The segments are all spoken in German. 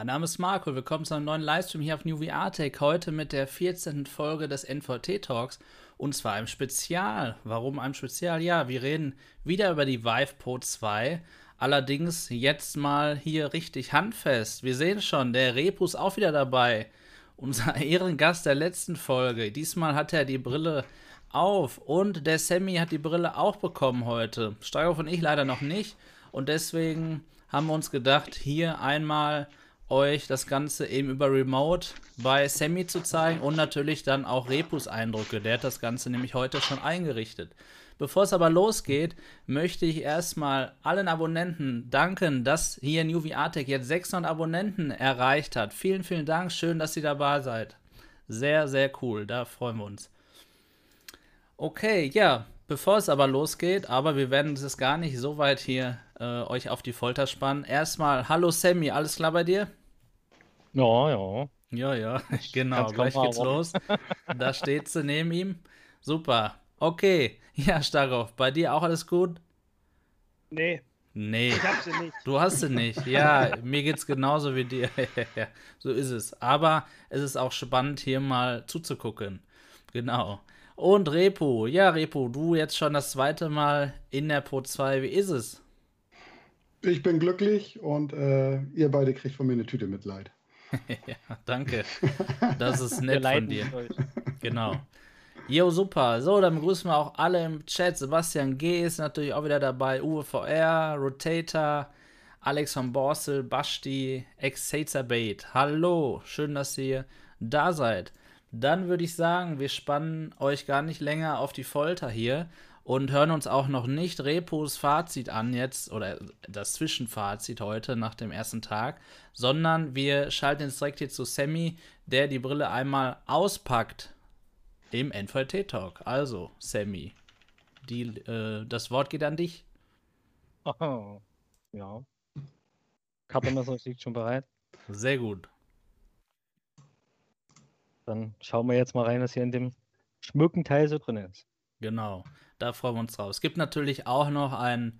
Mein Name ist Marco, willkommen zu einem neuen Livestream hier auf New VR Tech. Heute mit der 14. Folge des NVT Talks und zwar einem Spezial. Warum ein Spezial? Ja, wir reden wieder über die Vive Pro 2. Allerdings jetzt mal hier richtig handfest. Wir sehen schon, der Repu ist auch wieder dabei. Unser Ehrengast der letzten Folge. Diesmal hat er die Brille auf und der Sammy hat die Brille auch bekommen heute. Steiger und ich leider noch nicht und deswegen haben wir uns gedacht, hier einmal euch das Ganze eben über Remote bei Sammy zu zeigen und natürlich dann auch Repus Eindrücke. Der hat das Ganze nämlich heute schon eingerichtet. Bevor es aber losgeht, möchte ich erstmal allen Abonnenten danken, dass hier New VR Tech jetzt 600 Abonnenten erreicht hat. Vielen, vielen Dank. Schön, dass ihr dabei seid. Sehr, sehr cool. Da freuen wir uns. Okay, ja, bevor es aber losgeht, aber wir werden es gar nicht so weit hier äh, euch auf die Folter spannen. Erstmal, hallo Sammy, alles klar bei dir? Ja, ja. Ja, ja, genau, gleich geht's los. Da steht sie neben ihm. Super. Okay, ja, Starov, bei dir auch alles gut? Nee. Nee. Ich hab sie nicht. Du hast sie nicht. Ja, mir geht's genauso wie dir. so ist es. Aber es ist auch spannend, hier mal zuzugucken. Genau. Und Repo. Ja, Repo, du jetzt schon das zweite Mal in der Pro 2. Wie ist es? Ich bin glücklich und äh, ihr beide kriegt von mir eine Tüte Mitleid. ja, danke. Das ist nett von dir. Genau. Jo, super. So, dann begrüßen wir auch alle im Chat. Sebastian G. ist natürlich auch wieder dabei. Uwe VR, Rotator, Alex von Borstel, Basti, Bait. Hallo, schön, dass ihr da seid. Dann würde ich sagen, wir spannen euch gar nicht länger auf die Folter hier und hören uns auch noch nicht Repos Fazit an jetzt oder das Zwischenfazit heute nach dem ersten Tag, sondern wir schalten jetzt direkt hier zu Sammy, der die Brille einmal auspackt im NVT Talk. Also, Sammy, die, äh, das Wort geht an dich. Oh, ja. Kappermesser liegt schon bereit. Sehr gut. Dann schauen wir jetzt mal rein, was hier in dem schmücken Teil so drin ist. Genau, da freuen wir uns drauf. Es gibt natürlich auch noch ein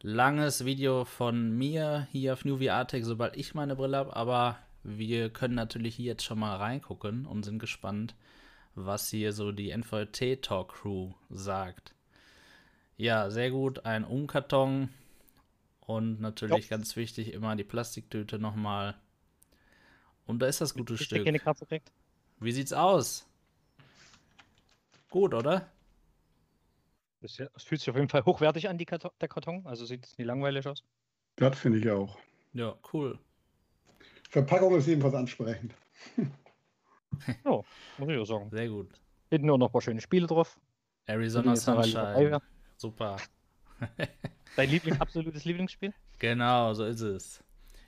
langes Video von mir hier auf New VR Tech, sobald ich meine Brille habe, aber wir können natürlich hier jetzt schon mal reingucken und sind gespannt, was hier so die NVT Talk Crew sagt. Ja, sehr gut, ein Umkarton und natürlich jo. ganz wichtig immer die Plastiktüte nochmal. Und da ist das gute ich Stück. Wie sieht's aus? Gut, oder? Das, fühlt sich auf jeden Fall hochwertig an, die Karton, der Karton. Also sieht es nie langweilig aus. Das finde ich auch. Ja, cool. Verpackung ist jedenfalls ansprechend. ja, muss ich auch sagen. Sehr gut. Hinten nur noch ein paar schöne Spiele drauf. Arizona Sunshine. Super. Dein Liebling, absolutes Lieblingsspiel? Genau, so ist es.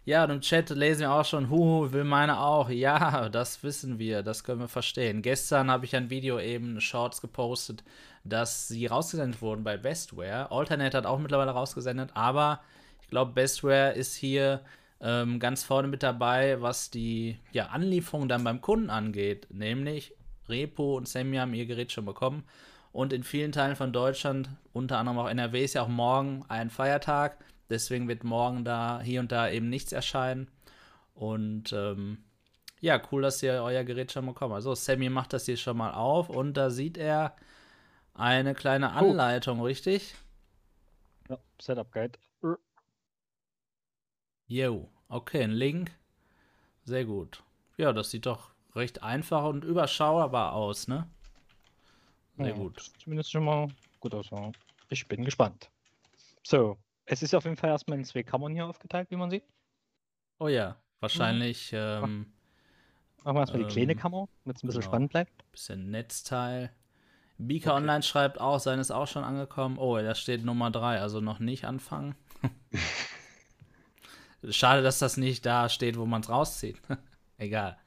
Ja, und im Chat lesen wir auch schon, Huhu, will meine auch. Ja, das wissen wir, das können wir verstehen. Gestern habe ich ein Video eben, Shorts gepostet, dass sie rausgesendet wurden bei Bestware. Alternate hat auch mittlerweile rausgesendet, aber ich glaube, Bestware ist hier ähm, ganz vorne mit dabei, was die ja, Anlieferung dann beim Kunden angeht. Nämlich Repo und Sammy haben ihr Gerät schon bekommen. Und in vielen Teilen von Deutschland, unter anderem auch NRW, ist ja auch morgen ein Feiertag. Deswegen wird morgen da hier und da eben nichts erscheinen. Und ähm, ja, cool, dass ihr euer Gerät schon bekommen. Also Sammy macht das hier schon mal auf und da sieht er eine kleine Anleitung, oh. richtig? Ja, Setup Guide. Jo, okay, ein Link. Sehr gut. Ja, das sieht doch recht einfach und überschaubar aus, ne? Sehr ja, gut. Zumindest schon mal gut aus. Ich bin gespannt. So, es ist auf jeden Fall erstmal in zwei Kammern hier aufgeteilt, wie man sieht. Oh ja, wahrscheinlich. Mhm. Ähm, Machen wir erstmal ähm, die kleine ähm, Kammer, damit es ein bisschen genau. spannend bleibt. Bisschen Netzteil. Bika okay. Online schreibt auch, sein ist auch schon angekommen. Oh, da steht Nummer 3, also noch nicht anfangen. Schade, dass das nicht da steht, wo man es rauszieht. Egal.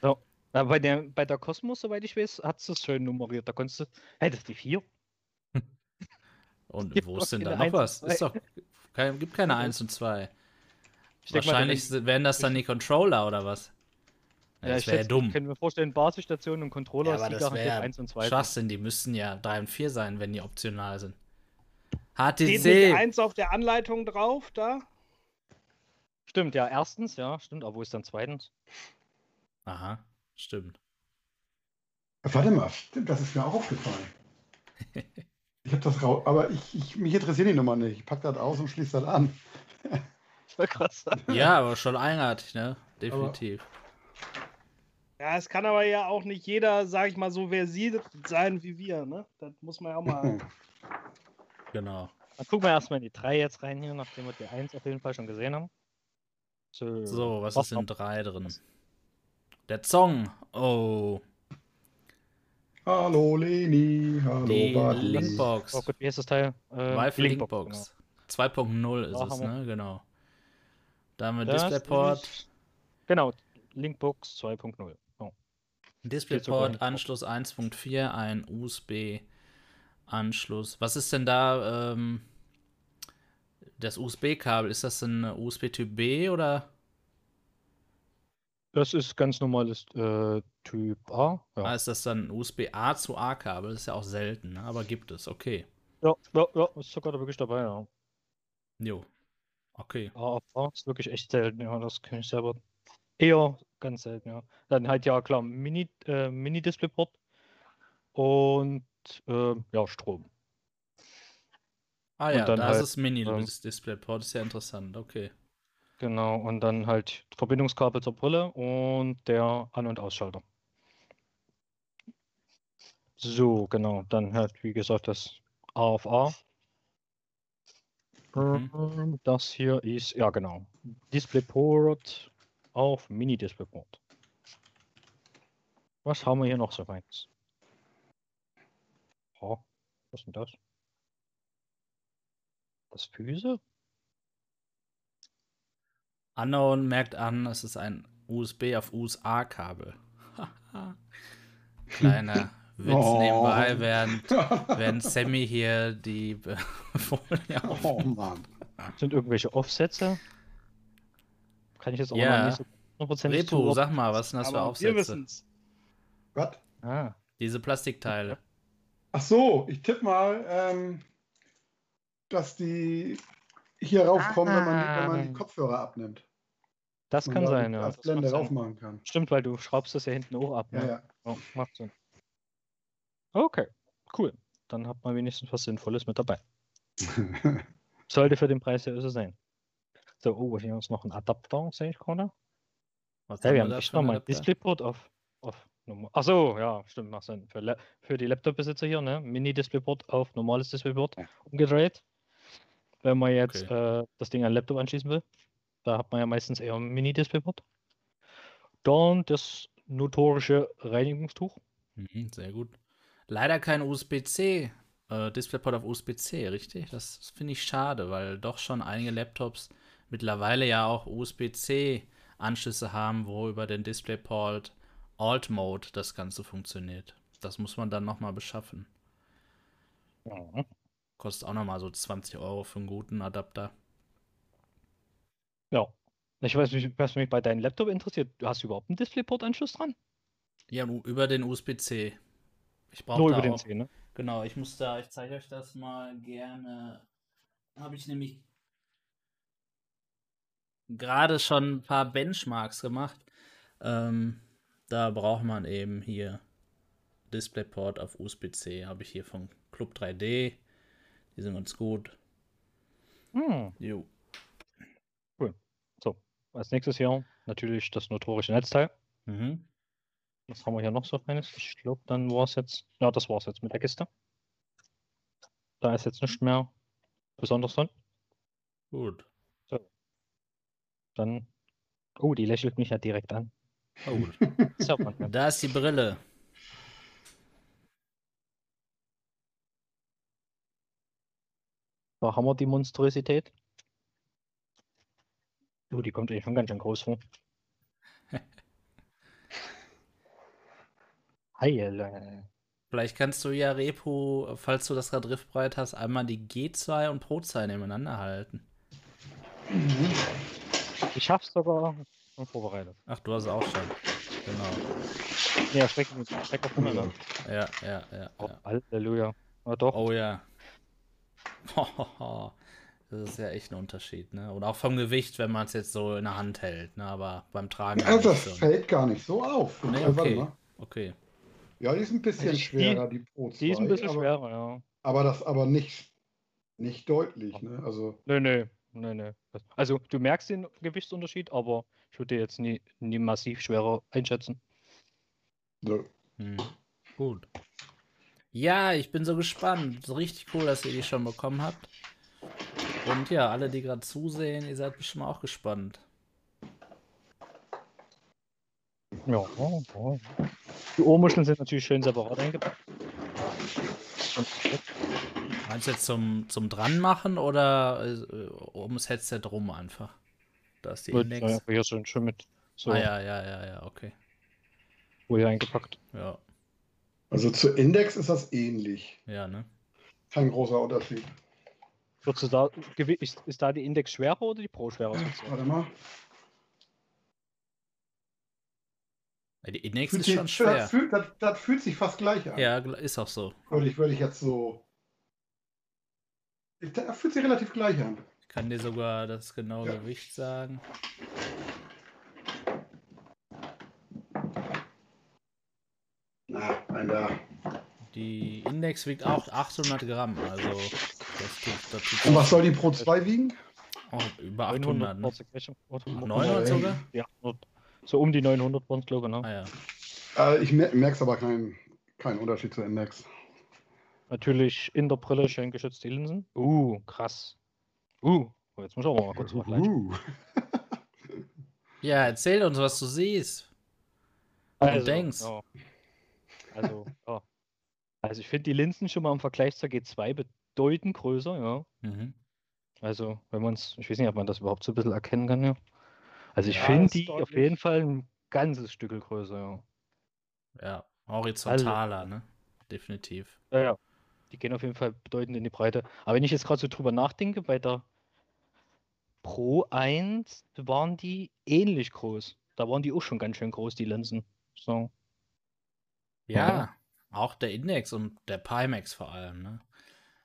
So. Bei der, bei der Kosmos, soweit ich weiß, hat es schön nummeriert. Da konntest du. Hey, das ist die 4. Und wo ist denn da noch was? Ist doch, kein, gibt keine 1 und 2. Wahrscheinlich mal, werden das dann die Controller oder was? Ja, das wäre ja dumm. Ich kann mir vorstellen, Basisstation und Controller ja, aber das wäre 1 und 2. Schwachsinn, die müssten ja 3 und 4 sein, wenn die optional sind. HTC. Steht nicht 1 auf der Anleitung drauf, da? Stimmt, ja, erstens, ja, stimmt, aber wo ist dann zweitens? Aha, stimmt. Warte mal, stimmt, das ist mir auch aufgefallen. Ich habe das raus, aber ich, ich, mich interessiert die Nummer nicht. Ich packe das aus und schließe das an. Ich gerade sagen. Ja, aber schon eigenartig, ne? Definitiv. Ja, es kann aber ja auch nicht jeder, sag ich mal, so versiert sein wie wir, ne? Das muss man ja auch mal. Genau. Dann gucken wir erstmal in die 3 jetzt rein hier, nachdem wir die 1 auf jeden Fall schon gesehen haben. So, So, was was ist in noch? 3 drin? Der Zong. Oh, Hallo Leni, hallo die. Linkbox. Oh Gott, wie heißt das Teil? Äh, Valve die Linkbox. 2.0 ist Da es, ne? Genau. Da haben wir Das DisplayPort, ist- Genau, Linkbox 2.0. DisplayPort, Anschluss 1.4, ein USB-Anschluss. Was ist denn da ähm, das USB-Kabel? Ist das ein USB-Typ B oder? Das ist ganz normales äh, Typ A. Ja. Ah, ist das dann ein USB-A zu A-Kabel? Das ist ja auch selten, ne? aber gibt es. Okay. ja, ja, ja, ist sogar da wirklich dabei, ja. Jo. Okay. A auf A ist wirklich echt selten, ja, das kenne ich selber. Eher ganz selten, ja. Dann halt ja klar, Mini, äh, Mini-Displayport und äh, ja, Strom. Ah ja, dann da halt, ist es Mini ähm, ist ja interessant. Okay. Genau, und dann halt Verbindungskabel zur Brille und der An- und Ausschalter. So, genau, dann halt, wie gesagt, das A auf A. Mhm. Ähm, Das hier ist, ja genau, DisplayPort auf Mini-DisplayPort. Was haben wir hier noch so reins? Oh, was ist denn das? Das Füße? Unknown merkt an, es ist ein USB auf USA-Kabel. Kleiner Witz Oh. nebenbei, während, während Sammy hier die Folie. Oh Mann. Sind irgendwelche Offsätze? Kann ich jetzt auch Ja. noch nicht so hundertprozentig Repo, sag mal, was sind das für aber wir Aufsätze? wissen's. Was? Ah, Diese Plastikteile. Ach so, ich tippe mal, ähm, dass die hier raufkommen, wenn, man, die- wenn man die Ah. Kopfhörer abnimmt. das kann sein, ja. Als Das Blende raufmachen kann. Stimmt, weil du schraubst das ja hinten auch ab. Ja, Ne? ja. Ja, macht Sinn. Okay, cool. Dann hat man wenigstens was Sinnvolles mit dabei. Sollte für den Preis ja so sein. So, oh, hier ist noch ein Adapter, sehe ich gerade. Was Ja, haben wir wir haben echt einen nochmal? DisplayPort auf, auf normal. Ach so, ja, stimmt, macht Sinn. Für, für die Laptop-Besitzer hier, ne? Mini-DisplayPort auf normales DisplayPort Ja. umgedreht. Wenn man jetzt äh, das Ding an Laptop anschließen will, da hat man ja meistens eher ein Mini-DisplayPort. Dann das notorische Reinigungstuch. Mhm, sehr gut. Leider kein USB-C. Äh, DisplayPort auf USB-C, richtig? Das finde ich schade, weil doch schon einige Laptops mittlerweile ja auch USB-C-Anschlüsse haben, wo über den DisplayPort Alt-Mode das Ganze funktioniert. Das muss man dann nochmal beschaffen. Ja. Kostet auch nochmal so 20 Euro für einen guten Adapter. ja. Ich weiß nicht, was mich bei deinem Laptop interessiert. Du hast überhaupt einen DisplayPort-Anschluss dran? Ja, über den USB-C. Ich brauche Nur über den auch, C, ne? Genau, ich muss da, ich zeige euch das mal gerne. Habe ich nämlich gerade schon ein paar Benchmarks gemacht. Ähm, da braucht man eben hier DisplayPort auf USB-C. Habe ich hier von Club 3D. Die sind ganz gut. Hm. Jo. Als nächstes hier natürlich das notorische Netzteil. Mhm. Was haben wir hier noch so feines? Ich glaube, dann war es jetzt. Ja, das war es jetzt mit der Kiste. Da ist jetzt nicht mehr besonders dran. Gut. Dann. Oh, die lächelt mich ja direkt an. Oh, da ist die Brille. Da haben wir die Monstrosität. Oh, die kommt eigentlich schon ganz schön groß vor. Heile. Vielleicht kannst du ja Repo, falls du das gerade griffbereit hast, einmal die G2 und Pro 2 nebeneinander halten. Ich hab's sogar schon vorbereitet. Ach, du hast es auch schon. Genau. Ja, schreckt mich. Schreckt auf Hunger. Ja, ja, ja. Oh, ja. Halleluja. Na doch. Oh ja. Das ist ja echt ein Unterschied, ne? Und auch vom Gewicht, wenn man es jetzt so in der Hand hält, ne? Aber beim Tragen. Ja, das so. fällt gar nicht so auf. Nee, warte okay. mal. Okay. Ja, die ist ein bisschen Also die- schwerer, die Pro 2. Die ist ein bisschen aber, schwerer, ja. Aber das aber nicht, nicht deutlich. Ne? Also, Nö, nö, nö, nö. Also du merkst den Gewichtsunterschied, aber ich würde jetzt nie, nie massiv schwerer einschätzen. so. Hm. Gut. Ja, ich bin so gespannt. So richtig cool, dass ihr die schon bekommen habt. Und ja, alle, die gerade zusehen, ihr seid bestimmt auch gespannt. Ja, ja. Die Ohrmuscheln sind natürlich schön separat eingepackt. Und Meinst du jetzt zum, zum dran machen oder äh, um das Headset rum einfach? Da ist die Index. ja, hier schön, schön mit so Ah ja, ja, ja, ja, okay. Folie eingepackt. Ja, also zu Index ist das ähnlich. ja, ne? Kein großer Unterschied. Würdest du da, ist, ist da die Index schwerer oder die Pro schwerer? Warte mal. Ja, Die Index Fühlt ist sich, schon schwer. Das, fühlt, das, das fühlt sich fast gleich an. Ja, ist auch so. Würde ich, würde ich jetzt so. Das fühlt sich relativ gleich an. Ich kann dir sogar das genaue Ja. Gewicht sagen. Na, ein da. Die Index wiegt auch 800 Gramm, also das tut, das tut Und was soll die Pro 2 wiegen? oh, über 800, ne? 940 welche- oder- 900 sogar? Ja, so um die 900 waren es, glaube ich. Ne? Ah ja. Äh, ich mer merke aber keinen keinen Unterschied zu Index. Natürlich in der Brille schön geschützte Linsen. Uh, krass. Uh, oh, jetzt muss ich aber mal kurz vergleichen. Uh. Ja, erzähl uns, was du siehst. Und denkst. Ja. Also, ja. Also ich finde die Linsen schon mal im Vergleich zur G2 bedeutend größer, ja. Mhm. Also, wenn man es, ich weiß nicht, ob man das überhaupt so ein bisschen erkennen kann, ja. Also ich Ja, finde die auf deutlich. jeden Fall ein ganzes Stück größer, ja. Ja, horizontaler, ne? Definitiv. Ja, ja. Die gehen auf jeden Fall bedeutend in die Breite. Aber wenn ich jetzt gerade so drüber nachdenke, bei der Pro 1 waren die ähnlich groß. Da waren die auch schon ganz schön groß, die Linsen. So. Ja, Ja. auch der Index und der Pimax vor allem, ne?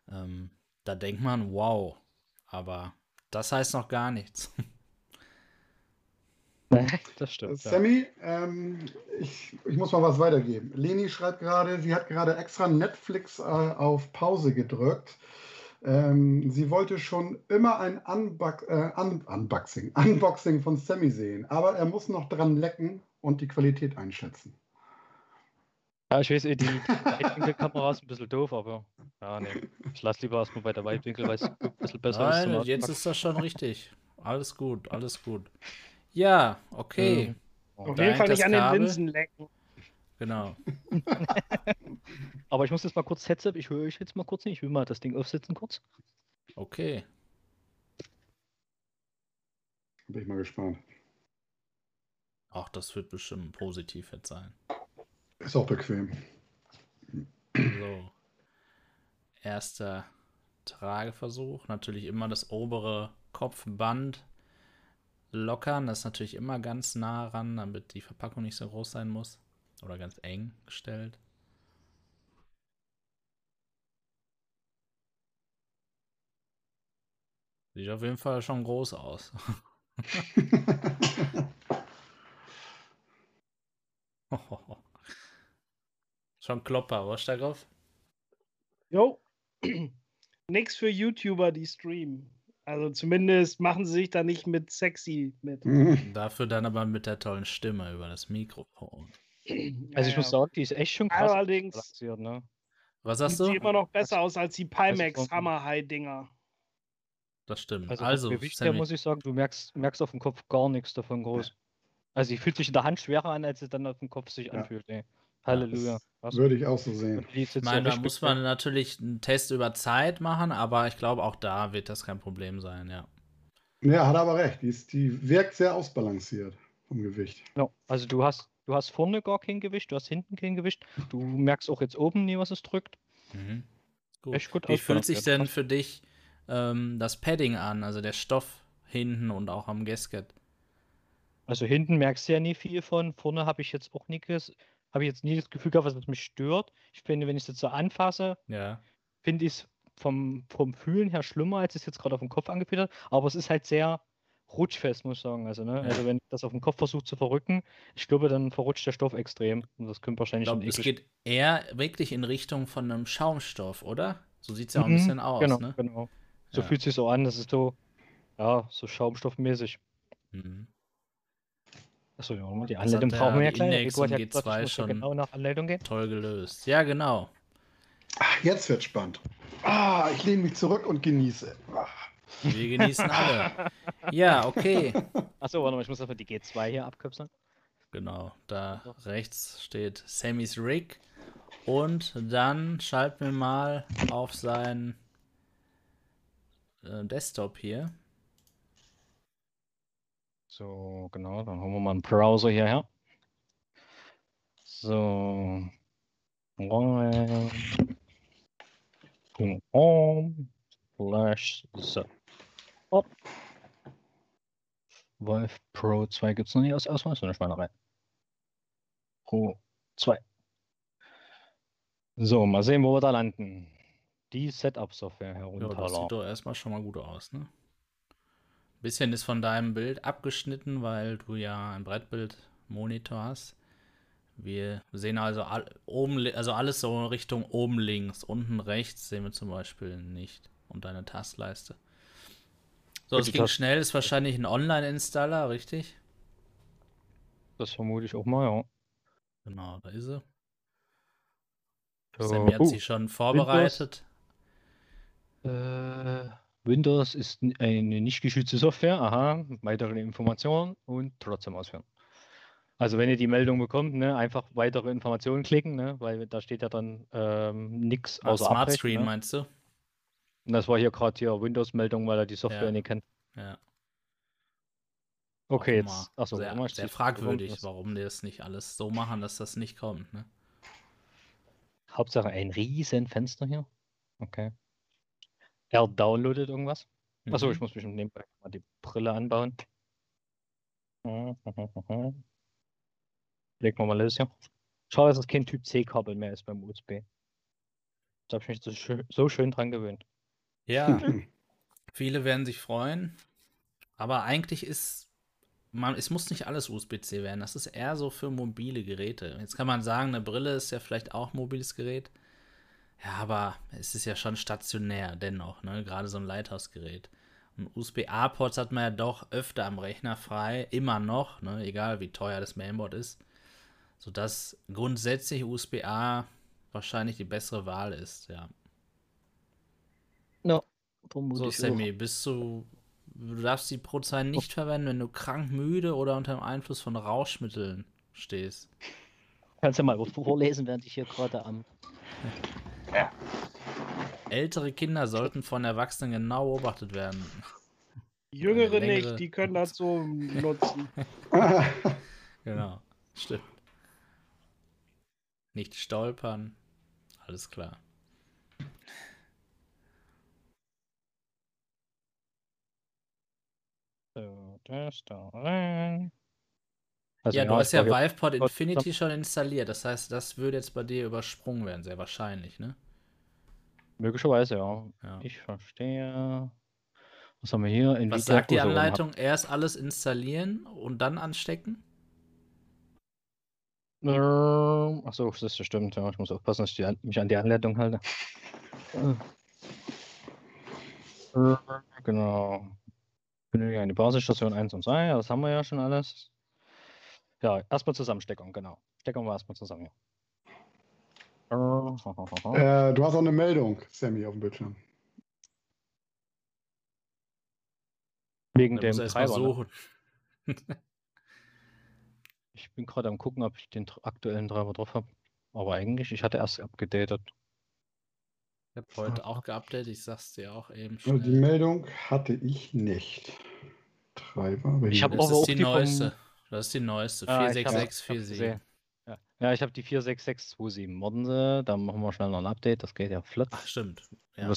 Ähm, da denkt man, wow. Aber das heißt noch gar nichts. Das stimmt. Ja. Sammy, ähm, ich, ich muss mal was weitergeben. Leni schreibt gerade, sie hat gerade extra Netflix äh, auf Pause gedrückt. Ähm, sie wollte schon immer ein Unbox äh, Un Unboxing, Unboxing von Sammy sehen, aber er muss noch dran lecken und die Qualität einschätzen. Ja, ich weiß, eh, die, die Weitwinkelkamera ist ein bisschen doof, aber ja, nee. Ich lasse lieber erstmal bei der Weitwinkel, weil es ein bisschen besser ist. Nein, jetzt ist das schon richtig. Alles gut, alles gut. Ja, okay. Auf Da jeden Fall nicht an den. Linsen lecken. Genau. Aber ich muss jetzt mal kurz Headset, ich höre euch jetzt mal kurz nicht. Ich will mal das Ding aufsetzen kurz. Okay. Bin ich mal gespannt. Auch das wird bestimmt positiv jetzt sein. Ist auch bequem. So. Erster Trageversuch. Natürlich immer das obere Kopfband lockern. Das ist natürlich immer ganz nah ran, damit die Verpackung nicht so groß sein muss. Oder ganz eng gestellt. Sieht auf jeden Fall schon groß aus. schon Klopper, was Starkopf? Jo. Nix für YouTuber, die streamen. Also zumindest machen sie sich da nicht mit sexy mit. Mhm. Dafür dann aber mit der tollen Stimme über das Mikrofon. Also ich muss sagen, die ist echt schon krass Allerdings ne? Was sagst sieht du? sie immer noch besser aus als die Pimax Also- Hammer High Dinger. Das stimmt. Also, Also, Gewicht her muss ich sagen, du merkst, merkst auf dem Kopf gar nichts davon groß. Also die fühlt sich in der Hand schwerer an, als sie dann auf dem Kopf sich Ja. anfühlt. Ey. Halleluja. Was? Würde ich auch so sehen. Ich meine, da muss man natürlich einen Test über Zeit machen, aber ich glaube, auch da wird das kein Problem sein, ja. Ja, hat aber recht. Die, ist, die wirkt sehr ausbalanciert vom Gewicht. Ja, also du hast, du hast vorne gar kein Gewicht, du hast hinten kein Gewicht. Du merkst auch jetzt oben nie, was es drückt. Mhm. Gut. Echt gut Wie fühlt sich denn für dich ähm, das Padding an, also der Stoff hinten und auch am Gasket? Also hinten merkst du ja nie viel von. Vorne habe ich jetzt auch nie, ges- habe ich jetzt nie das Gefühl gehabt, es mich stört. Ich finde, wenn ich es jetzt so anfasse, Ja. finde ich es vom, vom Fühlen her schlimmer, als es jetzt gerade auf dem Kopf angefühlt hat, aber es ist halt sehr rutschfest, muss ich sagen. Also, ne? Also wenn ich das auf dem Kopf versucht zu verrücken, ich glaube, dann verrutscht der Stoff extrem. Und das könnte Ich wahrscheinlich glaube, dann es geht eher wirklich in Richtung von einem Schaumstoff, oder? So sieht es ja auch ein Mhm, bisschen aus, Genau, ne? genau. So Ja. fühlt sich so an, das ist so, ja, so schaumstoffmäßig. Mhm. Achso, ja, die Anleitung brauchen wir ja gleich. Index gesagt, ich G2 muss ja schon- genau nach Anleitung gehen. Toll gelöst. Ja, genau. Ach, jetzt wird spannend. Ah, ich lehne mich zurück und genieße. Ah. Wir genießen alle. Ja, okay. Achso, warte mal, ich muss einfach die G2 hier abköpseln. Genau, da rechts steht Sammys Rig. Und dann schalten wir mal auf seinen äh, Desktop hier. So, genau, dann holen wir mal einen Browser hierher. So. Home slash. Op. Valve Pro 2 gibt es noch nicht als Auswahl, so eine Schweinerei. Pro 2. So, mal sehen, wo wir da landen. Die Setup-Software Ja, das herunterladen. sieht doch erstmal schon mal gut aus, ne? Bisschen ist von deinem Bild abgeschnitten, weil du ja ein Brettbildmonitor hast. Wir sehen also all, oben, also alles so Richtung oben links, unten rechts sehen wir zum Beispiel nicht. Und deine Tastleiste. So, es ging Tast- schnell, ist wahrscheinlich ein Online-Installer, richtig? Das vermute ich auch mal, ja. Genau, da ist sie. So, Sammy hat uh, sie schon vorbereitet. Äh, Windows ist eine nicht geschützte Software. Aha, weitere Informationen und trotzdem ausführen. Also wenn ihr die Meldung bekommt, ne, einfach weitere Informationen klicken, ne, weil da steht ja dann ähm, nichts Ah, außer Smart Abbrechen, Screen ne? meinst du? Und das war hier gerade hier Windows-Meldung, weil er die Software Ja. nicht kennt. Ja. Okay, jetzt. Achso, sehr, mal, sehr fragwürdig, das- warum die das nicht alles so machen, dass das nicht kommt. Ne? Hauptsache ein riesen Fenster hier. Okay. Er downloadet irgendwas. Achso, ich Mhm. muss mich nebenbei mal die Brille anbauen. Legen wir mal los hier. Schade, dass es kein Typ C-Kabel mehr ist beim USB. Da habe ich mich so schön, so schön dran gewöhnt. Ja, viele werden sich freuen, aber eigentlich ist man, es muss nicht alles USB-C werden. Das ist eher so für mobile Geräte. Jetzt kann man sagen, eine Brille ist ja vielleicht auch ein mobiles Gerät. Ja, aber es ist ja schon stationär dennoch, ne? Gerade so ein Lighthouse-Gerät. Und USB-A-Ports hat man ja doch öfter am Rechner frei, immer noch, ne? Egal wie teuer das Mainboard ist. Sodass grundsätzlich USB-A wahrscheinlich die bessere Wahl ist, ja. No, So, Sammy, bist du. Du darfst die Prozeilen nicht verwenden, wenn du krank müde oder unter dem Einfluss von Rauschmitteln stehst. Kannst du mal vorlesen, während ich hier gerade am. Ältere Kinder sollten von Erwachsenen genau beobachtet werden. Jüngere längere- nicht, die können das so nutzen. Genau, stimmt. Nicht stolpern. Alles klar. So, das da rein. Also ja, du hast ja VivePod Infinity schon installiert. Das heißt, das würde jetzt bei dir übersprungen werden, sehr wahrscheinlich, ne? Möglicherweise, ja. Ja. Ich verstehe. Was haben wir hier? Was Nvidia sagt die. Anleitung? Erst alles installieren und dann anstecken? Ähm, Achso, das ist stimmt. Ja, ich muss aufpassen, dass ich mich an die Anleitung halte. Äh, Genau. Benötige eine Basisstation 1 und 2. Das haben wir ja schon alles. Ja, erstmal Zusammensteckung, genau. Stecken wir erstmal zusammen. Ja. Äh, du hast auch eine Meldung, Sammy, auf dem Bildschirm. Wegen Da dem Treiber. Ne? suchen. Ich bin gerade am gucken, ob ich den aktuellen Treiber drauf habe. Aber eigentlich, ich hatte erst abgedatet. Ich habe heute auch geupdatet, ich sag's dir auch eben Also die schnell. Meldung hatte ich nicht. Treiber. Ich die- hab Das aber ist auch die die neueste. Das ist die neueste. Ah, ich hab's- 46647. Ja, ja ich habe die 46627. Warten Sie, dann machen wir schnell noch ein Update. Das geht ja flott. Ach, stimmt. Ja.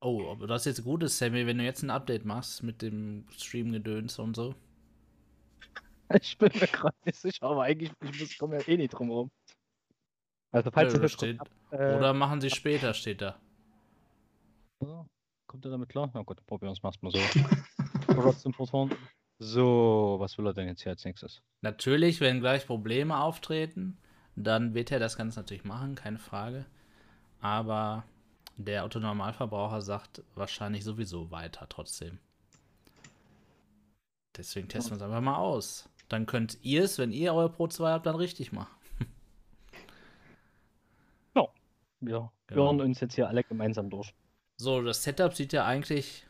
Oh, aber das jetzt gut ist, Sammy, wenn du jetzt ein Update machst mit dem Stream-Gedöns und so. Ich bin mir gerade nicht sicher, aber eigentlich ich muss, komme ja eh nicht drum rum. Also falls ihr das steht, habt, äh, oder machen sie später, steht da. Kommt er damit klar? Na gut, probieren wir es erstmal so. Trotzdem. So, was will er denn jetzt hier als nächstes? Natürlich, wenn gleich Probleme auftreten, dann wird er das Ganze natürlich machen, keine Frage. Aber der Autonormalverbraucher sagt wahrscheinlich sowieso weiter trotzdem. Deswegen testen wir es einfach mal aus. Dann könnt ihr es, wenn ihr eure Pro 2 habt, dann richtig machen. Wir Genau. hören uns jetzt hier alle gemeinsam durch. So, das Setup sieht ja eigentlich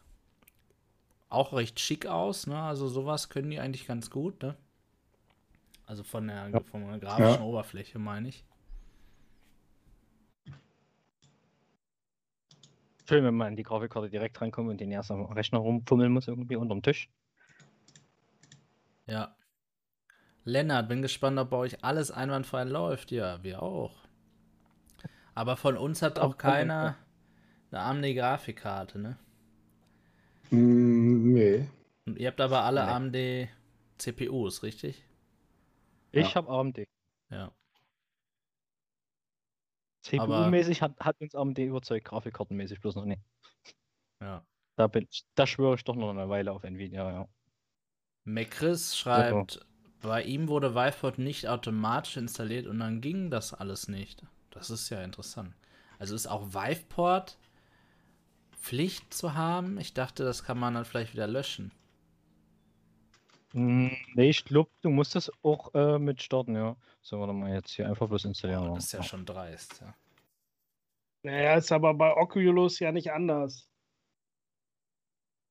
auch recht schick aus, ne? Also sowas können die eigentlich ganz gut, ne? Also von der, Ja. von der grafischen Ja. Oberfläche, meine ich. Schön, wenn man an die Grafikkarte direkt rankommt und den erst am Rechner rumfummeln muss, irgendwie unterm Tisch. Ja. Lennart, bin gespannt, ob bei euch alles einwandfrei läuft. Ja, wir auch. Aber von uns hat auch keiner eine AMD-Grafikkarte, ne? Mm, nee. Und ihr habt aber alle Nee. AMD CPUs, richtig? Ich Ja. habe AMD. Ja. CPU-mäßig hat, hat uns AMD überzeugt, Grafikkartenmäßig bloß noch nicht. Ja. Da, bin ich, da schwöre ich doch noch eine Weile auf Nvidia, ja. McChris schreibt, bei ihm wurde Viveport nicht automatisch installiert und dann ging das alles nicht. Das ist ja interessant. Also ist auch Viveport Pflicht zu haben? Ich dachte, das kann man dann vielleicht wieder löschen. Hm, Nee, ich glaube, du musst das auch äh, mit starten, ja. So, warte mal, jetzt hier einfach bloß installieren. Das ist ja schon dreist, ja. Naja, ist aber bei Oculus ja nicht anders.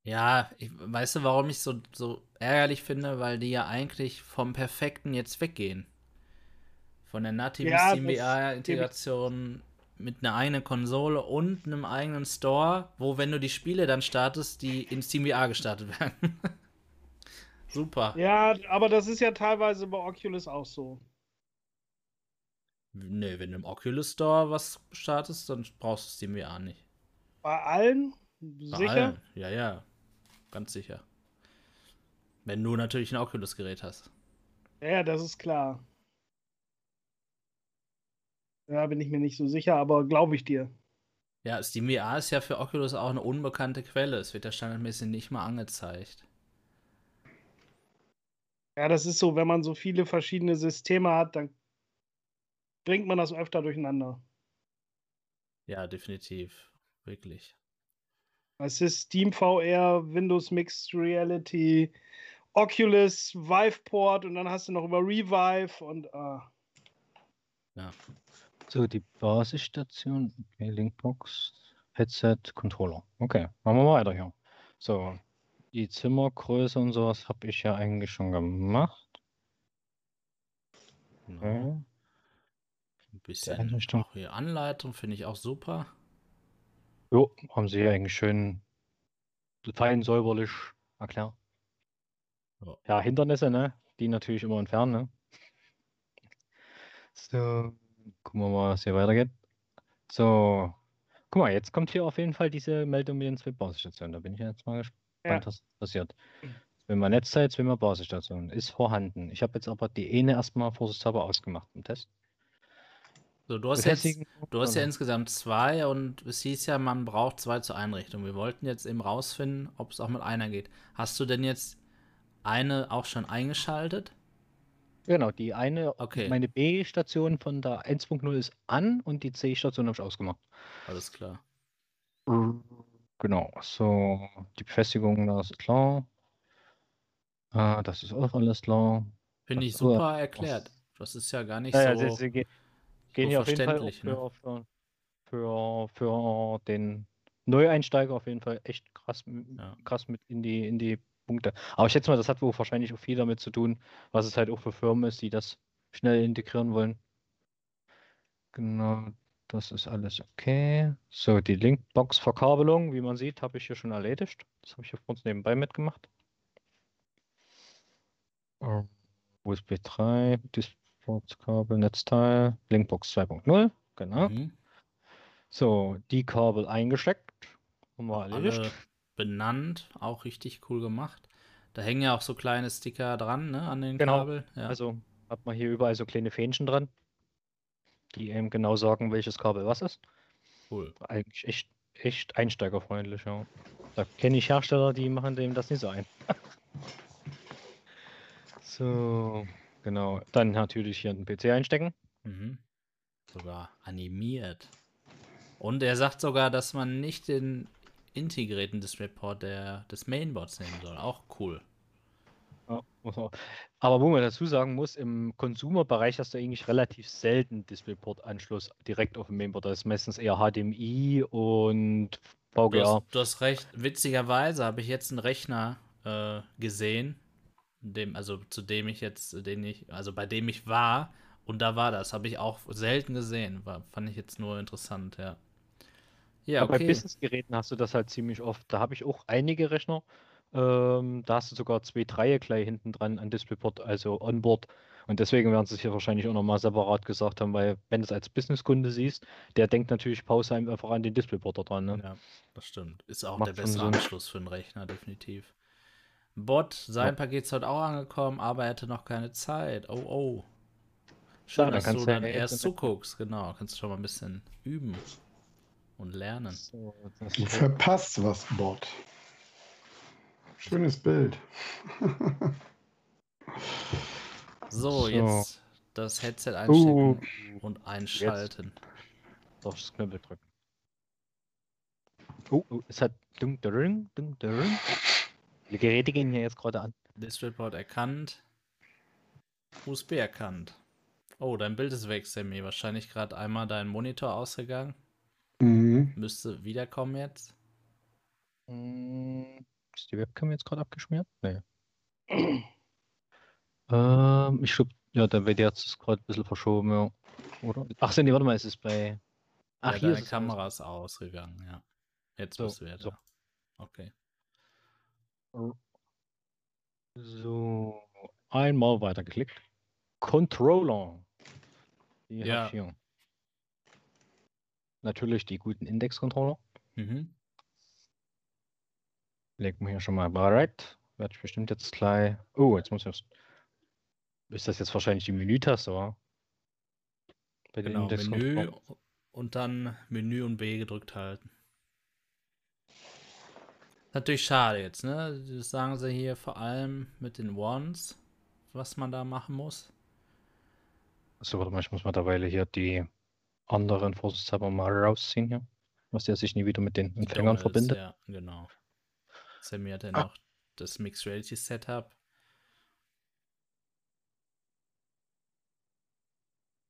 Ja, ich, weißt du, warum ich so, so ärgerlich finde? Weil die ja eigentlich vom Perfekten jetzt weggehen. Von der nativen Ja, CMBA-Integration mit einer eigenen Konsole und einem eigenen Store, wo, wenn du die Spiele dann startest, die in SteamVR gestartet werden. Super. Ja, aber das ist ja teilweise bei Oculus auch so. Nee, wenn du im Oculus Store was startest, dann brauchst du SteamVR nicht. Bei allen? Bei Sicher? allen. Ja, ja. Ganz sicher. Wenn du natürlich ein Oculus-Gerät hast. Ja, ja, das ist klar. Ja, bin ich mir nicht so sicher, aber glaube ich dir. Ja, SteamVR ist ja für Oculus auch eine unbekannte Quelle. Es wird ja standardmäßig nicht mal angezeigt. Ja, das ist so, wenn man so viele verschiedene Systeme hat, dann bringt man das öfter durcheinander. Ja, definitiv. Wirklich. Es ist Steam VR, Windows Mixed Reality, Oculus, Viveport und dann hast du noch über Revive und ah. Ja. So, die Basisstation, okay, Linkbox, Headset, Controller. Okay, machen wir weiter hier. So, die Zimmergröße und sowas habe ich ja eigentlich schon gemacht. Genau. Okay. Ein bisschen auch hier Anleitung finde ich auch super. Jo, haben sie eigentlich schön fein säuberlich erklärt. Ja. Ja, Hindernisse, ne? Die natürlich immer entfernen, ne? So, gucken wir mal, was hier weitergeht. So, guck mal, jetzt kommt hier auf jeden Fall diese Meldung mit den zwei Basisstationen. Da bin ich jetzt mal gespannt, Ja. was passiert. Zweimal Netzzeit, zweimal Basisstation. Ist vorhanden. Ich habe jetzt aber die eine erstmal vorsichtshalber ausgemacht im Test. So, du hast jetzt, du hast ja insgesamt zwei und es hieß ja, man braucht zwei zur Einrichtung. Wir wollten jetzt eben rausfinden, ob es auch mit einer geht. Hast du denn jetzt eine auch schon eingeschaltet? Genau, die eine, Okay. meine B-Station von der 1.0 ist an und die C-Station habe ich ausgemacht. Alles klar. Genau, so die Befestigung, das ist klar. Ah, das ist auch alles klar. Finde ich Ach so, super erklärt. Das ist ja gar nicht Ja, ja, so. sie, sie ge- gehen so hier auf jeden Fall auch verständlich, ne? für, für, für, für den Neueinsteiger auf jeden Fall echt krass, Ja. krass mit in die, in die Punkte. Aber ich schätze mal, das hat wohl wahrscheinlich auch viel damit zu tun, was es halt auch für Firmen ist, die das schnell integrieren wollen. Genau, das ist alles okay. So, die Linkbox-Verkabelung, wie man sieht, habe ich hier schon erledigt. Das habe ich hier kurz nebenbei mitgemacht. Ähm, USB 3, Disport-Kabel, Netzteil, Linkbox 2.0, genau. Mhm. So, die Kabel eingesteckt. Haben wir erledigt. Benannt, auch richtig cool gemacht. Da hängen ja auch so kleine Sticker dran, ne, an den Genau. Kabel. Ja. Also hat man hier überall so kleine Fähnchen dran. die eben genau sagen, welches Kabel was ist. Cool. Eigentlich echt, echt einsteigerfreundlich, ja. Da kenne ich Hersteller, die machen dem das nicht so ein. so, genau. Dann natürlich hier einen PC einstecken. Mhm. Sogar animiert. Und er sagt sogar, dass man nicht den integrierten DisplayPort der, des Mainboards nehmen soll. Auch cool. Ja. Aber wo man dazu sagen muss, im Consumer-Bereich hast du eigentlich relativ selten DisplayPort-Anschluss direkt auf dem Mainboard. Das ist meistens eher HDMI und Du VGA. hast, du hast recht. Witzigerweise habe ich jetzt einen Rechner äh, gesehen, dem, also zu dem ich jetzt, den ich, also bei dem ich war, und da war das. Habe ich auch selten gesehen. War, fand ich jetzt nur interessant, ja. Ja, Aber bei okay. Business-Geräten hast du das halt ziemlich oft. Da habe ich auch einige Rechner. Ähm, da hast du sogar zwei Dreie gleich hinten dran an DisplayPort, also onboard. Und deswegen werden sie es hier wahrscheinlich auch nochmal separat gesagt haben, weil wenn du es als Businesskunde siehst, der denkt natürlich Pause einfach an den DisplayPort da dran. Ne? Ja, das stimmt. Ist auch Macht der Sinn. Anschluss für einen Rechner, definitiv. Bot, sein Ja. Paket ist heute auch angekommen, aber er hatte noch keine Zeit. Oh, oh. Ja, Schön, dann dass du kannst du dann ja erst zuguckst, genau. Kannst du schon mal ein bisschen üben und lernen. So, das Du verpasst was, Bot. Schönes Bild. So, So. jetzt das Headset einstecken Uh, und einschalten. auf das Knöpfe drücken. Oh, oh, es hat ding, ding, ding, ding. Die Geräte gehen hier jetzt gerade an. DisplayPort erkannt. USB erkannt. Oh, dein Bild ist weg, Sammy. Wahrscheinlich gerade einmal dein Monitor ausgegangen. Mhm. Müsste wiederkommen jetzt. Hm, Ist die Webcam jetzt gerade abgeschmiert? Nee. ähm, ich glaube, ja, der WDR ist gerade ein bisschen verschoben, ja. Oder? Ach, nee, warte mal, es ist bei. Ach, ja, hier deine ist es Kamera ist ausgegangen, ja. Jetzt So, bist du wieder so. Okay. So, einmal weitergeklickt. Controller. Die Ja. Natürlich die guten Index-Controller. Mhm. Legen wir hier schon mal bereit. Werde ich bestimmt jetzt gleich. Oh, jetzt muss ich. Ist das jetzt wahrscheinlich die Menütaste, wa? Bei den Genau, Index-Controllern. Menü und dann Menü und B gedrückt halten. Natürlich schade jetzt, ne? Das sagen sie hier vor allem mit den Ones, was man da machen muss. So, warte mal, ich muss mal derweil hier die anderen vorsichtshalber mal rausziehen hier. Was der sich nie wieder mit den Empfängern Dongles, verbindet. Ja, genau. Sammy hat ja Ah. noch das Mixed Reality Setup.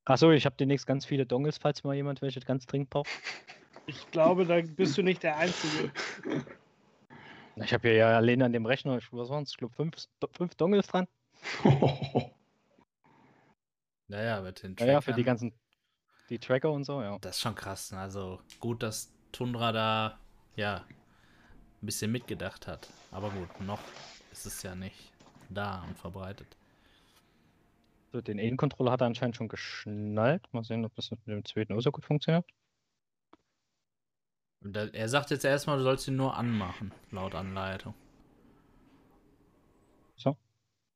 Achso, ich habe demnächst ganz viele Dongles, falls mal jemand welche ganz dringend braucht. Ich glaube, da bist du nicht der Einzige. Ich habe ja allein an dem Rechner, ich- was waren es? Ich glaube, fünf, fünf Dongles dran. Naja, mit den Naja, für die ganzen, die Tracker und so, ja. Das ist schon krass. Ne? Also gut, dass Tundra da ja ein bisschen mitgedacht hat. Aber gut, noch ist es ja nicht da und verbreitet. So, den Aim-Controller hat er anscheinend schon geschnallt. Mal sehen, ob das mit dem zweiten auch so gut funktioniert. Er sagt jetzt erstmal, du sollst ihn nur anmachen, laut Anleitung.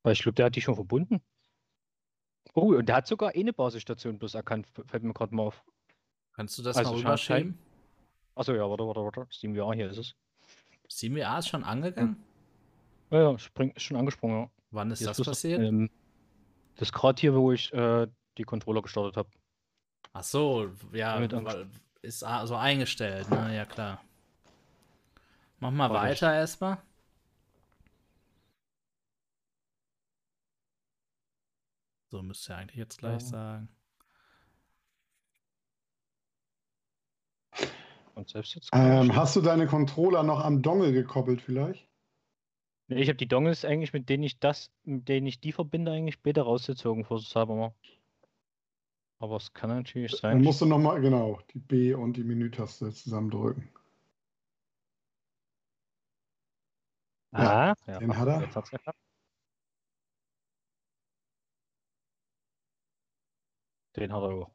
Weil ich glaube, der hat die schon verbunden. Oh, und der hat sogar eine Basisstation bloß erkannt, fällt mir gerade mal auf. Kannst du das Also mal rüberschieben? Achso, ja, warte, warte, warte. SteamVR, hier ist es. CMA ist schon angegangen? Ja, ja, spring, ist schon angesprungen, ja. Wann ist Hier das bloß, passiert? Ähm, das ist gerade hier, wo ich äh, die Controller gestartet habe. Ach so, ja, ist so eingestellt, ne? Ja, klar. Mach mal ich- weiter erstmal. So müsste er eigentlich jetzt gleich Ja. sagen. Und selbst jetzt. Ähm, hast du deine Controller noch am Dongle gekoppelt vielleicht? Ich habe die Dongles eigentlich, mit denen ich das, mit denen ich die verbinde, eigentlich später rausgezogen, vorsichtshalber mal. Aber es kann natürlich Dann sein. musst du nochmal, genau, die B und die Menütaste zusammendrücken. Ah, ja, den hat er. Jetzt hat's geklappt. Den hat er auch.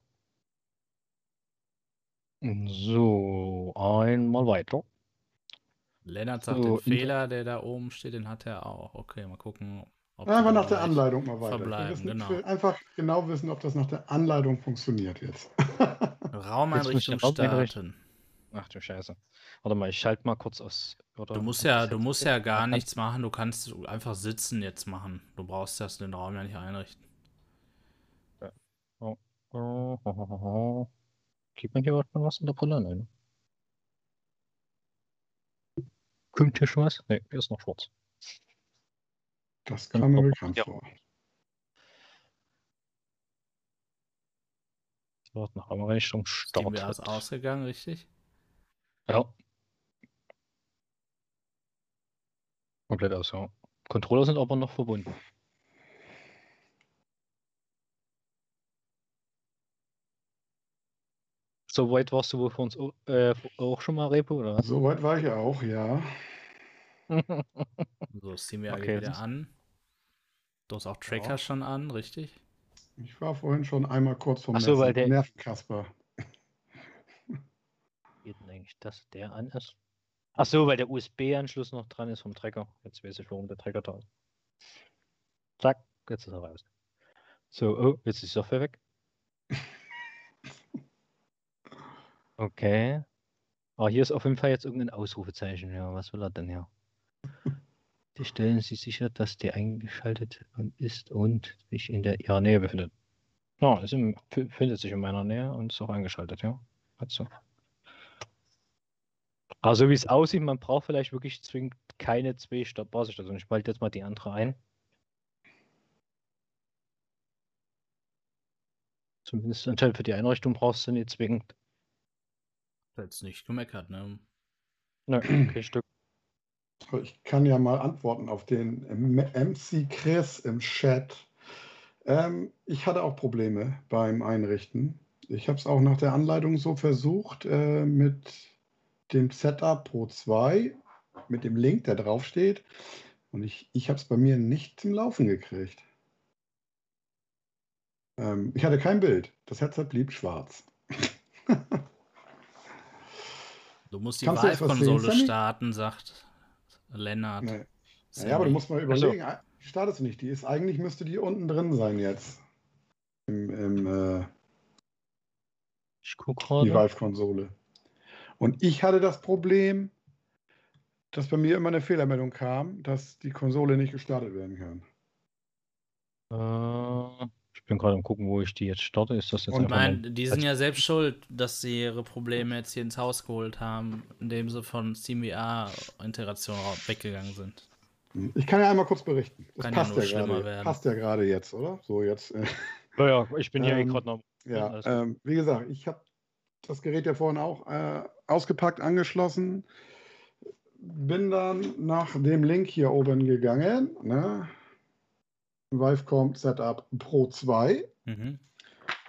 So, einmal weiter. Lennart sagt, So, den Fehler, der da oben steht, den hat er auch. Okay, mal gucken. ob Einfach nach der Anleitung mal weiter. verbleiben, wissen, genau. ich will einfach genau wissen, ob das nach der Anleitung funktioniert jetzt. Raumeinrichtung starten. Ach du Scheiße. Warte mal, ich schalte mal kurz aus. Oder Du musst ja, du musst ja gar nichts machen, du kannst einfach sitzen jetzt machen. Du brauchst das den Raum ja nicht einrichten. Gibt man hier was was in der Brille? Nein. Kommt hier schon was? Ne, hier ist noch schwarz. Das kam mir bekannt Ja. vor. So, nach Einrichtung Steam ist startet. ausgegangen, richtig? Ja. Komplett aus, ja. Controller sind aber noch verbunden. So weit warst du wohl für uns äh, auch schon mal Repo, oder was? Soweit war ich auch, ja. So, SteamVR Okay, geht wieder an. Du hast auch Tracker Ja. schon an, richtig? Ich war vorhin schon einmal kurz vom Ach so, weil der- Nervenkasper. Geht denn eigentlich, dass der an ist? Ach so, weil der USB-Anschluss noch dran ist vom Trecker. Jetzt weiß ich, warum der Trecker da ist. Zack, jetzt ist er raus. So, oh, jetzt ist die Software weg. Okay. Aber hier ist auf jeden Fall jetzt irgendein Ausrufezeichen. Ja, was will er denn hier? Die stellen Sie sicher, dass der eingeschaltet ist und sich in der ihrer Nähe befindet. Ja, es befindet sich in meiner Nähe und ist auch eingeschaltet, ja. Hat so. Aber so wie es aussieht, man braucht vielleicht wirklich zwingend keine zwei Sta- Basisstationen. Ich spalte jetzt mal die andere ein. Zumindest anscheinend für die Einrichtung brauchst du nicht zwingend. Jetzt nicht gemeckert, ne? Nö, kein Stück. Ich kann ja mal antworten auf den MC Chris im Chat. Ähm, ich hatte auch Probleme beim Einrichten. Ich habe es auch nach der Anleitung so versucht äh, mit dem Setup Pro 2, mit dem Link, der draufsteht. Und ich, ich habe es bei mir nicht zum Laufen gekriegt. Ähm, ich hatte kein Bild. Das Headset blieb schwarz. Du musst die du Vive-Konsole Sammy? starten, sagt Lennart. Nee. Sammy. Ja, aber du musst mal überlegen, die startet sie nicht. Die ist eigentlich müsste die unten drin sein jetzt. Im, im, äh, Ich gucke die gerade. Valve-Konsole. Und ich hatte das Problem, dass bei mir immer eine Fehlermeldung kam, dass die Konsole nicht gestartet werden kann. Äh, bin gerade am gucken, wo ich die jetzt starte. Ist das jetzt Und Ich einfach meine, mein- die sind ja selbst schuld, dass sie ihre Probleme jetzt hier ins Haus geholt haben, indem sie von SteamVR-Integration weggegangen sind. Ich kann ja einmal kurz berichten. Das Kann ja passt nur ja, schlimmer gerade. werden. Passt ja gerade jetzt, oder? So jetzt. Äh, Ja, ja, ich bin hier eh Ähm, gerade noch. Ja, ähm, wie gesagt, ich habe das Gerät ja vorhin auch äh, ausgepackt, angeschlossen, bin dann nach dem Link hier oben gegangen, ne? Vivecom Setup Pro 2, Mhm.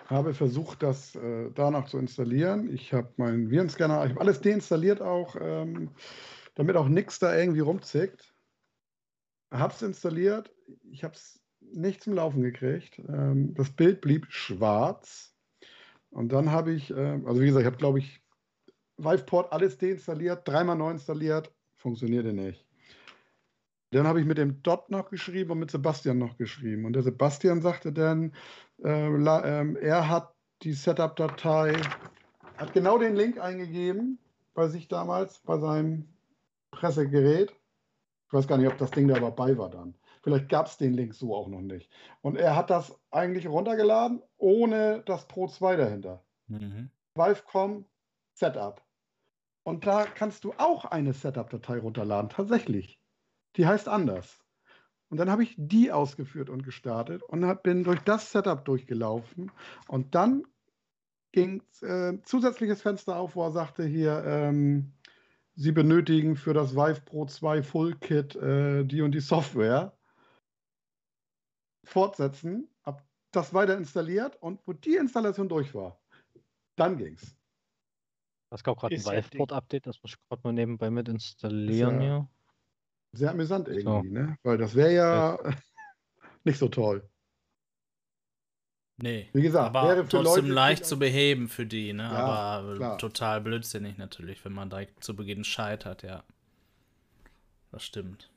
habe versucht, das äh, danach zu installieren. Ich habe meinen Virenscanner, ich habe alles deinstalliert auch, ähm, damit auch nichts da irgendwie rumzickt. Habe es installiert, ich habe es nicht zum Laufen gekriegt. Ähm, das Bild blieb schwarz. Und dann habe ich, ähm, also wie gesagt, ich habe, glaube ich, Viveport alles deinstalliert, dreimal neu installiert, funktionierte nicht. Dann habe ich mit dem Dot noch geschrieben und mit Sebastian noch geschrieben. Und der Sebastian sagte dann, äh, la, ähm, er hat die Setup-Datei, hat genau den Link eingegeben bei sich damals, bei seinem Pressegerät. Ich weiß gar nicht, ob das Ding da dabei war dann. Vielleicht gab es den Link so auch noch nicht. Und er hat das eigentlich runtergeladen, ohne das Pro 2 dahinter. Mhm. Valve.com Setup. Und da kannst du auch eine Setup-Datei runterladen, tatsächlich. Die heißt anders. Und dann habe ich die ausgeführt und gestartet und hab, bin durch das Setup durchgelaufen. Und dann ging äh, zusätzliches Fenster auf, wo er sagte hier, ähm, Sie benötigen für das Vive Pro 2 Full Kit äh, die und die Software. Fortsetzen, habe das weiter installiert und wo die Installation durch war, dann ging's. Es gab gerade ein Viveport-Update, das muss ich gerade mal nebenbei mit installieren Ist ja- hier. Sehr amüsant So. irgendwie, ne? Weil das wäre ja nicht so toll. Nee. Wie gesagt, aber wäre für trotzdem Leute, leicht zu beheben für die, ne? Ja, aber klar. total blödsinnig natürlich, wenn man direkt zu Beginn scheitert, ja. Das stimmt.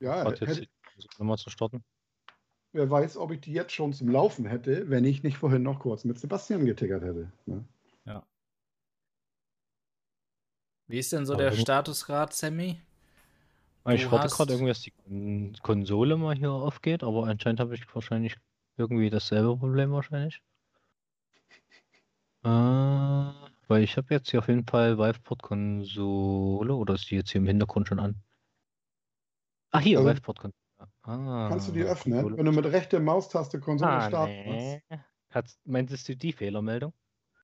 Ja, Warte, hätte, jetzt- Nochmal zu starten. Wer weiß, ob ich die jetzt schon zum Laufen hätte, wenn ich nicht vorhin noch kurz mit Sebastian getickert hätte. Ne? Wie ist denn so Aber der Statusgrad, Sammy? Ich Du warte hast- gerade irgendwie, dass die Kon- Konsole mal hier aufgeht, aber anscheinend habe ich wahrscheinlich irgendwie dasselbe Problem wahrscheinlich. Äh, weil ich habe jetzt hier auf jeden Fall Viveport-Konsole oder ist die jetzt hier im Hintergrund schon an? Ach hier, Also, Viveport-Konsole. Ah, Kannst du die öffnen, Konsole. wenn du mit rechter Maustaste Konsole Ah, starten nee. Hat's, meintest du die Fehlermeldung?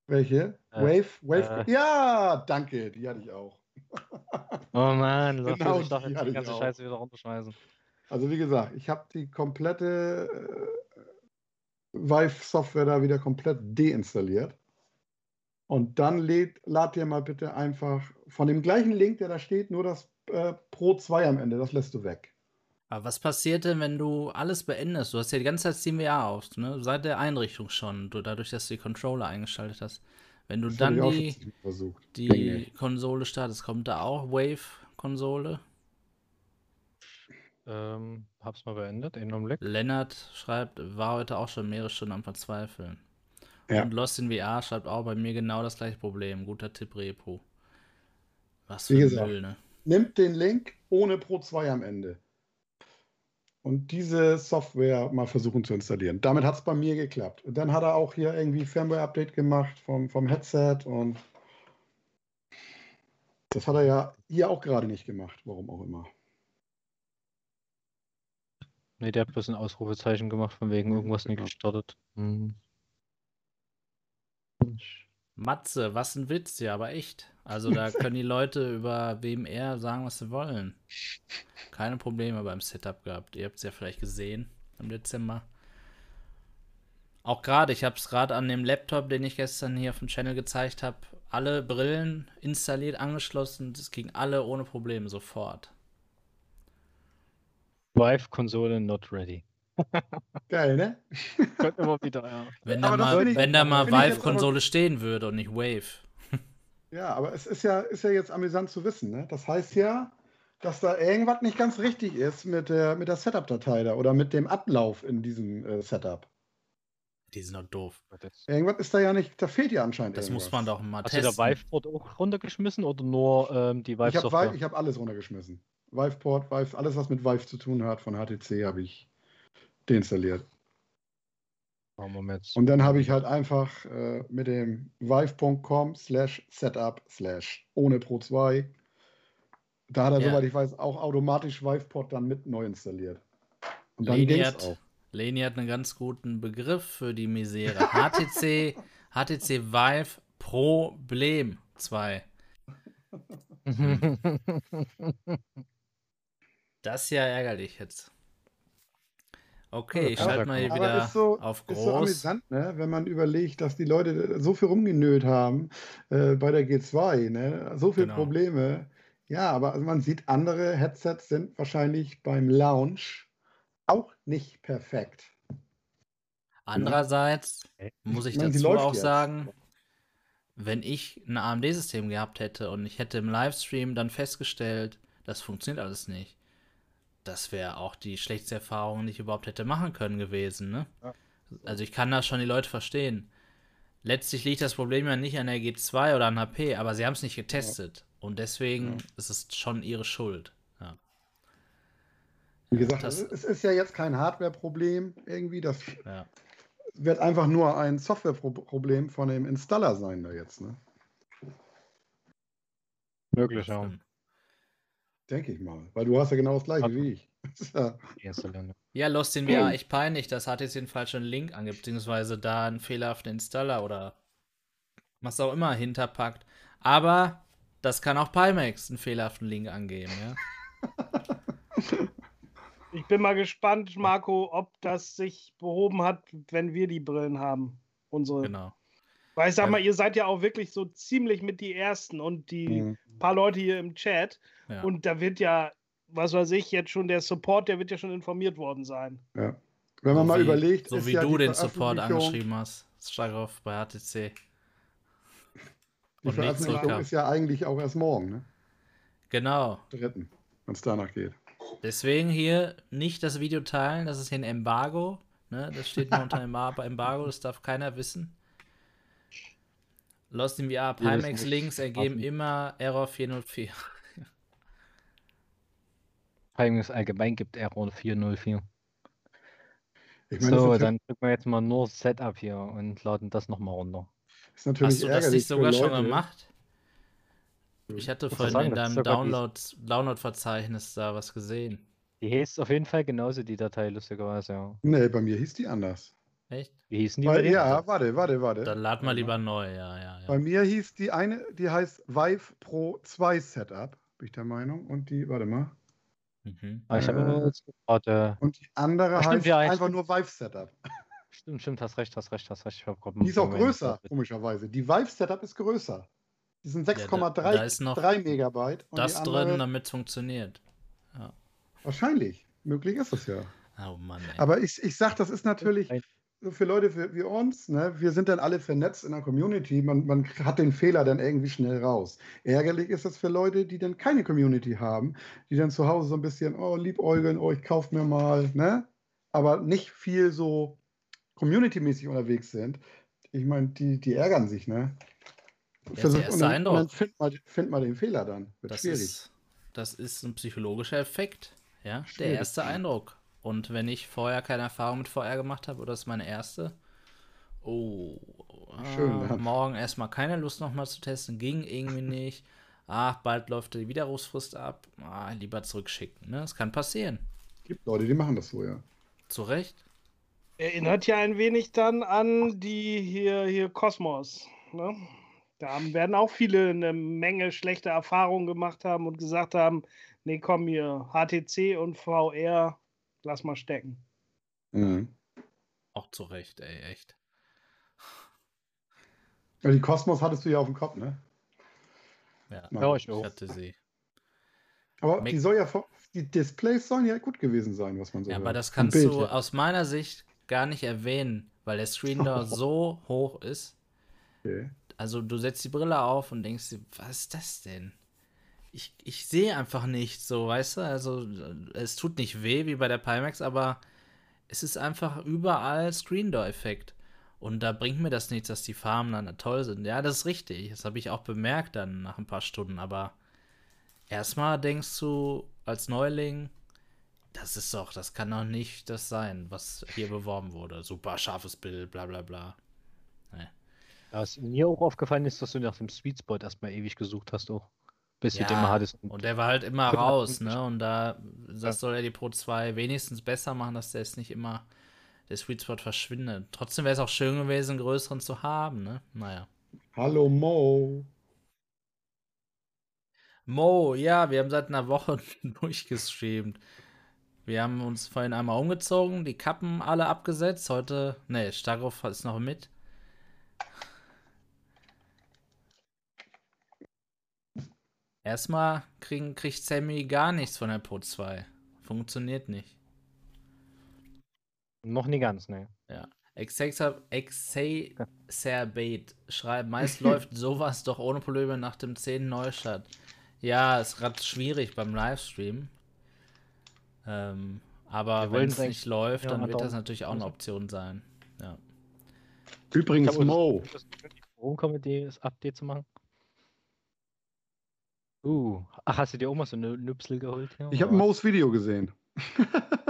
Welche? Äh, Wave? Wave? äh. ja, danke, die hatte ich auch. Oh man, los, Genau ich darf die jetzt die ganze. Scheiße wieder runterschmeißen. Also wie gesagt, ich habe die komplette äh, Vive-Software da wieder komplett deinstalliert. Und dann lädt, lad dir mal bitte einfach von dem gleichen Link, der da steht, nur das äh, Pro 2 am Ende, das lässt du weg. Aber was passiert denn, wenn du alles beendest? Du hast ja die ganze Zeit SteamVR auf, ne? Seit der Einrichtung schon, du, dadurch, dass du die Controller eingeschaltet hast. Wenn du Das dann die, die. Konsole startest, kommt da auch Wave-Konsole? Ähm, hab's mal beendet, einen Augenblick. Lennart schreibt, war heute auch schon mehrere Stunden am Verzweifeln. Ja. Und Lost in VR schreibt auch bei mir genau das gleiche Problem. Guter Tipp, Repo. Was Wie für ein gesagt. Müll, ne? Nimmt den Link ohne Pro 2 am Ende. Und diese Software mal versuchen zu installieren. Damit hat es bei mir geklappt. Und dann hat er auch hier irgendwie Firmware-Update gemacht vom, vom Headset und das hat er ja hier auch gerade nicht gemacht, warum auch immer. Ne, der hat bloß ein Ausrufezeichen gemacht, von wegen irgendwas nicht Genau. gestartet. Hm. Matze, was ein Witz, ja, aber echt. Also da können die Leute über WMR sagen, was sie wollen. Keine Probleme beim Setup gehabt. Ihr habt es ja vielleicht gesehen im Dezember. Auch gerade, ich habe es gerade an dem Laptop, den ich gestern hier auf dem Channel gezeigt habe, alle Brillen installiert, angeschlossen. Das ging alle ohne Probleme sofort. Vive-Konsole not ready. Geil, ne? Kommt immer wieder, ja. Wenn da Aber mal, ich- wenn da mal Vive-Konsole stehen würde und nicht Wave. Ja, aber es ist ja, ist ja jetzt amüsant zu wissen. Ne? Das heißt ja, dass da irgendwas nicht ganz richtig ist mit der, mit der Setup-Datei da oder mit dem Ablauf in diesem äh, Setup. Die sind doch doof. Irgendwas ist da ja nicht, da fehlt ja anscheinend Das irgendwas. muss man doch mal hast du da testen. Viveport auch runtergeschmissen oder nur ähm, die Ich habe Vive-Software? ich hab alles runtergeschmissen. Viveport, Vive, alles was mit Vive zu tun hat von HTC habe ich deinstalliert. Machen wir mal jetzt. Und dann habe ich halt einfach äh, mit dem vive.com slash setup slash ohne Pro 2, da hat er, Ja. soweit ich weiß, auch automatisch Viveport dann mit neu installiert. Und dann Leni hat, auch. Leni hat einen ganz guten Begriff für die Misere. HTC, HTC Vive Problem 2. Das ist ja ärgerlich jetzt. Okay, ich schalte mal hier wieder ist so, auf ist so groß. amüsant, ne? wenn man überlegt, dass die Leute so viel rumgenölt haben äh, bei der G2, ne? so viele Genau. Probleme. Ja, aber also man sieht, andere Headsets sind wahrscheinlich beim Launch auch nicht perfekt. Andererseits Okay. muss ich Ich meine, dazu auch jetzt. sagen, wenn ich ein AMD-System gehabt hätte und ich hätte im Livestream dann festgestellt, das funktioniert alles nicht, das wäre auch die schlechteste Erfahrung, die ich überhaupt hätte machen können gewesen. Ne? Ja. Also ich kann da schon die Leute verstehen. Letztlich liegt das Problem ja nicht an der G2 oder an HP, aber sie haben es nicht getestet. Und deswegen Ja. ist es schon ihre Schuld. Ja. Wie gesagt, das- es ist ja jetzt kein Hardware-Problem irgendwie. Das Ja. wird einfach nur ein Software-Problem von dem Installer sein da jetzt. Ne? Möglich, ja. Denke ich mal. Weil du hast ja genau das gleiche Hat- wie ich. Ja, Lost in VR echt peinlich, dass HTC den falschen Link angibt, beziehungsweise da einen fehlerhaften Installer oder was auch immer hinterpackt. Aber das kann auch Pimax einen fehlerhaften Link angeben, ja. Ich bin mal gespannt, Marco, ob das sich behoben hat, wenn wir die Brillen haben. Unsere. Genau. Weil ich sag mal, ihr seid ja auch wirklich so ziemlich mit die Ersten und die Mhm. paar Leute hier im Chat. Ja. Und da wird ja, was weiß ich, jetzt schon der Support, der wird ja schon informiert worden sein. ja. Wenn man So mal wie, überlegt, So ist wie ja du den Support angeschrieben hast. Stark auf bei HTC. Die und Veröffentlichung ist ja eigentlich auch erst morgen, ne? Genau. Dritten, wenn es danach geht. Deswegen hier nicht das Video teilen, das ist hier ein Embargo. Ne? Das steht nur unter Embargo, das darf keiner wissen. Lost in VR, Pimax Links ergeben offen. immer Error 404. Pimax allgemein gibt Error 404. Ich meine, so, dann drücken wir jetzt mal nur Setup hier und laden das nochmal runter. Ist natürlich Hast du das nicht sogar schon gemacht? Ich hatte vorhin sagen, in deinem Download-Verzeichnis da was gesehen. Die hieß auf jeden Fall genauso, die Datei, lustigerweise, ja. Nee, bei mir hieß die anders. Echt? Wie hießen die? Weil, ja, warte, warte, warte. Dann lad mal lieber neu, ja, ja, ja. Bei mir hieß die eine, die heißt Vive Pro 2 Setup, bin ich der Meinung. Und die, warte mal. Mhm. Ah, ich habe äh, jetzt gerade. Und die andere heißt ja, einfach nur Vive Setup. Stimmt, stimmt, hast recht, hast recht, hast recht. die ist auch größer, komischerweise. Die Vive Setup ist größer. Die sind 6,3 ja, Megabyte. das andere, drin, damit es funktioniert. Ja. Wahrscheinlich. Möglich ist es ja. Oh Mann, ey. Aber ich, ich sag, das ist natürlich für Leute wie, wie uns, ne, wir sind dann alle vernetzt in der Community, man, man hat den Fehler dann irgendwie schnell raus. Ärgerlich ist das für Leute, die dann keine Community haben, die dann zu Hause so ein bisschen, oh, liebäugeln, oh, ich kauf mir mal, ne? Aber nicht viel so community-mäßig unterwegs sind. Ich meine, die, die ärgern sich, ne? Versuch, und dann, und dann find, mal, find mal den Fehler dann. Wird das schwierig. Ist, das ist ein psychologischer Effekt, ja, schwierig. der erste Eindruck. Und wenn ich vorher keine Erfahrung mit VR gemacht habe, oder das ist meine erste, oh, Schön, äh, morgen erstmal keine Lust nochmal zu testen, ging irgendwie nicht. Ach, bald läuft die Widerrufsfrist ab. Ah, lieber zurückschicken. Ne? Das kann passieren. Gibt Leute, die machen das so, ja. Zu Recht. Erinnert ja ein wenig dann an die hier, hier Kosmos. Ne? Da werden auch viele eine Menge schlechte Erfahrungen gemacht haben und gesagt haben, nee, komm hier, HTC und VR lass mal stecken. Mhm. Auch zu Recht, ey, echt. Ja, die Kosmos hattest du ja auf dem Kopf, ne? Ja, ja ich, ich hatte sie. Aber Mac die soll ja die Displays sollen ja gut gewesen sein, was man so Ja, hört. aber das kannst Bild, du ja. aus meiner Sicht gar nicht erwähnen, weil der Screen da so hoch ist. Okay. Also du setzt die Brille auf und denkst dir, was ist das denn? Ich, ich sehe einfach nicht so, weißt du? Also es tut nicht weh wie bei der Pimax, aber es ist einfach überall Screen Door Effekt. Und da bringt mir das nichts, dass die Farben dann toll sind. Ja, das ist richtig. Das habe ich auch bemerkt dann nach ein paar Stunden. Aber erstmal denkst du als Neuling, das ist doch, das kann doch nicht das sein, was hier beworben wurde. Super scharfes Bild, bla bla bla. Nee. Was mir auch aufgefallen ist, dass du nach dem Sweet Spot erstmal ewig gesucht hast auch bis ja, du den mal hattest. Und der war halt immer raus, ne? Und da, das ja. soll ja die Pro 2 wenigstens besser machen, dass der jetzt nicht immer der Sweet Spot verschwindet. Trotzdem wäre es auch schön gewesen, einen größeren zu haben, ne? Naja. Hallo Mo. Mo, ja, wir haben seit einer Woche durchgestreamt. Wir haben uns vorhin einmal umgezogen, die Kappen alle abgesetzt. Heute, ne, Starov ist noch mit. Erstmal krieg, kriegt Sammy gar nichts von der Pro 2. Funktioniert nicht. Noch nie ganz, ne. Ja. Exacerbate schreibt, meist läuft sowas doch ohne Probleme nach dem 10. Neustart. Ja, ist gerade schwierig beim Livestream. Ähm, aber wenn es nicht läuft, ja, dann wird das natürlich auch eine Option sein. Ja. Übrigens, Mo. Warum kommen die das Update zu machen? Uh, ach, hast du dir auch mal so eine Nüpsel geholt? Hier, ich habe Mo's Video gesehen.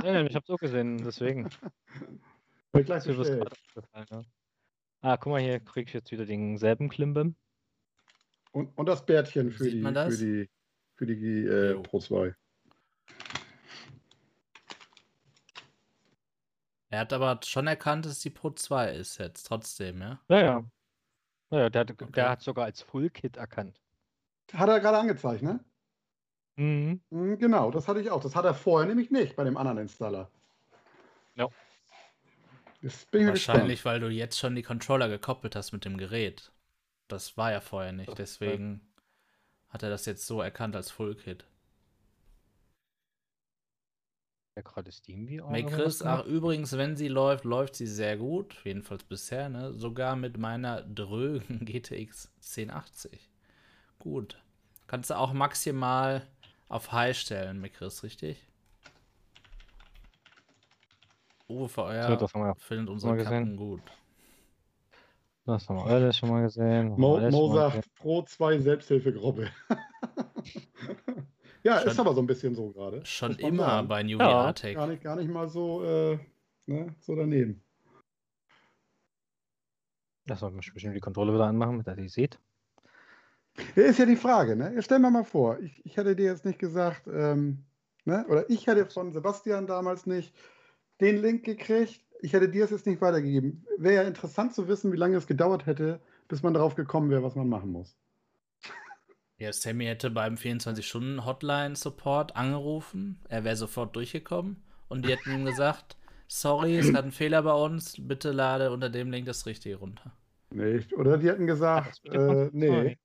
ja, ich habe es auch gesehen, deswegen. Ich gleich so ja. Ah, guck mal, hier krieg ich jetzt wieder denselben Klimbim. Und, und das Bärtchen für die, für die, für die äh, Pro 2. Er hat aber schon erkannt, dass die Pro 2 ist jetzt trotzdem, ja? Ja, ja. Naja, der, okay. der hat sogar als Full Kit erkannt. Hat er gerade angezeigt, ne? Mhm. mhm. Genau, das hatte ich auch. Das hat er vorher nämlich nicht bei dem anderen Installer. Ja. Wahrscheinlich, gespannt. weil du jetzt schon die Controller gekoppelt hast mit dem Gerät. Das war ja vorher nicht. Deswegen hat er das jetzt so erkannt als Full Kit. Ja, gerade Steam VR. Hey Chris, ach übrigens, wenn sie läuft, läuft sie sehr gut. Jedenfalls bisher, ne? Sogar mit meiner drögen GTX 1080. Gut. Kannst du auch maximal auf High stellen, Mikris, richtig? Uwe So, VR das haben wir, findet unsere mal gesehen. Kacken gut. das haben wir alles schon mal gesehen. Mo, alles Mo schon mal sagt Pro 2 Selbsthilfegruppe. ja, ist Schon- aber so ein bisschen so gerade. Schon immer sagen. bei New Ja, VR Tech. Gar nicht, gar nicht mal so, äh, ne, so daneben. Das soll ich bestimmt die Kontrolle wieder anmachen, damit er die sieht. Ja, ist ja die Frage, ne? Stell mir mal vor, ich, ich hätte dir jetzt nicht gesagt, ähm, ne? oder ich hätte von Sebastian damals nicht den Link gekriegt, ich hätte dir es jetzt nicht weitergegeben. Wäre ja interessant zu wissen, wie lange es gedauert hätte, bis man darauf gekommen wäre, was man machen muss. Ja, Sammy hätte beim 24-Stunden-Hotline-Support angerufen. Er wäre sofort durchgekommen und die hätten ihm gesagt: Sorry, es hat einen Fehler bei uns. Bitte lade unter dem Link das Richtige runter. Nee, oder die hätten gesagt, äh, nee, Sorry.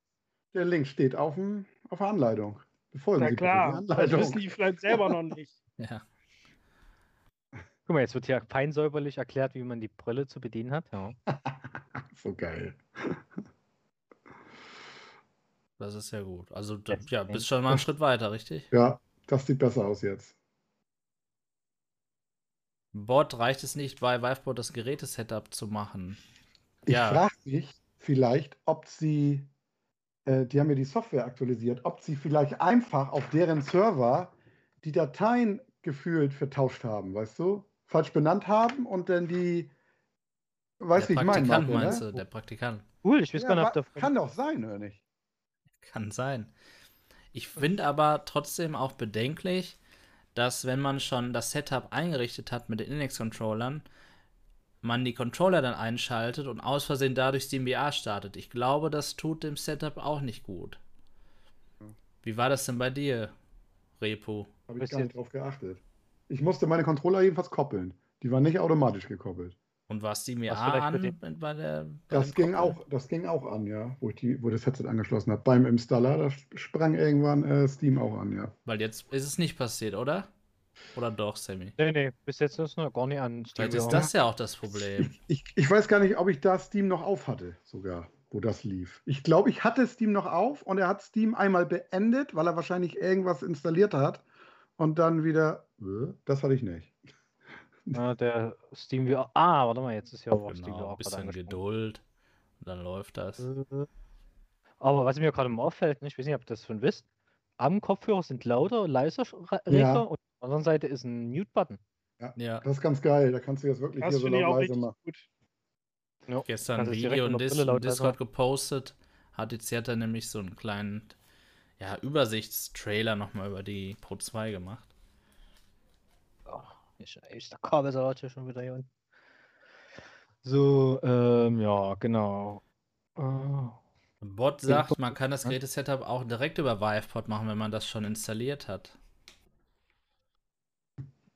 Der Link steht auf, dem, auf der Anleitung. Befolgen Na Sie klar, die das Anleitung. wissen die vielleicht selber noch nicht. Ja. Guck mal, jetzt wird hier fein säuberlich erklärt, wie man die Brille zu bedienen hat. Ja. so geil. Das ist ja gut. Also, d- Jetzt ja, bist schon mal einen Schritt weiter, richtig? Ja, das sieht besser aus jetzt. Bot reicht es nicht, bei Vivebot das Gerätesetup zu machen. Ich Ja. frage mich vielleicht, ob sie, äh, die haben ja die Software aktualisiert, ob sie vielleicht einfach auf deren Server die Dateien gefühlt vertauscht haben, weißt du? Falsch benannt haben und dann die, weißt du, der ich meine, Praktikant Marco, meinst ne? du, der Praktikant. Cool, ich weiß Ja, gar nicht, ob der kann doch sein, oder nicht? Kann sein. Ich finde aber trotzdem auch bedenklich, dass wenn man schon das Setup eingerichtet hat mit den Index-Controllern, man die Controller dann einschaltet und aus Versehen dadurch SteamVR startet. Ich glaube, das tut dem Setup auch nicht gut. Wie war das denn bei dir, Repo? Habe ich gar nicht drauf geachtet. Ich musste meine Controller jedenfalls koppeln. Die waren nicht automatisch gekoppelt. Und war SteamVR an bei- der bei Das ging Koppeln? auch, das ging auch an, ja, wo ich die, wo das Headset angeschlossen habe. Beim Installer, da sprang irgendwann äh, Steam auch an, ja. Weil jetzt ist es nicht passiert, oder? Oder doch, Sammy? Nee, nee, bis jetzt ist noch gar nicht an Vielleicht Stevie ist das ja auch das Problem. Ich, ich weiß gar nicht, ob ich da Steam noch auf hatte, sogar, wo das lief. Ich glaube, ich hatte Steam noch auf und er hat Steam einmal beendet, weil er wahrscheinlich irgendwas installiert hat. Und dann wieder, äh, das hatte ich nicht. Ja, der Steam VR. Ah, warte mal, jetzt ist ja auch Steam Genau, VR ein bisschen. Geduld. Und dann läuft das. Äh, Aber was mir gerade mal auffällt, ne, ich weiß nicht, ob ihr das schon wisst, am Kopfhörer sind lauter, leiser Regler Ja. und auf der anderen Seite ist ein Mute-Button. Ja, Das ist ganz geil. Da kannst du jetzt wirklich Das hier so leise machen. gut. Ja, gestern ein Video in Dis Discord gepostet. Hat jetzt hat er nämlich so einen kleinen ja, Übersichtstrailer nochmal über die Pro 2 gemacht. Ach, ist, ist der Kabelsalat hier schon wieder hier unten. So, ähm, ja, genau. Äh, Bot sagt, man kann das. Gerätesetup auch direkt über Vivepod machen, wenn man das schon installiert hat.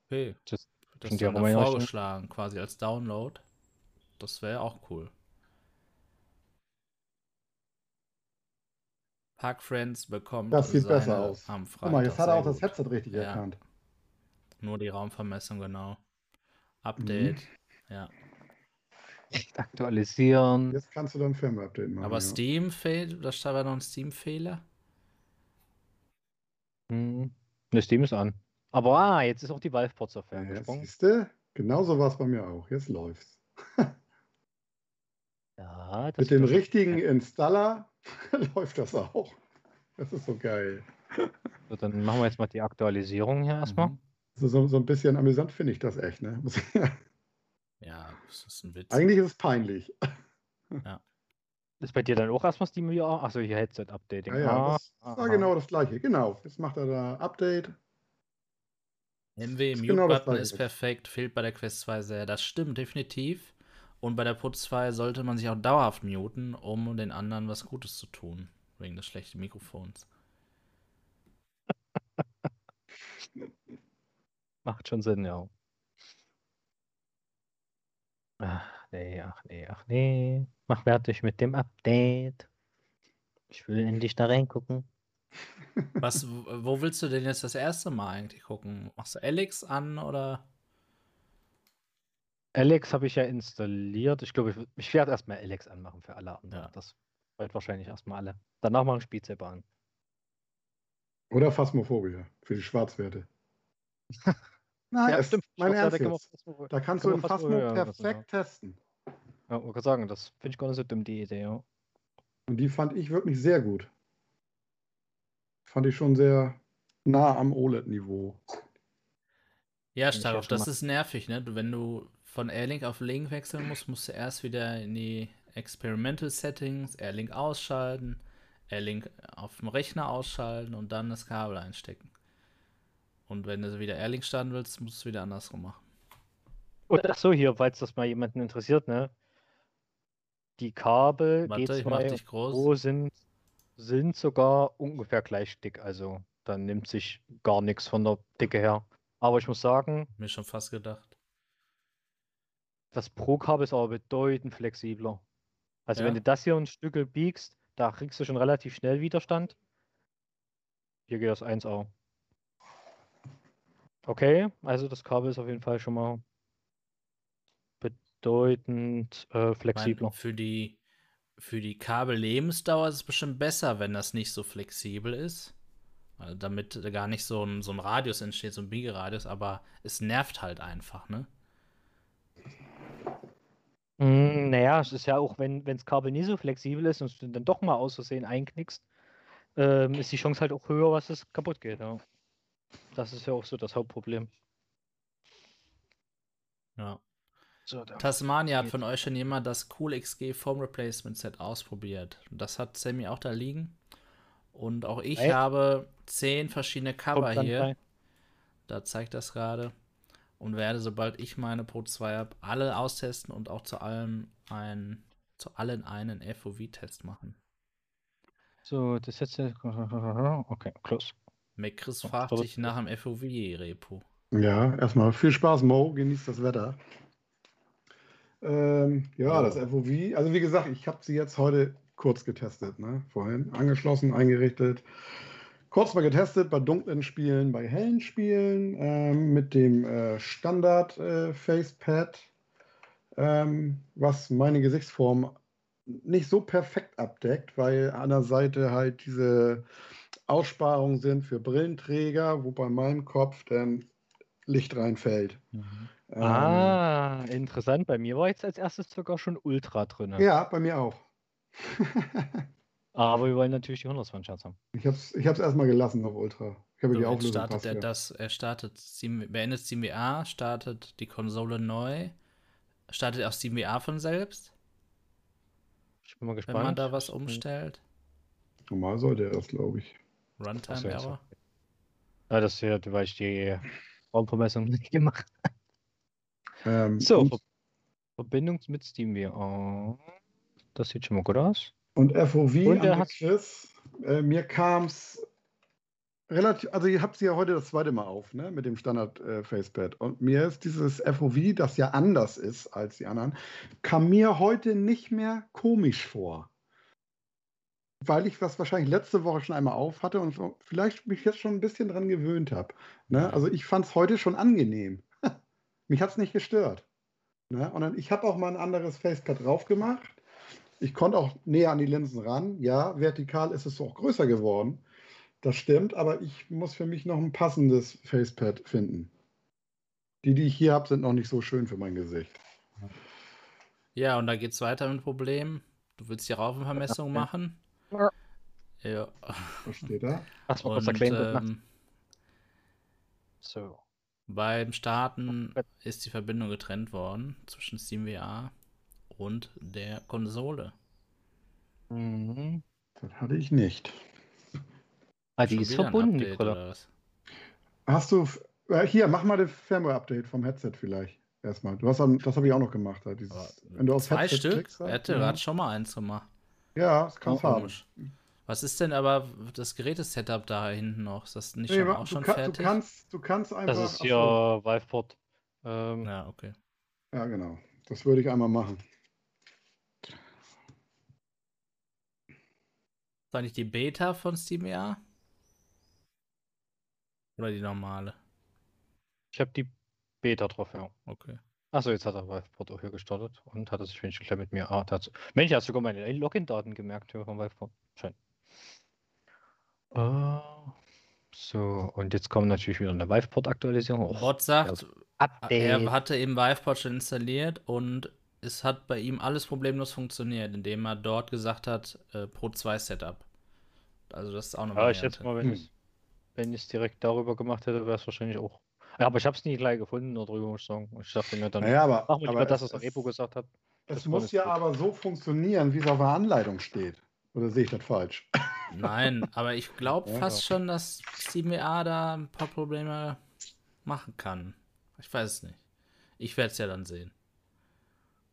Okay. Das Das ist ja schon- vorgeschlagen, quasi als Download. Das wäre auch cool. Park Friends bekommt Das sieht besser aus. am Freitag. Guck mal, jetzt hat er auch das. Headset richtig Ja. erkannt. Nur die Raumvermessung, genau. Update. Mhm. Ja. Aktualisieren. Jetzt kannst du dann Firmware-Update machen. Aber ja. Steam fehlt, da stand ja noch ein Steam-Fehler. Hm. Ne, Steam ist an. Aber ah, jetzt ist auch die Valve-Port-Software Ja, jetzt angesprungen. siehst du, genauso war es bei mir auch. Jetzt läuft's. Ja, das Mit dem richtigen Installer läuft das auch. Das ist so geil. So, dann machen wir jetzt mal die Aktualisierung hier erstmal. Mhm. Also so, so ein bisschen amüsant finde ich das echt. Ne? Ja, das ist ein Witz. Eigentlich ist es peinlich. Ist bei dir dann auch erstmal Steam VR? Achso, hier Headset-Updating. Ja, ja, Ah, das war aha. genau das gleiche. Genau. Jetzt macht er da Update. MW ist Mute genau Button ist perfekt, fehlt bei der Quest 2 sehr. Das stimmt definitiv. Und bei der Putz 2 sollte man sich auch dauerhaft muten, um den anderen was Gutes zu tun. Wegen des schlechten Mikrofons. Macht schon Sinn, ja. Ach nee, ach nee, ach nee. Mach fertig mit dem Update. Ich will endlich da reingucken. Was, wo willst du denn jetzt das erste Mal eigentlich gucken? Machst du Alex an oder? Alex habe ich ja installiert. Ich glaube, ich, ich werde erstmal Alex anmachen für alle anderen. Ja. Das freut wahrscheinlich erstmal alle. Danach mache ich Spielzeiber an. Oder Phasmophobia für die Schwarzwerte. Nein, Ja, es- stimmt. mein Ernst da kann Da kannst kann du in hören, das, ja. perfekt testen. Ja, ich wollte sagen, das finde ich gar nicht so dumm, die Idee, ja. Und die fand ich wirklich sehr gut. Fand ich schon sehr nah am OLED-Niveau. Ja, Kann schon das ist nervig, ne? Wenn du von Airlink auf Link wechseln musst, musst du erst wieder in die Experimental Settings, Airlink ausschalten, Airlink auf dem Rechner ausschalten und dann das Kabel einstecken. Und wenn du wieder Airlink starten willst, musst du es wieder andersrum machen. Und ach so, hier, falls das mal jemanden interessiert, ne? Die Kabel Warte, ich mach G2 dich groß. Sind, sind sogar ungefähr gleich dick, also dann nimmt sich gar nichts von der Dicke her. Aber ich muss sagen, Mir schon fast gedacht. das Pro-Kabel ist aber bedeutend flexibler. Also Ja? wenn du das hier ein Stückel biegst, da kriegst du schon relativ schnell Widerstand. Hier geht das 1A. Okay, also das Kabel ist auf jeden Fall schon mal bedeutend äh, flexibler. für die, für die Kabellebensdauer ist es bestimmt besser, wenn das nicht so flexibel ist. Also damit gar nicht so ein, so ein Radius entsteht, so ein Biegeradius, aber es nervt halt einfach, ne? Mm, naja, es ist ja auch, wenn das Kabel nie so flexibel ist und du dann doch mal aus Versehen einknickst, ähm, ist die Chance halt auch höher, dass es kaputt geht. Ja. Das ist ja auch so das Hauptproblem. Ja. So. Tasmania hat von euch schon jemand das Cool XG Foam Replacement Set ausprobiert. Das hat Sammy auch da liegen. Und auch ich Hey. habe zehn verschiedene Cover hier. rein. Da zeigt das gerade. Und werde, sobald ich meine Pro 2 habe, alle austesten und auch zu allem ein, zu allen einen FOV-Test machen. So, das jetzt. Okay, close. McChris Ja, fragt sich nach dem FOV-Repo. Ja, erstmal viel Spaß, Mo. Genießt das Wetter. Ähm, ja, Ja. das FOV. Also wie gesagt, ich habe sie jetzt heute kurz getestet, ne? Vorhin angeschlossen, eingerichtet. Kurz mal getestet bei dunklen Spielen, bei hellen Spielen, ähm, mit dem äh, Standard äh, Facepad, ähm, was meine Gesichtsform nicht so perfekt abdeckt, weil an der Seite halt diese Aussparungen sind für Brillenträger, wo bei meinem Kopf dann Licht reinfällt. Ähm, Ah, interessant. Bei mir war jetzt als erstes sogar schon Ultra drin. Ja, bei mir auch. Aber wir wollen natürlich die 120 Hertz haben. Ich habe es ich hab's erstmal gelassen auf Ultra. Ich habe So, die jetzt Auflösung startet passt er ja. das, er startet, beendet SteamVR, startet die Konsole neu, startet auch SteamVR von selbst, Ich bin mal wenn gespannt. man da was umstellt. Normal sollte er das, glaube ich. Runtime Ach so, Error. Ja, das hier, weil ich die Raumvermessung nicht gemacht Ähm, So, Ver Verbindung mit SteamVR. Das sieht schon mal gut aus. und FOV Und an er der hat- Chris, äh, mir kam es relativ, also ihr habt sie ja heute das zweite Mal auf, ne, mit dem Standard äh, Facepad. Und mir ist dieses FOV, das ja anders ist als die anderen, kam mir heute nicht mehr komisch vor. Weil ich das wahrscheinlich letzte Woche schon einmal auf hatte und so vielleicht mich jetzt schon ein bisschen dran gewöhnt habe. Ne? Also ich fand es heute schon angenehm. mich hat es nicht gestört. Ne? Und dann, ich habe auch mal ein anderes Facepad drauf gemacht. Ich konnte auch näher an die Linsen ran. Ja, vertikal ist es auch größer geworden. Das stimmt, aber ich muss für mich noch ein passendes Facepad finden. Die, die ich hier habe, sind noch nicht so schön für mein Gesicht. Ja, und da geht's weiter mit Problemen. Du willst die Raufenvermessung machen. Ja. Ja. Was steht da? Lass mal kurz erklären. ähm, So. beim Starten ist die Verbindung getrennt worden zwischen SteamVR und der Konsole. Mhm. Das hatte ich nicht. Ah, die Schon ist verbunden, was? Hast du. Äh, hier, mach mal das Firmware-Update vom Headset vielleicht. Erstmal. Du hast, das habe ich auch noch gemacht. da, Dieses, wenn du aufs Zwei Headset Stück? klickst, da- Er hatte Mhm. gerade schon mal eins gemacht. Ja, das du haben. Komisch. Was ist denn aber das Gerätesetup da hinten noch? Ist das nicht Nee, schon, auch du, schon kann, du, fertig? kannst, du kannst einfach. Das ist hier so. Valveport. Ähm, Ja, okay. Ja, genau. Das würde ich einmal machen. Ist eigentlich die Beta von SteamVR? Oder die normale? Ich habe die Beta drauf, ja. Okay. Achso, jetzt hat er Valveport auch hier gestartet und hat es sich wenigstens gleich mit mir. Ah, dazu. Mensch, er hat sogar meine Login-Daten gemerkt hier von Valveport. Schön. Äh, So, und jetzt kommt natürlich wieder eine Viveport-Aktualisierung. Oh, Bot sagt, Update. er hatte eben Viveport schon installiert und es hat bei ihm alles problemlos funktioniert, indem er dort gesagt hat, äh, Pro 2 Setup. Also das ist auch eine Ja, ich Variante. schätze mal, wenn Hm. ich wenn ich es direkt darüber gemacht hätte, wäre es wahrscheinlich auch. Ja, aber ich habe es nie gleich gefunden darüber, muss ich sagen. Ich dachte mir dann, Naja, aber, machen wir lieber aber das, es, was auch Epo gesagt hat. es muss ja gut. aber so funktionieren, wie es auf der Anleitung steht. Oder sehe ich das falsch? Nein, aber ich glaube Ja, fast ja. schon, dass SteamWA da ein paar Probleme machen kann. Ich weiß es nicht. Ich werde es ja dann sehen.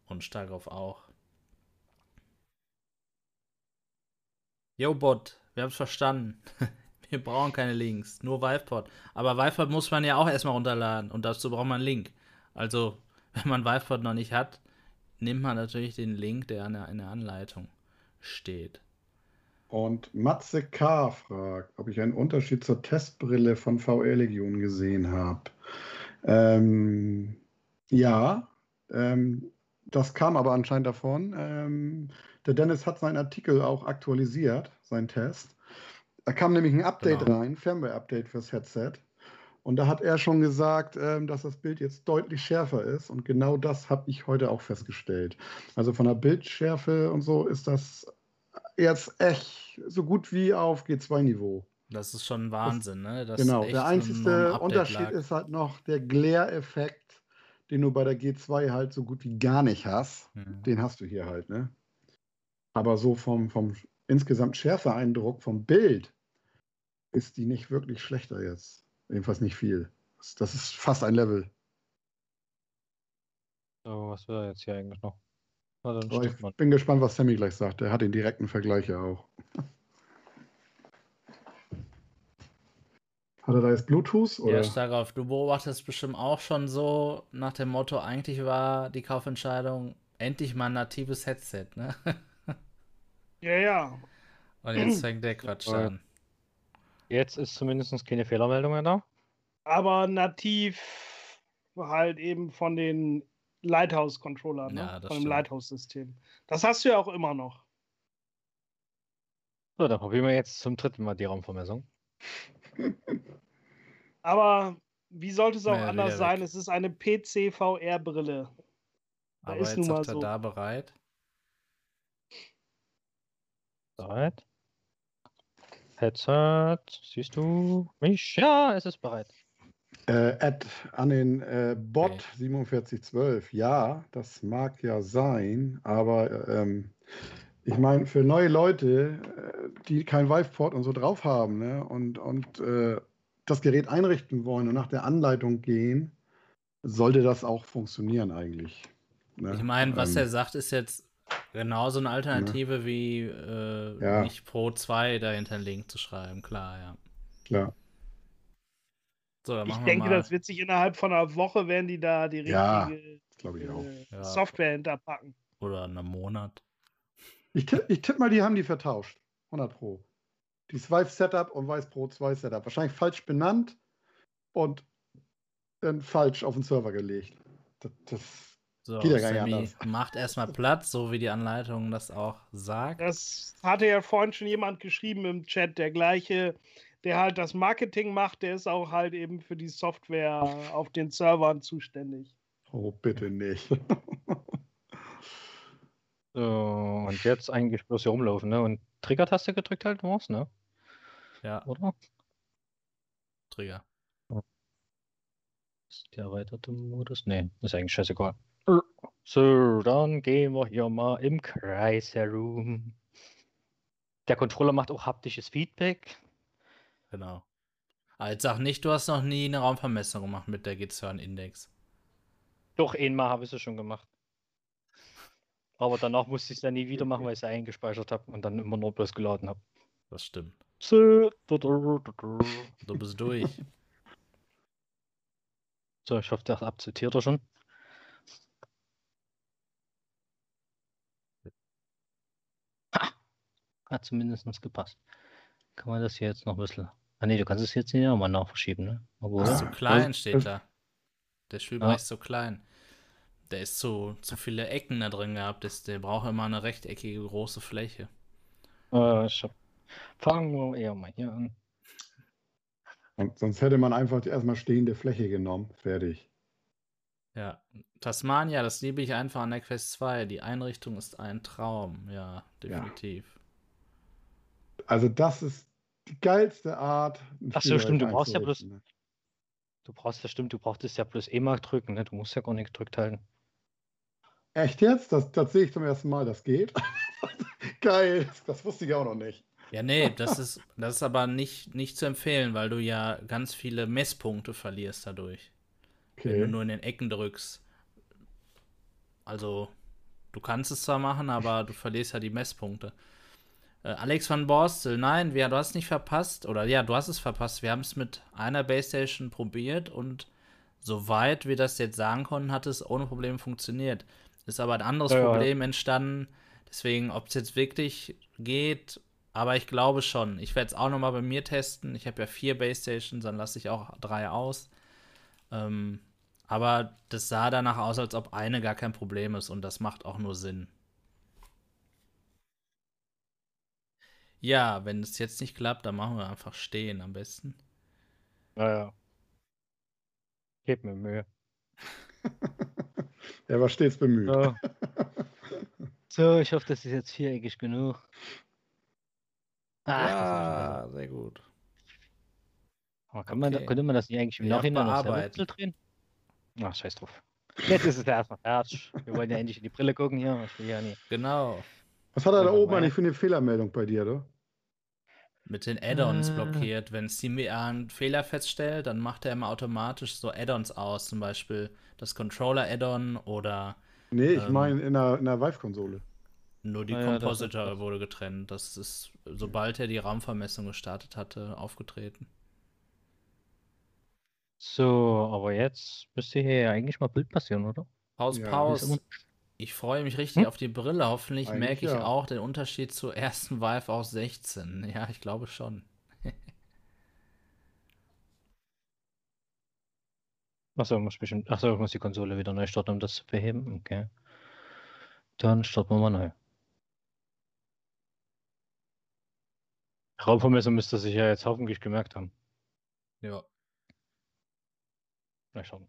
Und Starkov auch. Yo, Bot, wir haben es verstanden. Wir brauchen keine Links, nur Viveport. Aber Viveport muss man ja auch erstmal runterladen und dazu braucht man einen Link. Also, wenn man Viveport noch nicht hat, nimmt man natürlich den Link, der in der, Anleitung steht. Und Matze K. fragt, ob ich einen Unterschied zur Testbrille von VR Legion gesehen habe. Ähm, ja, ähm, das kam aber anscheinend davon. Ähm, der Dennis hat seinen Artikel auch aktualisiert, seinen Test. Da kam nämlich ein Update Genau. rein, Firmware-Update fürs Headset. Und da hat er schon gesagt, ähm, dass das Bild jetzt deutlich schärfer ist. Und genau das habe ich heute auch festgestellt. Also von der Bildschärfe und so ist das jetzt echt so gut wie auf G2-Niveau. Das ist schon Wahnsinn, ne? Dass Genau, der ein einzige Unterschied lag. ist halt noch der Glare-Effekt, den du bei der G2 halt so gut wie gar nicht hast. Mhm. Den hast du hier halt, ne? Aber so vom, vom insgesamt Schärfe-Eindruck vom Bild ist die nicht wirklich schlechter jetzt. Jedenfalls nicht viel. Das, das ist fast ein Level. So, was wäre jetzt hier eigentlich noch? Na, dann Aber stimmt man. ich bin gespannt, was Sammy gleich sagt. Der hat den direkten Vergleich ja auch. Hat er da jetzt Bluetooth? Oder? Ja, Starkov, du beobachtest bestimmt auch schon so nach dem Motto, eigentlich war die Kaufentscheidung endlich mal ein natives Headset, ne? Ja, ja. Und jetzt fängt der Quatsch Ja. an. Jetzt ist zumindest keine Fehlermeldung mehr da. Aber nativ halt eben von den Lighthouse-Controllern, ne? Ja, das von dem. Lighthouse-System. Das hast du ja auch immer noch. So, dann probieren wir jetzt zum dritten Mal die Raumvermessung. Aber wie sollte es auch Naja, anders sein? weg. Es ist eine PC-VR-Brille. Aber ist jetzt nun mal er so. da bereit. Bereit? Headset, siehst du mich? Ja, es ist bereit. Äh, Add an den äh, Bot Okay. 4712. Ja, das mag ja sein, aber ähm, ich meine, für neue Leute, äh, die kein Viveport und so drauf haben ne, und, und äh, das Gerät einrichten wollen und nach der Anleitung gehen, sollte das auch funktionieren eigentlich. Ne? Ich meine, was Ähm, er sagt, ist jetzt genauso eine Alternative wie äh, Ja. nicht Pro 2 dahinter einen Link zu schreiben, klar, ja. Klar. So, dann Ich denke, das wird sich innerhalb von einer Woche werden die da die Ja, richtige äh, Ja. Software hinterpacken. Oder einen Monat. Ich tippe ich tipp mal, die haben die vertauscht. 100 Pro. Die Vive Setup und Vive Pro 2 Setup. Wahrscheinlich falsch benannt und dann falsch auf den Server gelegt. Das, das, So, Geht ja gar nicht Sammy anders. macht erstmal Platz, so wie die Anleitung das auch sagt. Das hatte ja vorhin schon jemand geschrieben im Chat, der gleiche, der halt das Marketing macht, der ist auch halt eben für die Software auf den Servern zuständig. oh, bitte nicht. So, und jetzt eigentlich bloß hier rumlaufen, ne? Und Trigger-Taste gedrückt halt war's, ne? Ja, Oder? Trigger. Der erweiterte Modus? Ne, ist eigentlich scheißegal. So, dann gehen wir hier mal im Kreis herum. Der Controller macht auch haptisches Feedback. Genau. Aber jetzt sag nicht, du hast noch nie eine Raumvermessung gemacht mit der Gizern Index. Doch, einmal habe ich es schon gemacht. Aber danach musste ich es dann nie wieder machen, weil ich es eingespeichert habe und dann immer nur bloß geladen habe. Das stimmt. So, Du bist durch. So, ich hoffe, das akzeptiert er schon. Ha! Hat zumindest gepasst. Kann man das hier jetzt noch ein bisschen. Ah ne, du kannst es jetzt hier nochmal nachverschieben, ne? Obwohl, ist zu klein, das- steht das- da. Der Spielbereich Ja. ist zu klein. Der ist zu, zu viele Ecken da drin gehabt. Das, der braucht immer eine rechteckige große Fläche. äh, ich hab... fangen wir eher mal hier an. Und sonst hätte man einfach erstmal stehende Fläche genommen. Fertig. Ja, Tasmania, das liebe ich einfach an der Quest 2. Die Einrichtung ist ein Traum, ja, definitiv. Also das ist die geilste Art. ein Ach so, stimmt, du brauchst ja bloß- ne? Du brauchst das stimmt, du brauchtest ja bloß eh mal drücken, ne? Du musst ja gar nicht gedrückt halten. Echt jetzt? Das, das sehe ich zum ersten Mal, das geht. Geil, das, das wusste ich auch noch nicht. Ja, nee, das ist, das ist aber nicht, nicht zu empfehlen, weil du ja ganz viele Messpunkte verlierst dadurch. Wenn du Okay. nur in den Ecken drückst. Also, du kannst es zwar machen, aber du verlierst ja die Messpunkte. Äh, Alex van Borstel, nein, wir, du hast nicht verpasst. Oder ja, du hast es verpasst. Wir haben es mit einer Base Station probiert und soweit wir das jetzt sagen konnten, hat es ohne Probleme funktioniert. Ist aber ein anderes Ja, ja. Problem entstanden. Deswegen, ob es jetzt wirklich geht, aber ich glaube schon. Ich werde es auch nochmal bei mir testen. Ich habe ja vier Base Stations, dann lasse ich auch drei aus. Ähm, aber das sah danach aus, als ob eine gar kein Problem ist und das macht auch nur Sinn. Ja, wenn es jetzt nicht klappt, dann machen wir einfach stehen am besten. Ja, ja. Gebt mir Mühe. Er war stets bemüht. So. so, ich hoffe, das ist jetzt viereckig genug. Ach, ja, sehr gut. Aber kann man, okay. könnte man das nicht eigentlich im Ja, Nachhinein noch selber drehen? Ach, scheiß drauf. Jetzt ist es ja erstmal fertig. Wir wollen ja endlich in die Brille gucken hier. Ich will ja nicht. Genau. Was hat er da oben eigentlich für eine Fehlermeldung bei dir, du? Mit den Add-ons Äh. blockiert. Wenn Steam einen Fehler feststellt, dann macht er immer automatisch so Add-ons aus. Zum Beispiel das Controller-Add-on oder Nee, ich Ähm. meine in der, in der Vive-Konsole. Nur die ja, das ist Compositor wurde getrennt. Das ist, sobald er die Raumvermessung gestartet hatte, aufgetreten. So, aber jetzt müsste hier ja eigentlich mal Bild passieren, oder? Pause, Ja, Pause. Ich freue mich richtig Hm? auf die Brille. Hoffentlich Eigentlich merke ich ja. auch den Unterschied zur ersten Vive aus 16. Ja, ich glaube schon. Achso, muss bestimmt. Achso, ich muss die Konsole wieder neu starten, um das zu beheben. Okay. Dann starten wir mal neu. Raumvermessung müsste sich ja jetzt hoffentlich gemerkt haben. Ja. Mal schauen.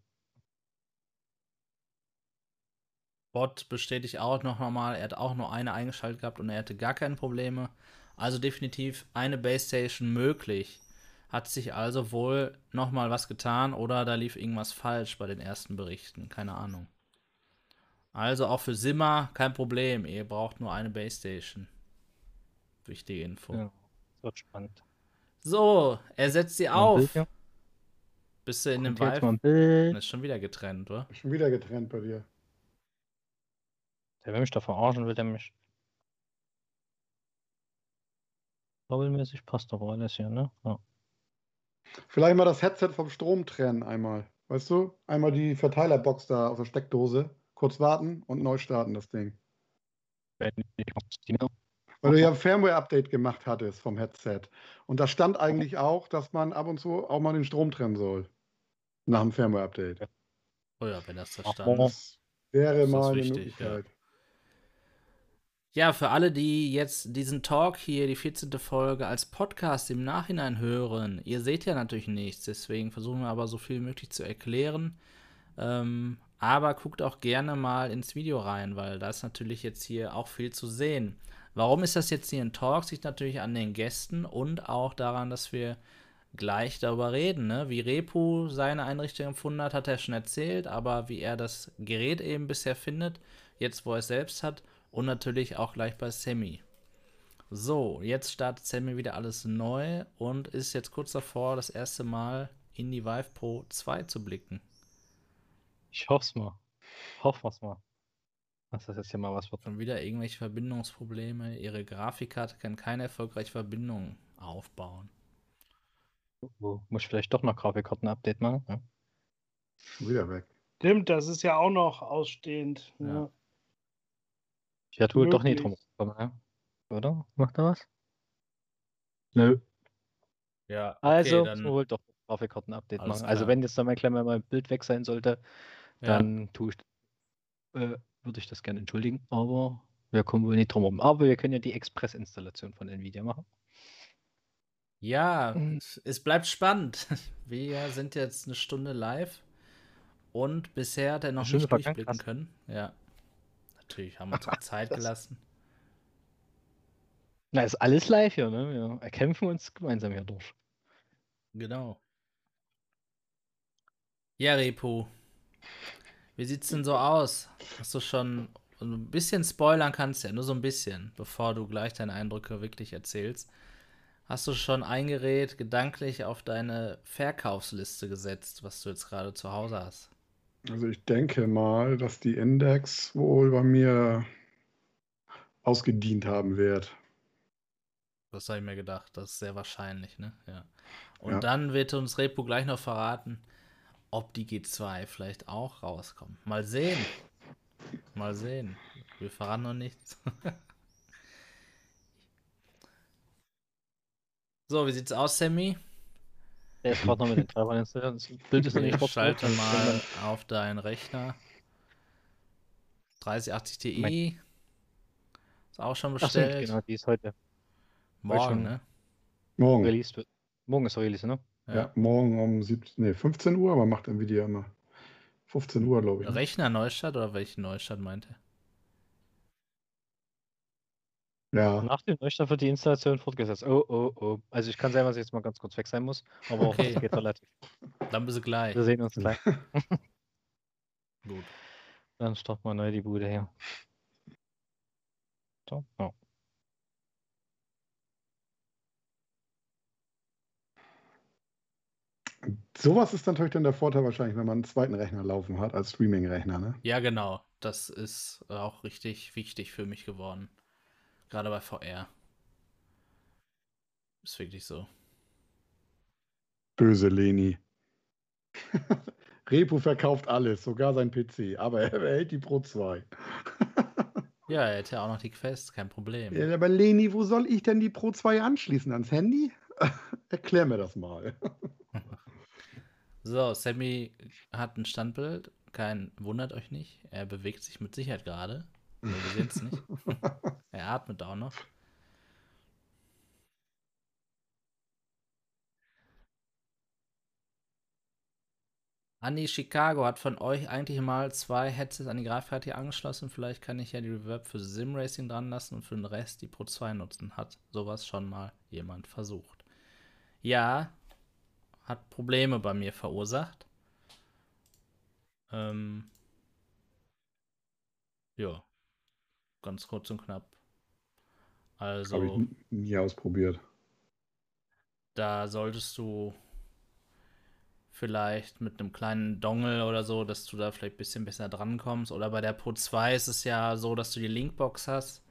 Bot bestätigt auch noch mal, er hat auch nur eine eingeschaltet gehabt und er hatte gar keine Probleme. Also definitiv eine Base Station möglich. Hat sich also wohl noch mal was getan oder da lief irgendwas falsch bei den ersten Berichten, keine Ahnung. Also auch für Simmer kein Problem, ihr braucht nur eine Base Station. Wichtige Info. Ja. Das wird spannend. So, er setzt sie auf. Bild. Bist du in dem Bild. Ist schon wieder getrennt, oder? Schon wieder getrennt bei dir. Der will mich da verarschen, will der mich. Doppelmäßig passt doch alles hier, ne? Ja. Vielleicht mal das Headset vom Strom trennen einmal. Weißt du? Einmal die Verteilerbox da aus der Steckdose. Kurz warten und neu starten das Ding. Wenn ich Weil du ja ein Firmware-Update gemacht hattest vom Headset. Und da stand eigentlich auch, dass man ab und zu auch mal den Strom trennen soll. Nach dem Firmware-Update. Oh ja, wenn das da Ach, stand. Das wäre Das mal eine wichtig, ja. Möglichkeit. Ja, für alle, die jetzt diesen Talk hier, die 14. Folge, als Podcast im Nachhinein hören, ihr seht ja natürlich nichts, deswegen versuchen wir aber so viel wie möglich zu erklären. Ähm, aber guckt auch gerne mal ins Video rein, weil da ist natürlich jetzt hier auch viel zu sehen. Warum ist das jetzt hier ein Talk? Liegt natürlich an den Gästen und auch daran, dass wir gleich darüber reden. Ne? Wie Repu seine Einrichtung empfunden hat, hat er schon erzählt, aber wie er das Gerät eben bisher findet, jetzt wo er es selbst hat und natürlich auch gleich bei Sammy. So, jetzt startet Sammy wieder alles neu und ist jetzt kurz davor, das erste Mal in die Vive Pro 2 zu blicken. Ich hoff's mal. Hoffen wir's mal. Dass das jetzt hier mal was wird. Schon wieder irgendwelche Verbindungsprobleme. Ihre Grafikkarte kann keine erfolgreiche Verbindung aufbauen. Wo muss ich vielleicht doch noch Grafikkarten-Update machen? Ja. Schon wieder weg. Stimmt, das ist ja auch noch ausstehend. Ja. Ja. Ich hätte wohl doch nie drum gekommen, ja? Oder? Macht er was? Nö. Ja, Also, dann, wohl doch Grafikkarten-Update machen. Also klar. wenn jetzt dann mal gleich mal mein Bild weg sein sollte, ja. dann tue ich, äh, würde ich das gerne entschuldigen. Aber wir kommen wohl nicht drum herum. Aber wir können ja die Express-Installation von Nvidia machen. Ja, es bleibt spannend. Wir sind jetzt eine Stunde live und bisher hat er noch nicht durchblicken krass. können. Ja, natürlich haben wir uns Zeit gelassen. Na, ist alles live hier, ne? Wir erkämpfen uns gemeinsam hier durch. Genau. Ja, Repo. Wie sieht's denn so aus? Hast du schon ein bisschen spoilern kannst ja, nur so ein bisschen, bevor du gleich deine Eindrücke wirklich erzählst. Hast du schon ein Gerät gedanklich auf deine Verkaufsliste gesetzt, was du jetzt gerade zu Hause hast? Also ich denke mal, dass die Index wohl bei mir ausgedient haben wird. Das habe ich mir gedacht. Das ist sehr wahrscheinlich, ne? Ja. Und Ja. dann wird uns Repo gleich noch verraten, ob die G2 vielleicht auch rauskommen. Mal sehen. Mal sehen. Wir verraten noch nichts. so, wie sieht's aus, Sammy? Der ist gerade noch mit den Treibern installiert. Das Bild ist noch nicht drauf. Schalte drauf. mal auf deinen Rechner. 3080 Ti. Ist auch schon Ach bestellt. genau, die ist heute Morgen, schon. ne? Morgen. released. wird. Morgen ist Release, ne? Ja, morgen um 17, nee, 15 Uhr, aber macht Nvidia immer 15 Uhr, glaube ich. ne? Rechner Neustadt oder welchen Neustadt meinte? Ja, Nach dem Neustart wird die Installation fortgesetzt. Oh, oh, oh. Also ich kann sein, dass ich jetzt mal ganz kurz weg sein muss, aber Okay. das geht relativ. Dann bist du gleich. Wir sehen uns gleich. Gut. Dann starten wir neu die Bude her. So, ja. Sowas ist natürlich dann der Vorteil wahrscheinlich, wenn man einen zweiten Rechner laufen hat als Streaming-Rechner, ne? Ja, genau. Das ist auch richtig wichtig für mich geworden. Gerade bei VR. Ist wirklich so. Böse Leni. Repo verkauft alles, sogar sein PC, aber er behält die Pro 2. Ja, er hätte auch noch die Quest, kein Problem. Ja, aber Leni, wo soll ich denn die Pro 2 anschließen? Ans Handy? Erklär mir das mal. So, Sammy hat ein Standbild. Kein, wundert euch nicht. Er bewegt sich mit Sicherheit gerade. Wir sehen es nicht. er atmet auch noch. Anni Chicago hat von euch eigentlich mal zwei Headsets an die Grafikkarte hier angeschlossen. Vielleicht kann ich ja die Reverb für Simracing dran lassen und für den Rest die Pro 2 nutzen. Hat sowas schon mal jemand versucht? Ja, hat Probleme bei mir verursacht. Ähm, ja, ganz kurz und knapp. Habe ich Also, nie ausprobiert. da solltest du vielleicht mit einem kleinen Dongle oder so, dass du da vielleicht ein bisschen besser drankommst. Oder bei der Pro 2 ist es ja so, dass du die Linkbox hast.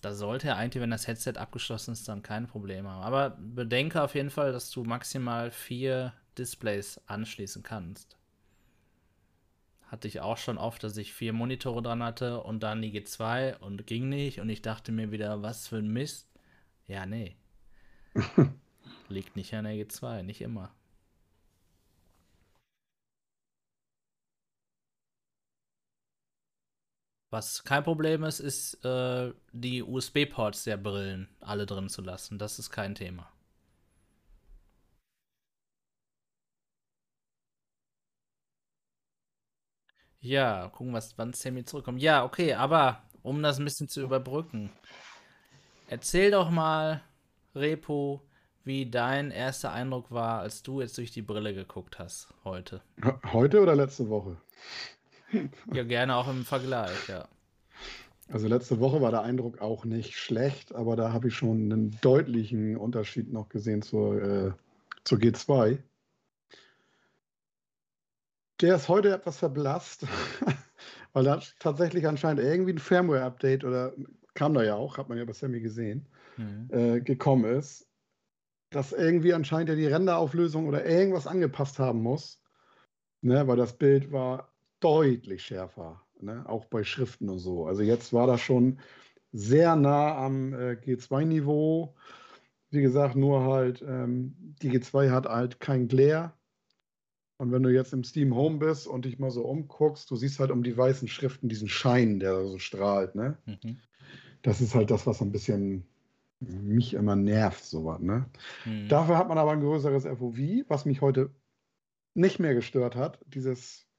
Da sollte ja eigentlich, wenn das Headset abgeschlossen ist, dann kein Problem haben. Aber bedenke auf jeden Fall, dass du maximal vier Displays anschließen kannst. Hatte ich auch schon oft, dass ich vier Monitore dran hatte und dann die G2 und ging nicht. Und ich dachte mir wieder, was für ein Mist. Ja, nee. Liegt nicht an der G2, nicht immer. Was kein Problem ist, ist äh, die USB-Ports der Brillen alle drin zu lassen. Das ist kein Thema. Ja, gucken, was, wann Sammy zurückkommt. Ja, okay, aber um das ein bisschen zu überbrücken, erzähl doch mal, Repo, wie dein erster Eindruck war, als du jetzt durch die Brille geguckt hast heute. Heute oder letzte Woche? Ja, gerne auch im Vergleich, ja. Also letzte Woche war der Eindruck auch nicht schlecht, aber da habe ich schon einen deutlichen Unterschied noch gesehen zur, äh, zur G2. Der ist heute etwas verblasst, weil da tatsächlich anscheinend irgendwie ein Firmware-Update oder kam da ja auch, hat man ja bei Sammy gesehen, Mhm. äh, gekommen ist, dass irgendwie anscheinend ja die Renderauflösung oder irgendwas angepasst haben muss, ne, weil das Bild war deutlich schärfer, ne, auch bei Schriften und so. Also jetzt war das schon sehr nah am äh, G2-Niveau. Wie gesagt, nur halt, ähm, die G2 hat halt kein Glare. Und wenn du jetzt im Steam Home bist und dich mal so umguckst, du siehst halt um die weißen Schriften diesen Schein, der so strahlt, ne? Mhm. Das ist halt das, was ein bisschen mich immer nervt, sowas, ne? Hm. Dafür hat man aber ein größeres FOV, was mich heute nicht mehr gestört hat. Dieses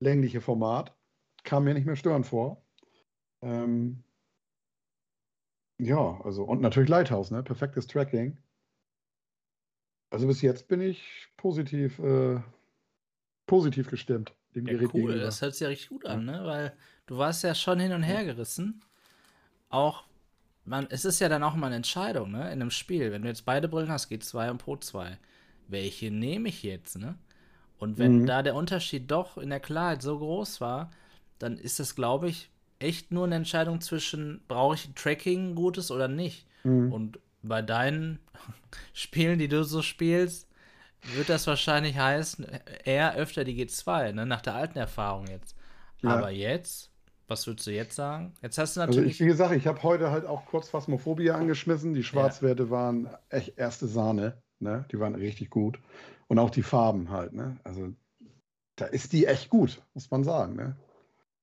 längliche Format kam mir nicht mehr störend vor. Ähm, ja, also und natürlich Lighthouse, ne? Perfektes Tracking. Also bis jetzt bin ich positiv, äh, positiv gestimmt dem Ja, Gerät cool, gegenüber. das hört sich ja richtig gut an, ne? Weil du warst ja schon hin und her gerissen. Auch, man, es ist ja dann auch mal eine Entscheidung, ne? In einem Spiel. Wenn du jetzt beide Brillen hast, G2 und Pro 2, welche nehme ich jetzt, ne? Und wenn Mhm. da der Unterschied doch in der Klarheit so groß war, dann ist das, glaube ich, echt nur eine Entscheidung zwischen, brauche ich ein Tracking gutes oder nicht. Mhm. Und bei deinen Spielen, die du so spielst, wird das wahrscheinlich heißen, eher öfter die G2, ne? nach der alten Erfahrung jetzt. Ja. Aber jetzt, was würdest du jetzt sagen? Jetzt hast du Also natürlich. ich, wie gesagt, ich habe heute halt auch kurz Phasmophobia angeschmissen. Die Schwarzwerte waren echt erste Sahne, ne? Die waren richtig gut. Und auch die Farben halt, ne? Also da ist die echt gut, muss man sagen, ne?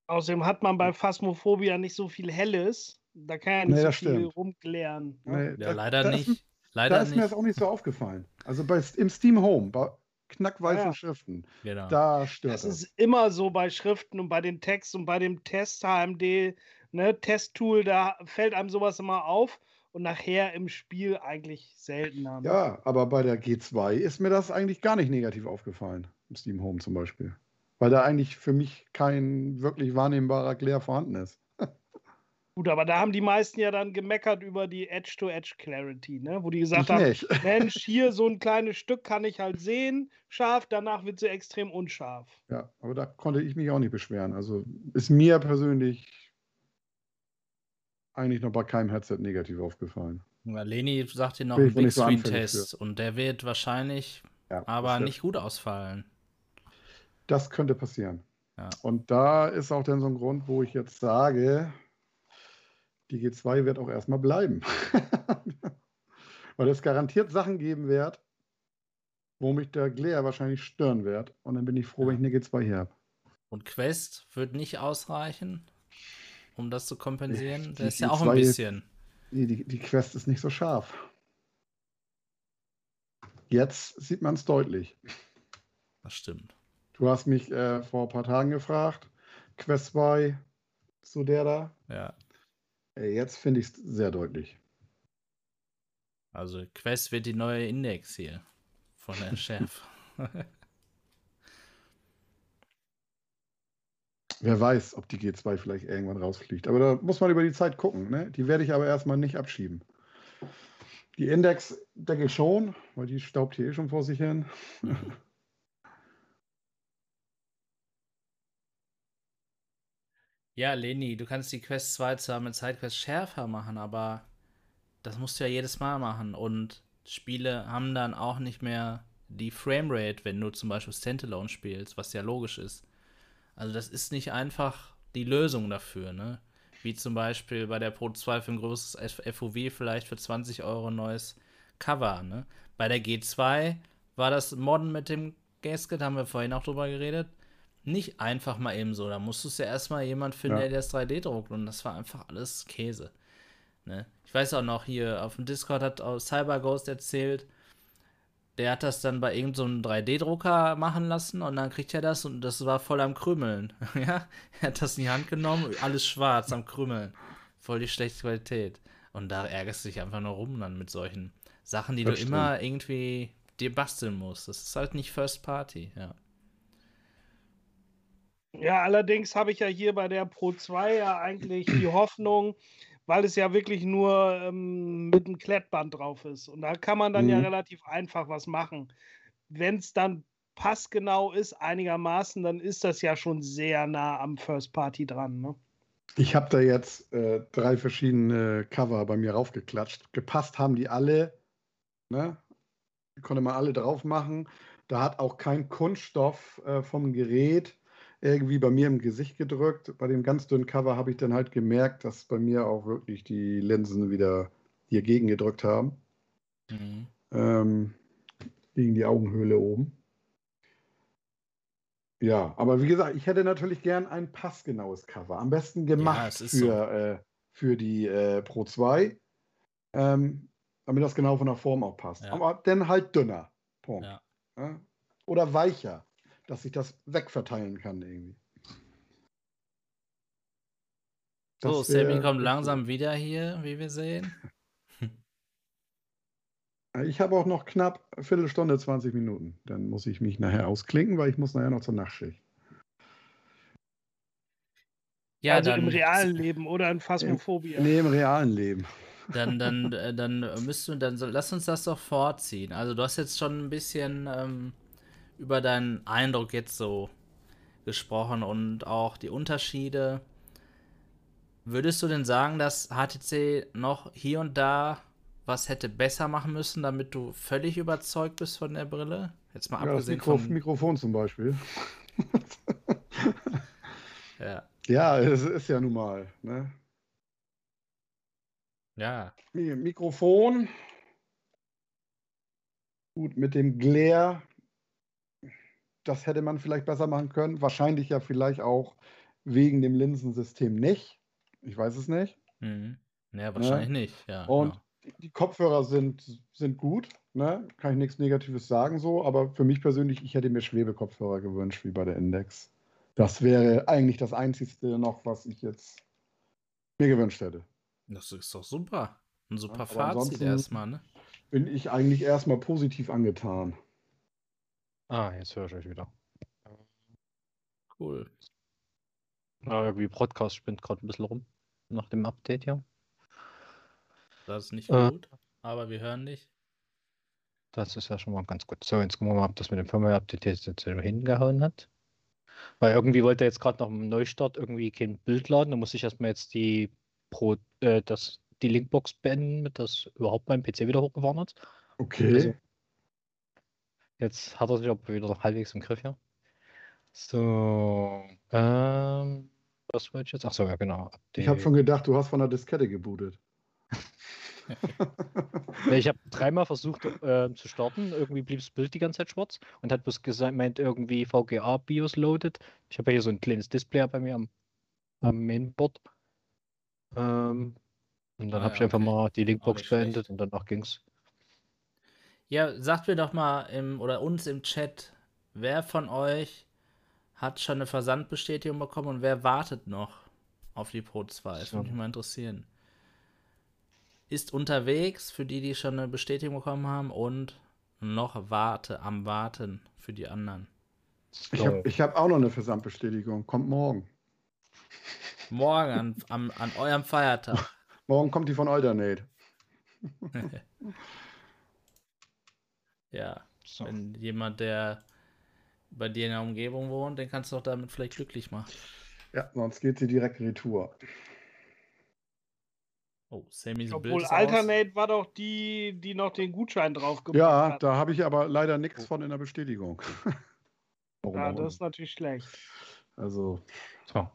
Außerdem hat man bei Phasmophobia nicht so viel Helles. Da kann ja nicht Nee, so viel stimmt. rumklären. Ne? Nee, ja, da- leider da nicht. Ist, leider da ist mir das nicht. auch nicht so aufgefallen. Also bei, im Steam Home, bei knackweißen Ja. Schriften, Genau. da stört Das das. ist immer so bei Schriften und bei den Texten und bei dem Test HMD, ne, Testtool, da fällt einem sowas immer auf und nachher im Spiel eigentlich seltener. ne? Ja, aber bei der G2 ist mir das eigentlich gar nicht negativ aufgefallen. Im Steam Home zum Beispiel. Weil da eigentlich für mich kein wirklich wahrnehmbarer Glare vorhanden ist. Gut, aber da haben die meisten ja dann gemeckert über die Edge-to-Edge-Clarity, ne? wo die gesagt haben. Mensch, hier so ein kleines Stück kann ich halt sehen, scharf, danach wird sie extrem unscharf. Ja, aber da konnte ich mich auch nicht beschweren. Also ist mir persönlich eigentlich noch bei keinem Headset negativ aufgefallen. Ja, Leni sagt hier noch einen Big so Screen Test und der wird wahrscheinlich Ja, aber nicht gut ausfallen. das könnte passieren. Ja. Und da ist auch dann so ein Grund, wo ich jetzt sage, die G2 wird auch erstmal bleiben. Weil es garantiert Sachen geben wird, wo mich der Glare wahrscheinlich stören wird. Und dann bin ich froh, wenn ich eine G2 hier habe. Und Quest wird nicht ausreichen, um das zu kompensieren. Die- Der ist ja auch ein bisschen. Nee, die, die Quest ist nicht so scharf. Jetzt sieht man es deutlich. Das stimmt. Du hast mich äh, vor ein paar Tagen gefragt, Quest 2 zu der da. Ja. Jetzt finde ich es sehr deutlich. Also Quest wird die neue Index hier von der Schärfe. Wer weiß, ob die G2 vielleicht irgendwann rausfliegt. Aber da muss man über die Zeit gucken. Ne? Die werde ich aber erstmal nicht abschieben. Die Index denke ich schon, weil die staubt hier eh schon vor sich hin. Ja, Leni, du kannst die Quest 2 zwar mit Sidequest schärfer machen, aber das musst du ja jedes Mal machen. Und Spiele haben dann auch nicht mehr die Framerate, wenn du zum Beispiel Standalone spielst, was ja logisch ist. Also das ist nicht einfach die Lösung dafür, ne? Wie zum Beispiel bei der Pro 2 für ein großes FOV vielleicht für 20 Euro ein neues Cover, ne? Bei der G2 war das Modden mit dem Gasket, haben wir vorhin auch drüber geredet, nicht einfach mal eben so. Da musstest du ja erstmal jemand finden, Ja. der das 3D druckt und das war einfach alles Käse. Ne? Ich weiß auch noch, hier auf dem Discord hat auch CyberGhost erzählt, der hat das dann bei irgendeinem so 3D-Drucker machen lassen und dann kriegt er das und das war voll am Krümmeln. ja, er hat das in die Hand genommen, alles schwarz am Krümmeln. Voll die schlechte Qualität. Und da ärgerst du dich einfach nur rum dann mit solchen Sachen, die Das du immer irgendwie dir basteln musst. Das ist halt nicht First Party, ja. Ja, allerdings habe ich ja hier bei der Pro 2 ja eigentlich die Hoffnung, weil es ja wirklich nur ähm, mit einem Klettband drauf ist. Und da kann man dann ja Mhm. relativ einfach was machen. Wenn es dann passgenau ist, einigermaßen, dann ist das ja schon sehr nah am First Party dran. Ne? Ich habe da jetzt äh, drei verschiedene Cover bei mir raufgeklatscht. Gepasst haben die alle. Ne? Die konnte man alle drauf machen. Da hat auch kein Kunststoff äh, vom Gerät irgendwie bei mir im Gesicht gedrückt. Bei dem ganz dünnen Cover habe ich dann halt gemerkt, dass bei mir auch wirklich die Linsen wieder hier gegen gedrückt haben. Mhm. Ähm, gegen die Augenhöhle oben. Ja, aber wie gesagt, ich hätte natürlich gern ein passgenaues Cover. Am besten gemacht ist für, äh, für die äh, Pro 2. ähm, damit das genau von der Form auch passt. Ja. Aber dann halt dünner. Punkt. Ja. Ja? Oder weicher, dass sich das wegverteilen kann irgendwie. So, Das wär Sammy kommt langsam wieder hier, wie wir sehen. Ich habe auch noch knapp eine Viertelstunde, 20 Minuten. Dann muss ich mich nachher ausklinken, weil ich muss nachher noch zur Nachtschicht. Ja, also dann, im realen Leben oder in Phasmophobia. Nee, im realen Leben. dann, dann, äh, dann müsst du, dann so, lass uns das doch vorziehen. Also du hast jetzt schon ein bisschen ähm, über deinen Eindruck jetzt so gesprochen und auch die Unterschiede. Würdest du denn sagen, dass HTC noch hier und da was hätte besser machen müssen, damit du völlig überzeugt bist von der Brille? Jetzt mal Ja, das abgesehen Mikro von. Mikrofon zum Beispiel. Ja, Ja, es ist ja nun mal. Ne? ja, Mi- Mikrofon. Gut, mit dem Glare. Das hätte man vielleicht besser machen können. Wahrscheinlich ja vielleicht auch wegen dem Linsensystem nicht. Ich weiß es nicht. mhm. ja, wahrscheinlich nicht. Ja, Und genau. die- Kopfhörer sind, sind gut. Ne? Kann ich nichts Negatives sagen so. Aber für mich persönlich, ich hätte mir Schwebekopfhörer gewünscht, wie bei der Index. Das wäre eigentlich das Einzige noch, was ich jetzt mir gewünscht hätte. Das ist doch super. Ein super aber Fazit erstmal, ne? Bin ich eigentlich erstmal positiv angetan. Ah, jetzt höre ich euch wieder. Cool. Ja, irgendwie Podcast spinnt gerade ein bisschen rum. Nach dem Update hier. Das ist nicht Äh. gut, aber wir hören dich. Das ist ja schon mal ganz gut. So, jetzt gucken wir mal, ob das mit dem Firmware-Update jetzt, hingehauen hat. Weil irgendwie wollte er jetzt gerade nach dem Neustart irgendwie kein Bild laden. Da muss ich erstmal jetzt die Pro, äh, das, die Linkbox beenden, mit das überhaupt mein PC wieder hochgefahren hat. Okay. Also, Jetzt hat er sich aber wieder halbwegs im Griff hier. So, ähm, was wollte ich jetzt? Ach so, ja genau. Ich habe Update. schon gedacht, du hast von der Diskette gebootet. Ich habe dreimal versucht äh, zu starten. Irgendwie blieb das Bild die ganze Zeit schwarz und hat bloß gesagt, meint irgendwie VGA BIOS loaded. Ich habe ja hier so ein kleines Display bei mir am, am Mainboard. Ähm, und dann Ah habe ja, ich einfach okay. mal die Linkbox beendet und danach ging's. Ja, sagt mir doch mal im oder uns im Chat, wer von euch hat schon eine Versandbestätigung bekommen und wer wartet noch auf die Pro 2? Das würde mich mal interessieren. Ist unterwegs für die, die schon eine Bestätigung bekommen haben und noch warte am Warten für die anderen. Ich habe ich hab auch noch eine Versandbestätigung. Kommt morgen. Morgen an, am, an eurem Feiertag. Morgen kommt die von Alternate. ja, so. wenn jemand, der bei dir in der Umgebung wohnt, den kannst du doch damit vielleicht glücklich machen. Ja, sonst geht sie direkt retour. Oh, Sammys Bild Obwohl ist aus. Alternate war doch die, die noch den Gutschein drauf gemacht Ja, hat. da habe ich aber leider nichts von in der Bestätigung. Warum Ja, auch das ist natürlich schlecht. Also, so.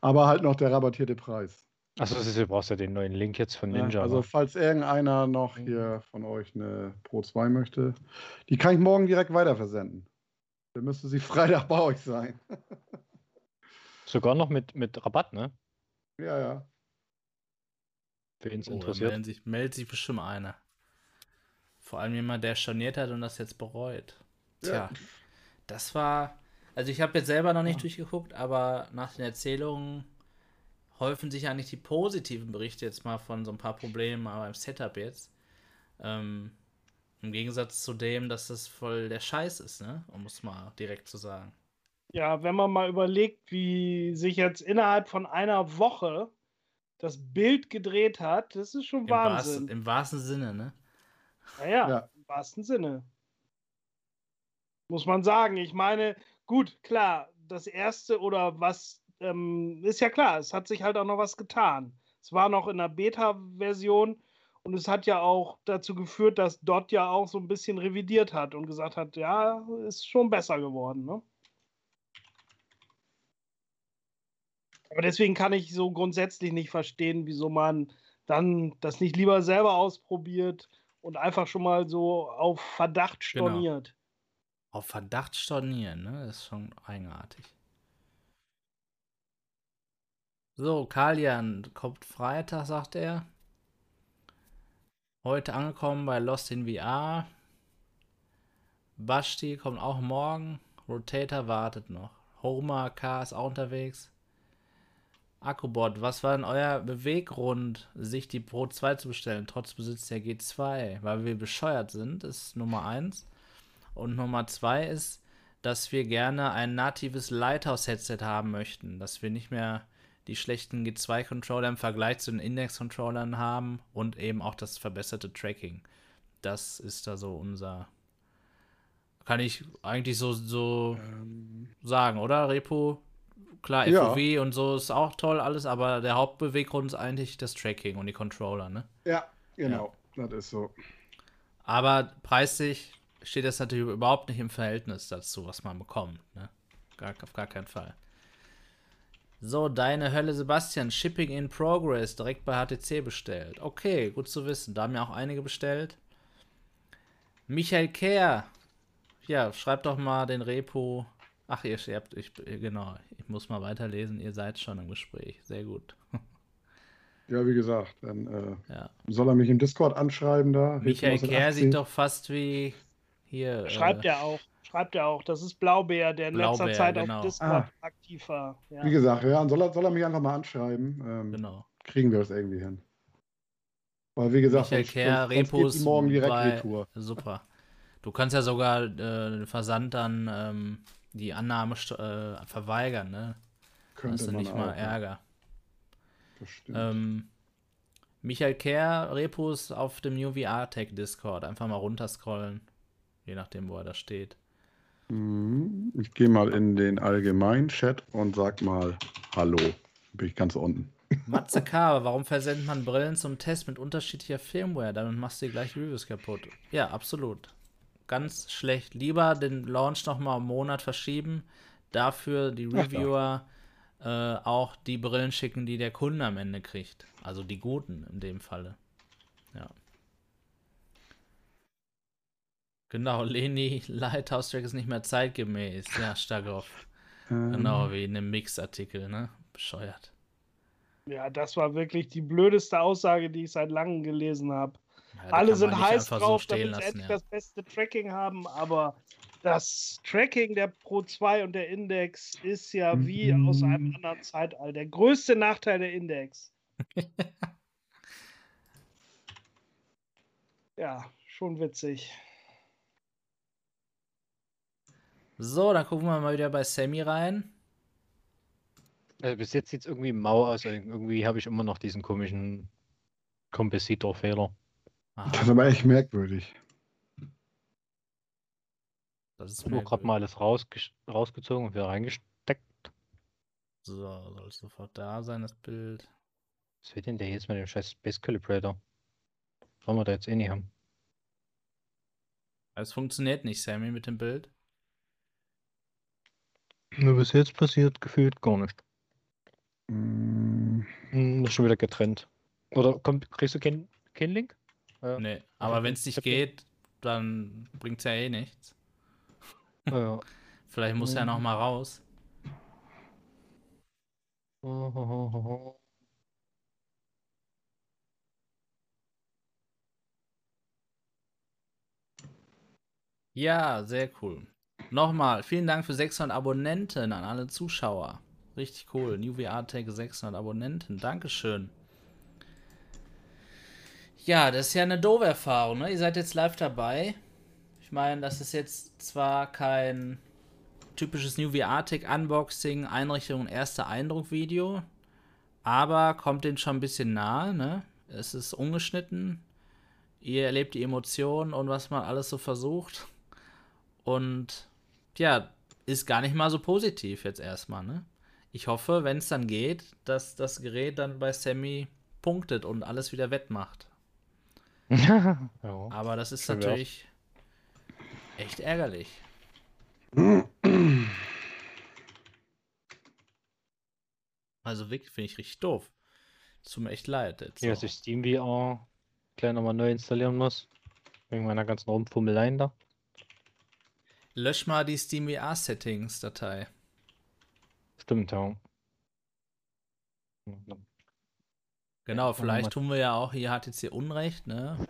aber halt noch der rabattierte Preis. Achso, du brauchst ja den neuen Link jetzt von Ja, Ninja. also ne? falls irgendeiner noch hier von euch eine Pro 2 möchte, die kann ich morgen direkt weiterversenden. Dann müsste sie Freitag bei euch sein. Sogar noch mit, mit Rabatt, ne? Ja, ja. Wen es Oh, interessiert. meldet sich, meldet sich bestimmt einer. Vor allem jemand, der storniert hat und das jetzt bereut. Tja, Ja. das war. Also ich habe jetzt selber noch nicht durchgeguckt, aber nach den Erzählungen häufen sich eigentlich die positiven Berichte jetzt mal von so ein paar Problemen beim Setup jetzt. Ähm, Im Gegensatz zu dem, dass das voll der Scheiß ist, ne? Um es mal direkt zu sagen. Ja, wenn man mal überlegt, wie sich jetzt innerhalb von einer Woche das Bild gedreht hat, das ist schon Im, Wahnsinn. wahrsten, Im wahrsten Sinne, ne? Naja, Ja. im wahrsten Sinne. Muss man sagen. Ich meine, gut, klar, das erste oder was ähm, ist ja klar, es hat sich halt auch noch was getan. Es war noch in der Beta-Version und es hat ja auch dazu geführt, dass Dot ja auch so ein bisschen revidiert hat und gesagt hat, ja, ist schon besser geworden, ne? Aber deswegen kann ich so grundsätzlich nicht verstehen, wieso man dann das nicht lieber selber ausprobiert und einfach schon mal so auf Verdacht Genau. storniert. Auf Verdacht stornieren, ne? Das ist schon eigenartig. So, Kalian kommt Freitag, sagt er. Heute angekommen bei Lost in VR. Basti kommt auch morgen. Rotator wartet noch. Homer K ist auch unterwegs. Akkubot, was war denn euer Beweggrund, sich die Pro 2 zu bestellen, trotz Besitz der G2? Weil wir bescheuert sind, ist Nummer 1. Und Nummer 2 ist, dass wir gerne ein natives Lighthouse-Headset haben möchten, dass wir nicht mehr die schlechten G2-Controller im Vergleich zu den Index-Controllern haben und eben auch das verbesserte Tracking. Das ist da so unser. Kann ich eigentlich so, so ähm. sagen, oder, Repo? Klar, FOV ja. und so ist auch toll alles, aber der Hauptbeweggrund ist eigentlich das Tracking und die Controller, ne? Ja, genau. Ja. Das ist so. Aber preislich steht das natürlich überhaupt nicht im Verhältnis dazu, was man bekommt, ne? Gar, auf gar keinen Fall. So, deine Hölle, Sebastian. Shipping in Progress. Direkt bei HTC bestellt. Okay, gut zu wissen. Da haben ja auch einige bestellt. Michael Kehr. Ja, schreibt doch mal den Repo. Ach, ihr habt, ich, genau, ich muss mal weiterlesen. Ihr seid schon im Gespräch. Sehr gut. Ja, wie gesagt, dann äh, ja. soll er mich im Discord anschreiben da. Michael Kehr sieht doch fast wie hier. Schreibt äh, er auch schreibt er auch. Das ist Blaubeer, der in Blaubeer, letzter Zeit genau. auf Discord ah. aktiv war. Ja. Wie gesagt, ja, soll er, soll er mich einfach mal anschreiben. Ähm, genau. Kriegen wir das irgendwie hin. Weil, wie gesagt, Michael Kerr, Repos morgen direkt bei, Retour. Super. Du kannst ja sogar äh, den Versand dann ähm, die Annahme äh, verweigern, ne? Könnte Hast du nicht mal Ärger. Das stimmt. Ähm, Michael Kerr, Repos auf dem New VR Tech Discord. Einfach mal runterscrollen. Je nachdem, wo er da steht. Mhm. Ich gehe mal in den allgemeinen Chat und sag mal Hallo. Bin ich ganz unten. Matze K., warum versendet man Brillen zum Test mit unterschiedlicher Firmware? Damit machst du die gleichen Reviews kaputt. Ja, absolut. Ganz schlecht. Lieber den Launch nochmal einen Monat verschieben. Dafür die Reviewer äh, auch die Brillen schicken, die der Kunde am Ende kriegt. Also die guten in dem Falle. Ja. Genau, Leni, Lighthouse Track ist nicht mehr zeitgemäß. Ja, Stagoff. Ähm. Genau, wie in einem Mix-Artikel, ne? Bescheuert. Ja, das war wirklich die blödeste Aussage, die ich seit langem gelesen habe. Ja, Alle sind heiß drauf, so damit sie endlich ja. das beste Tracking haben, aber das Tracking der Pro 2 und der Index ist ja wie mhm. aus einem anderen Zeitalter. Der größte Nachteil der Index. ja, schon witzig. So, dann gucken wir mal wieder bei Sammy rein. Also bis jetzt sieht es irgendwie mau aus. Irgendwie habe ich immer noch diesen komischen Kompositor-Fehler. Das ist aber echt merkwürdig. Das ist nur gerade mal alles rausge rausgezogen und wieder reingesteckt. So, soll sofort da sein, das Bild. Was wird denn der jetzt mit dem scheiß Space Calibrator? Wollen wir da jetzt eh nicht haben. Es funktioniert nicht, Sammy, mit dem Bild. Nur bis jetzt passiert gefühlt gar nicht. Mm. Das ist schon wieder getrennt. Oder komm, kriegst du keinen kein Link? Ja. Nee, aber wenn es nicht geht, dann bringt es ja eh nichts. Ja. Vielleicht muss er ja noch mal raus. Ja, sehr cool. Nochmal, vielen Dank für 600 Abonnenten an alle Zuschauer. Richtig cool. New VR Tech 600 Abonnenten. Dankeschön. Ja, das ist ja eine doofe Erfahrung, ne? Ihr seid jetzt live dabei. Ich meine, das ist jetzt zwar kein typisches New VR Tech Unboxing, Einrichtung und erster Eindruck Video, aber kommt den schon ein bisschen nahe, ne? Es ist ungeschnitten. Ihr erlebt die Emotionen und was man alles so versucht. Und ja, ist gar nicht mal so positiv jetzt erstmal, ne? Ich hoffe, wenn es dann geht, dass das Gerät dann bei Sammy punktet und alles wieder wettmacht. ja. Aber das ist natürlich auch. echt ärgerlich. Also wirklich finde ich richtig doof. Tut mir echt leid. Jetzt ja, dass ich Steam VR gleich nochmal neu installieren muss. Wegen meiner ganzen Rumfummeleien da. Lösch mal die SteamVR-Settings-Datei. Stimmt, ja. Genau, vielleicht tun wir ja auch hier HTC Unrecht, ne?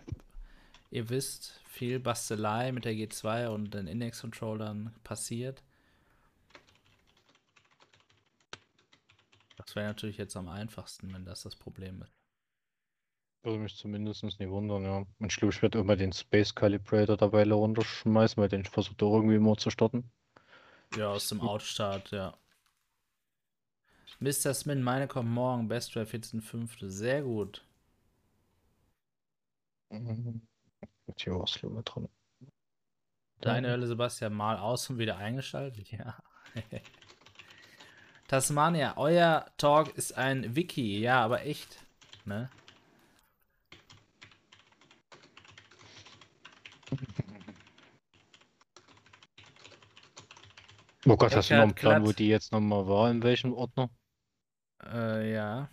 ihr wisst, viel Bastelei mit der G2 und den Index-Controllern passiert. Das wäre natürlich jetzt am einfachsten, wenn das das Problem ist. Würde mich zumindest nicht wundern, ja. Und ich glaube, ich werde immer den Space Calibrator dabei runterschmeißen, weil den ich versuche irgendwie immer zu starten. Ja, aus dem Outstart, ja. Mr. Smin, meine kommt morgen. Best Drive 14.5. Sehr gut. Mhm. Mit hier was drin. Deine Hölle, Sebastian, mal aus und wieder eingeschaltet. Ja. Tasmania, euer Talk ist ein Wiki. Ja, aber echt. Ne? Oh Gott, hast du noch einen Plan, wo die jetzt nochmal war? In welchem Ordner? Äh, ja.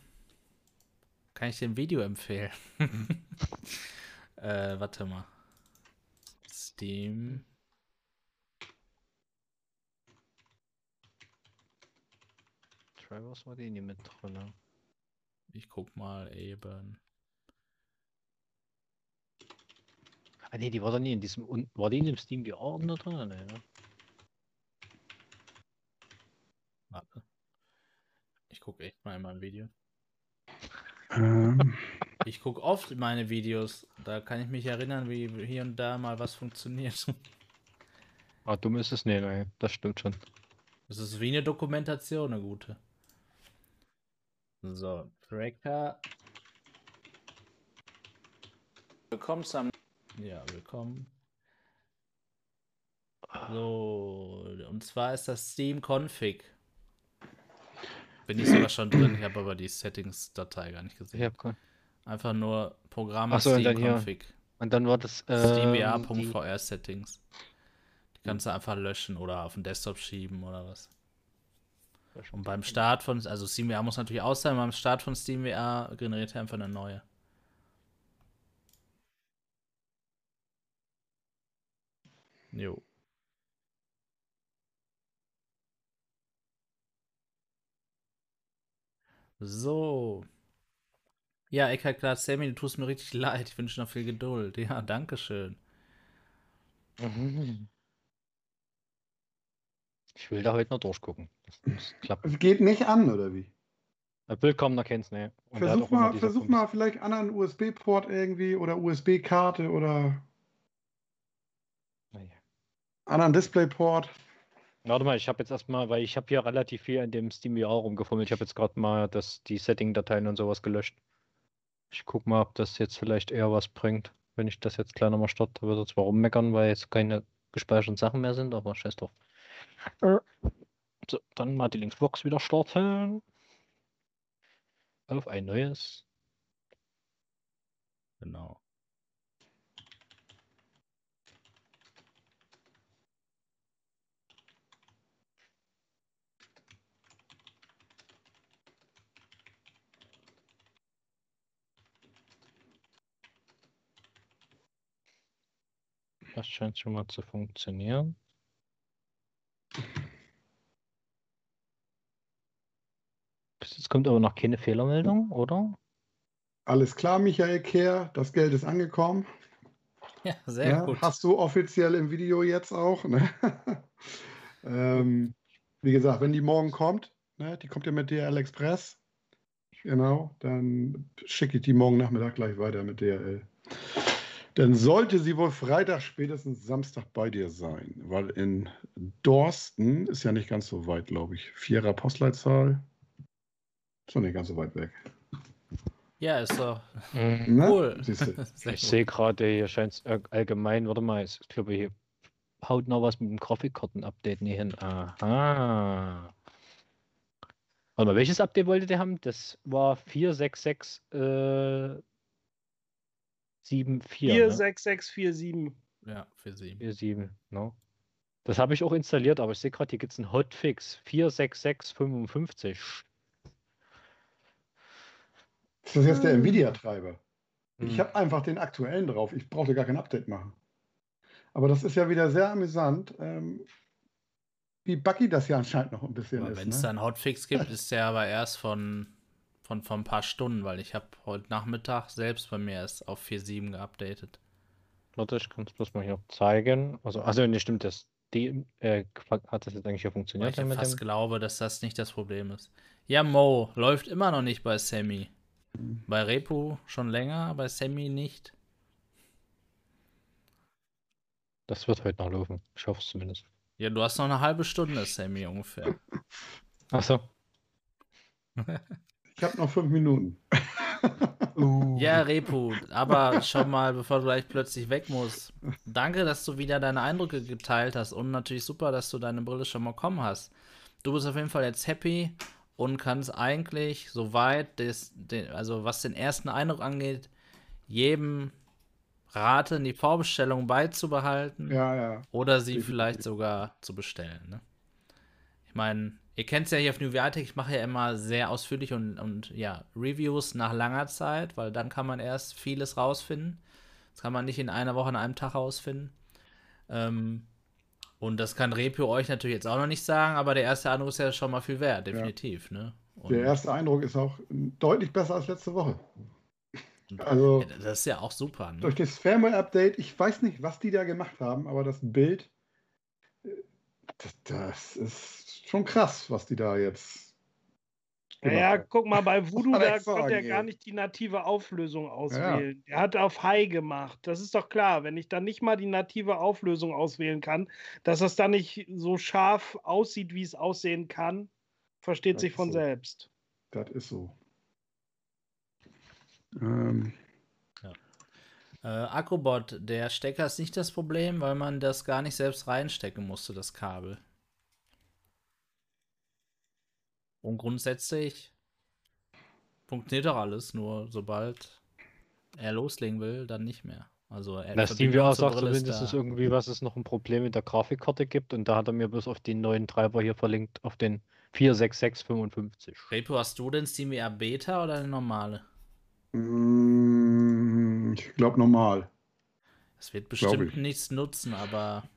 Kann ich ein Video empfehlen? äh, warte mal. Steam. Drivers war die nicht mit drin. Ich guck mal eben. Ah nee, die war doch nie in diesem. War die in dem Steam VR Ordner drin? Ne? Warte. Ich gucke echt mal in mein Video. Ähm, Ich gucke oft meine Videos. Da kann ich mich erinnern, wie hier und da mal was funktioniert. Ah, dumm ist es nee, nee, das stimmt schon. Das ist wie eine Dokumentation, eine gute. So, Tracker. Willkommen zum. Ja, willkommen. So, und zwar ist das Steam Config. Bin ich sogar schon drin, ich habe aber die Settings-Datei gar nicht gesehen. Ich hab kein- Einfach nur Programm Ach so, und Steam dann hier, Config. Und dann war das. Ähm, die- SteamVR.vr Settings. Die kannst du einfach löschen oder auf den Desktop schieben oder was. Und beim Start von, also SteamVR muss natürlich aus sein, beim Start von SteamVR generiert er einfach eine neue. Jo. So. Ja, Eckhard klar, Sammy, du tust mir richtig leid. Ich wünsche noch viel Geduld. Ja, danke schön. Mhm. Ich will da heute noch durchgucken. Das, das klappt. es geht nicht an, oder wie? Ein Willkommener kennt's, ne? Und der hat Versuch mal, versuch mal vielleicht anderen USB-Port irgendwie oder USB-Karte oder Naja. anderen Displayport. Warte mal, ich habe jetzt erstmal, weil ich habe hier relativ viel an dem SteamVR rumgefummelt. Ich habe jetzt gerade mal das, die Setting-Dateien und sowas gelöscht. Ich guck mal, ob das jetzt vielleicht eher was bringt, wenn ich das jetzt gleich nochmal starte. Wird er zwar rummeckern, weil jetzt keine gespeicherten Sachen mehr sind, aber scheiß drauf. So, dann mal die Linksbox wieder starten. Auf ein neues. Genau. Das scheint schon mal zu funktionieren. Bis jetzt kommt aber noch keine Fehlermeldung, oder? Alles klar, Michael Kehr, das Geld ist angekommen. Ja, sehr Ja, gut. Hast du offiziell im Video jetzt auch. Ne? ähm, wie gesagt, wenn die morgen kommt, ne, die kommt ja mit DRL Express, genau, dann schicke ich die morgen Nachmittag gleich weiter mit DRL. Dann sollte sie wohl Freitag, spätestens Samstag bei dir sein, weil in Dorsten ist ja nicht ganz so weit, glaube ich. Vierer Postleitzahl. Ist doch nicht ganz so weit weg. Ja, ist doch Ne? cool. Ich sehe gerade, hier scheint es allgemein, warte mal, ich glaube, hier haut noch was mit dem Grafikkarten-Update nie hin. Aha. Warte mal, welches Update wolltet ihr haben? Das war 466 äh, 74. ne? 46647. Ja, für sie. 47, no. Das habe ich auch installiert, aber ich sehe gerade, hier gibt es einen Hotfix 46655. Ist das jetzt der Nvidia-Treiber? Hm. Ich habe einfach den aktuellen drauf. Ich brauchte gar kein Update machen. Aber das ist ja wieder sehr amüsant, ähm, wie buggy das ja anscheinend noch ein bisschen Aber ist. wenn es Ne? da einen Hotfix gibt, ist der aber erst von, von, von ein paar Stunden, weil ich habe heute Nachmittag selbst bei mir erst auf 4.7 geupdatet. Warte, ich kann es bloß mal hier zeigen. Also, also ne, stimmt, das die, äh, hat das jetzt eigentlich hier Weil funktioniert? ich mit fast dem? glaube, dass das nicht das Problem ist. Ja, Mo, läuft immer noch nicht bei Sammy. Bei Repo schon länger, bei Sammy nicht. Das wird heute noch laufen. Ich hoffe es zumindest. Ja, du hast noch eine halbe Stunde, Sammy, ungefähr. Achso. Ich habe noch fünf Minuten. Ja, Repu, aber schon mal, bevor du gleich plötzlich weg musst. Danke, dass du wieder deine Eindrücke geteilt hast und natürlich super, dass du deine Brille schon mal bekommen hast. Du bist auf jeden Fall jetzt happy und kannst eigentlich soweit, des, den, also was den ersten Eindruck angeht, jedem raten, die Vorbestellung beizubehalten Ja, ja. oder sie definitiv. vielleicht sogar zu bestellen. Ne? Ich meine, ihr kennt es ja hier auf New Viatic, ich mache ja immer sehr ausführlich und, und ja, Reviews nach langer Zeit, weil dann kann man erst vieles rausfinden. Das kann man nicht in einer Woche, an einem Tag rausfinden. Ähm, und das kann Repio euch natürlich jetzt auch noch nicht sagen, aber der erste Eindruck ist ja schon mal viel wert, definitiv. Ne? Und, Der erste Eindruck ist auch deutlich besser als letzte Woche. Also ja, das ist ja auch super. Ne? durch das Firmware-Update, ich weiß nicht, was die da gemacht haben, aber das Bild, äh, das, das ist schon krass, was die da jetzt. Naja, guck mal, bei Voodoo, da konnte er gar nicht die native Auflösung auswählen. Er hat auf High gemacht. Das ist doch klar, wenn ich dann nicht mal die native Auflösung auswählen kann, dass das dann nicht so scharf aussieht, wie es aussehen kann, versteht Das sich von so. selbst. Das ist so. Ähm, Äh, Acrobot, der Stecker ist nicht das Problem, weil man das gar nicht selbst reinstecken musste, das Kabel. Und grundsätzlich funktioniert doch alles, nur sobald er loslegen will, dann nicht mehr. Also er Na, Steam VR sagt zumindest da. irgendwie, was es noch ein Problem mit der Grafikkarte gibt und da hat er mir bloß auf den neuen Treiber hier verlinkt, auf den 46655. Repo, hast du denn Steam VR Beta oder eine normale? mm, ich glaube normal. Es wird bestimmt ich. nichts nutzen, aber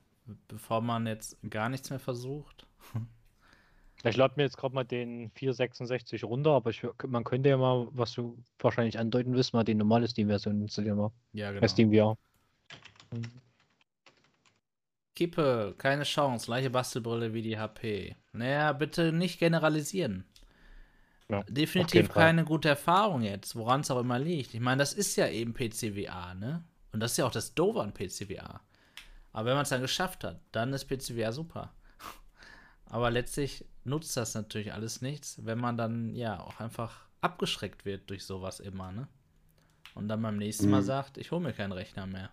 bevor man jetzt gar nichts mehr versucht. Ich lade mir jetzt gerade mal den 466 runter, aber ich, man könnte ja mal, was du wahrscheinlich andeuten willst, mal die normale Steam-Version installieren. Mal. Ja, genau. Steam VR. Kippe, keine Chance, gleiche Bastelbrille wie die HP. Naja, bitte nicht generalisieren. Ja, Definitiv keine gute Erfahrung jetzt, woran es auch immer liegt. Ich meine, das ist ja eben PCVA, ne? Und das ist ja auch das Doofe an PCVA. Aber wenn man es dann geschafft hat, dann ist PCVA super. Aber letztlich nutzt das natürlich alles nichts, wenn man dann ja auch einfach abgeschreckt wird durch sowas immer, ne? Und dann beim nächsten Mal Mhm. sagt, ich hole mir keinen Rechner mehr.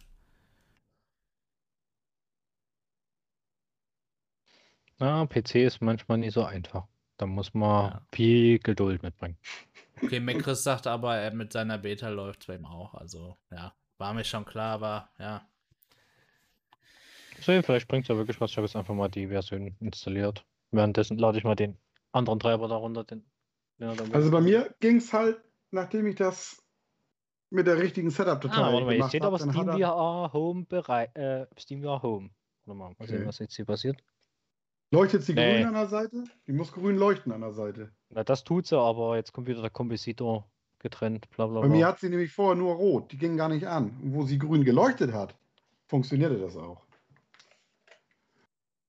Ja, PC ist manchmal nicht so einfach. Da muss man Ja. viel Geduld mitbringen. Okay, Mekris sagt aber, er mit seiner Beta läuft es bei ihm auch. Also, ja, war mir schon klar, aber ja. So, vielleicht bringt es ja wirklich was. Ich habe jetzt einfach mal die Version installiert. Währenddessen lade ich mal den anderen Treiber darunter. Den, den Also bei mir ging es halt, nachdem ich das mit der richtigen Setup-Datei Ah, warte mal, jetzt gemacht steht habe, aber dann Steam hat er, VR Home bereit. Äh, Steam VR Home. Warte mal, mal sehen, Okay. was jetzt hier passiert. leuchtet sie Nee. grün an der Seite? Die muss grün leuchten an der Seite. Na, das tut sie, aber jetzt kommt wieder der Kompositor getrennt. Bla bla Bei bla. mir hat sie nämlich vorher nur rot, die ging gar nicht an. Und wo sie grün geleuchtet hat, funktionierte das auch.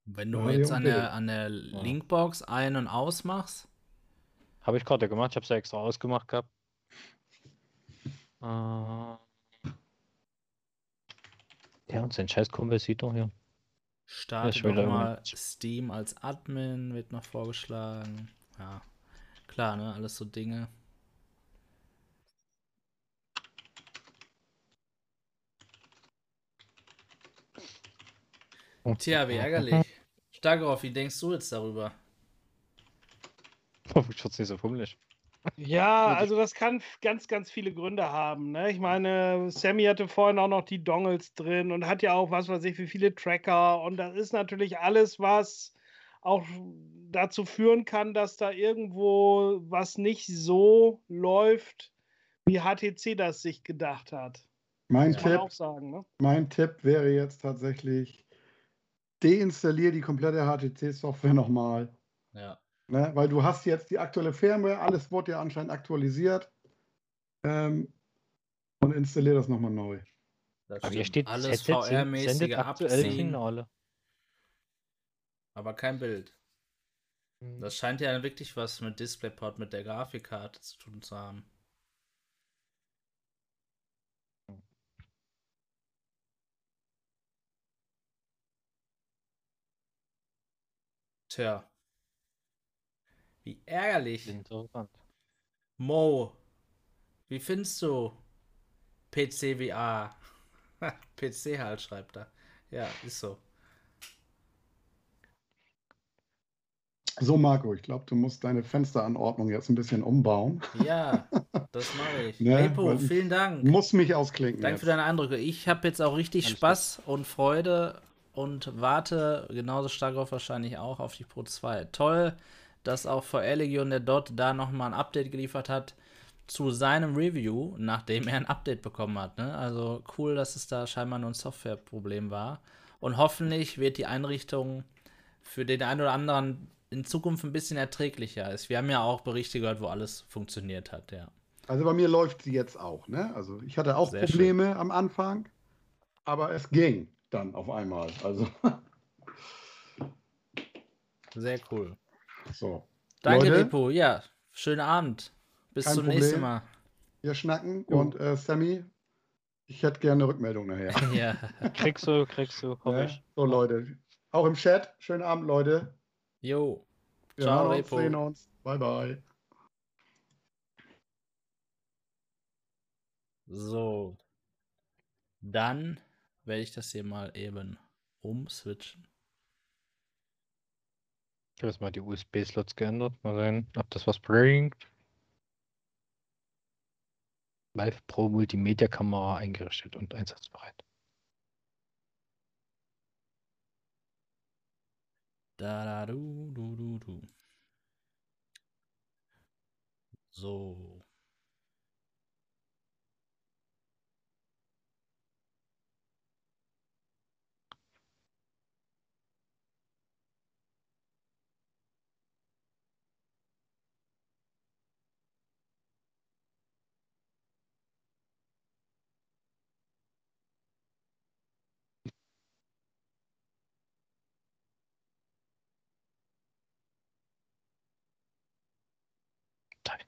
Wenn du Ja, jetzt an der, an der Linkbox ein- und ausmachst, Habe ich gerade gemacht, ich habe es ja extra ausgemacht gehabt. Äh, ja, und sein scheiß hier. starte ich doch will da mal immer- Steam als Admin, wird noch vorgeschlagen. Ja, klar, ne, alles so Dinge. Tja, wie ärgerlich. Stagroff, wie denkst du jetzt darüber? Ich nicht so fummelig. Ja, also das kann ganz, ganz viele Gründe haben. Ne? Ich meine, Sammy hatte vorhin auch noch die Dongles drin und hat ja auch, was weiß ich, wie viele Tracker. Und das ist natürlich alles, was auch dazu führen kann, dass da irgendwo was nicht so läuft, wie HTC das sich gedacht hat. Mein Tipp, auch sagen. Ne? mein Tipp wäre jetzt tatsächlich, deinstallier die komplette HTC-Software nochmal. Ja. Ne? Weil du hast jetzt die aktuelle Firmware, alles wurde ja anscheinend aktualisiert. Ähm, und installier das nochmal neu. Das Aber hier steht, alles VR-mäßige sendet aktuell abziehen, aber kein Bild. Hm. Das scheint ja wirklich was mit DisplayPort, mit der Grafikkarte zu tun zu haben. Tja. Wie ärgerlich. Interessant. Mo, wie findest du PC VR? PC halt, schreibt er. Ja, ist so. So, Marco, ich glaube, du musst deine Fensteranordnung jetzt ein bisschen umbauen. Ja, das mache ich. Ne, ich vielen Dank. Muss mich ausklinken. Danke jetzt. für deine Eindrücke. Ich habe jetzt auch richtig Alles Spaß und Freude und warte genauso stark auf wahrscheinlich auch auf die Pro 2. Toll, dass auch VR Legion der Dot da nochmal ein Update geliefert hat zu seinem Review, nachdem er ein Update bekommen hat. Ne? Also cool, dass es da scheinbar nur ein Softwareproblem war. Und hoffentlich wird die Einrichtung für den einen oder anderen in Zukunft ein bisschen erträglicher ist. Wir haben ja auch Berichte gehört, wo alles funktioniert hat, ja. Also bei mir läuft sie jetzt auch. Ne? Also ich hatte auch Sehr Probleme am Anfang, aber es ging dann auf einmal. Also Sehr cool. so. Danke, Leute, Repo. Ja, schönen Abend. Bis Kein zum Problem. nächsten Mal. Wir schnacken Jo. und äh, Sammy, ich hätte gerne eine Rückmeldung nachher. ja. Kriegst du, kriegst du, hoffe Ne? ich. So Leute, auch im Chat. Schönen Abend, Leute. Jo. Wir Ciao, hören uns, Repo. sehen uns. Bye, bye. So. Dann werde ich das hier mal eben umswitchen. Ich habe jetzt mal die USB-Slots geändert. Mal sehen, ob das was bringt. Live Pro Multimedia Kamera eingerichtet und einsatzbereit. Da, da, du, du, du, du. So.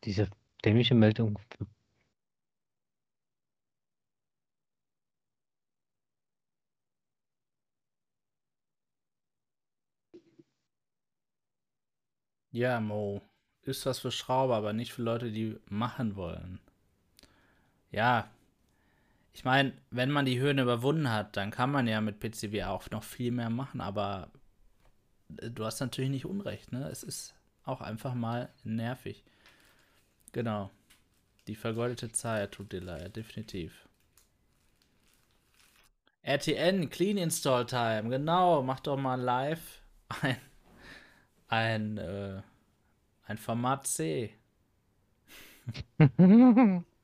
Diese dämliche Meldung. Ja, Mo. Ist was für Schrauber, aber nicht für Leute, die machen wollen. Ja. Ich meine, wenn man die Hürden überwunden hat, dann kann man ja mit PCW auch noch viel mehr machen, aber äh, du hast natürlich nicht Unrecht, ne? Es ist auch einfach mal nervig. Genau. Die vergeudete Zeit tut dir leid, definitiv. RTN, Clean Install Time, genau, mach doch mal live ein, ein, äh, ein Format C.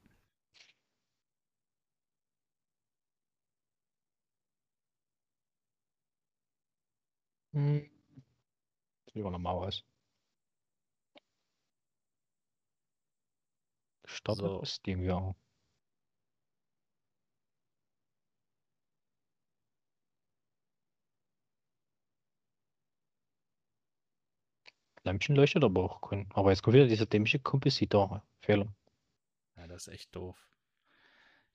Hm. Lieber nochmal was. Startet So. ist Steam ja. Lämpchen leuchtet aber auch grün. Aber jetzt kommt wieder dieser dämliche Kompositor-Fehler. Ja, das ist echt doof.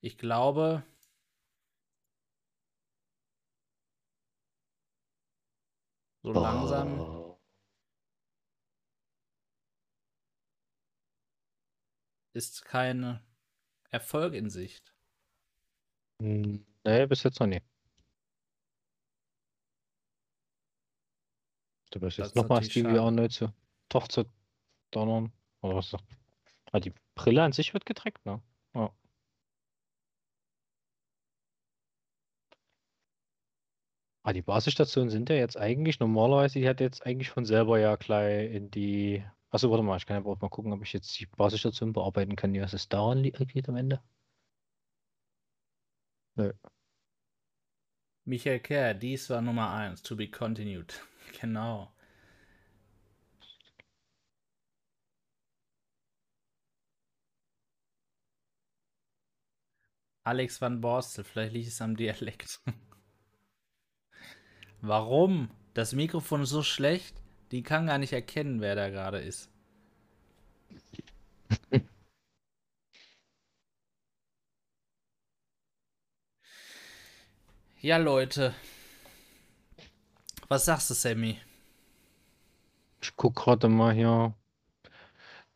Ich glaube, so langsam Oh. Ist kein Erfolg in Sicht. Hm, Nee, bis jetzt noch nie. Du Das jetzt nochmal Steam schade. VR neu zu doch zu donnern. Oder was? Ah, die Brille an sich wird getrackt, ne? Ja. Ah, die Basisstationen sind ja jetzt eigentlich normalerweise, die hat jetzt eigentlich von selber ja gleich in die. Achso, warte mal, ich kann ja mal gucken, ob ich jetzt die Basisstation bearbeiten kann, was es daran liegt am Ende. Nö. Michael Kerr, dies war Nummer 1, to be continued. Genau. Alex van Borstel, vielleicht liegt es am Dialekt. Warum? Das Mikrofon ist so schlecht, die kann gar nicht erkennen, wer da gerade ist. ja, Leute. Was sagst du, Sammy? Ich guck gerade mal hier.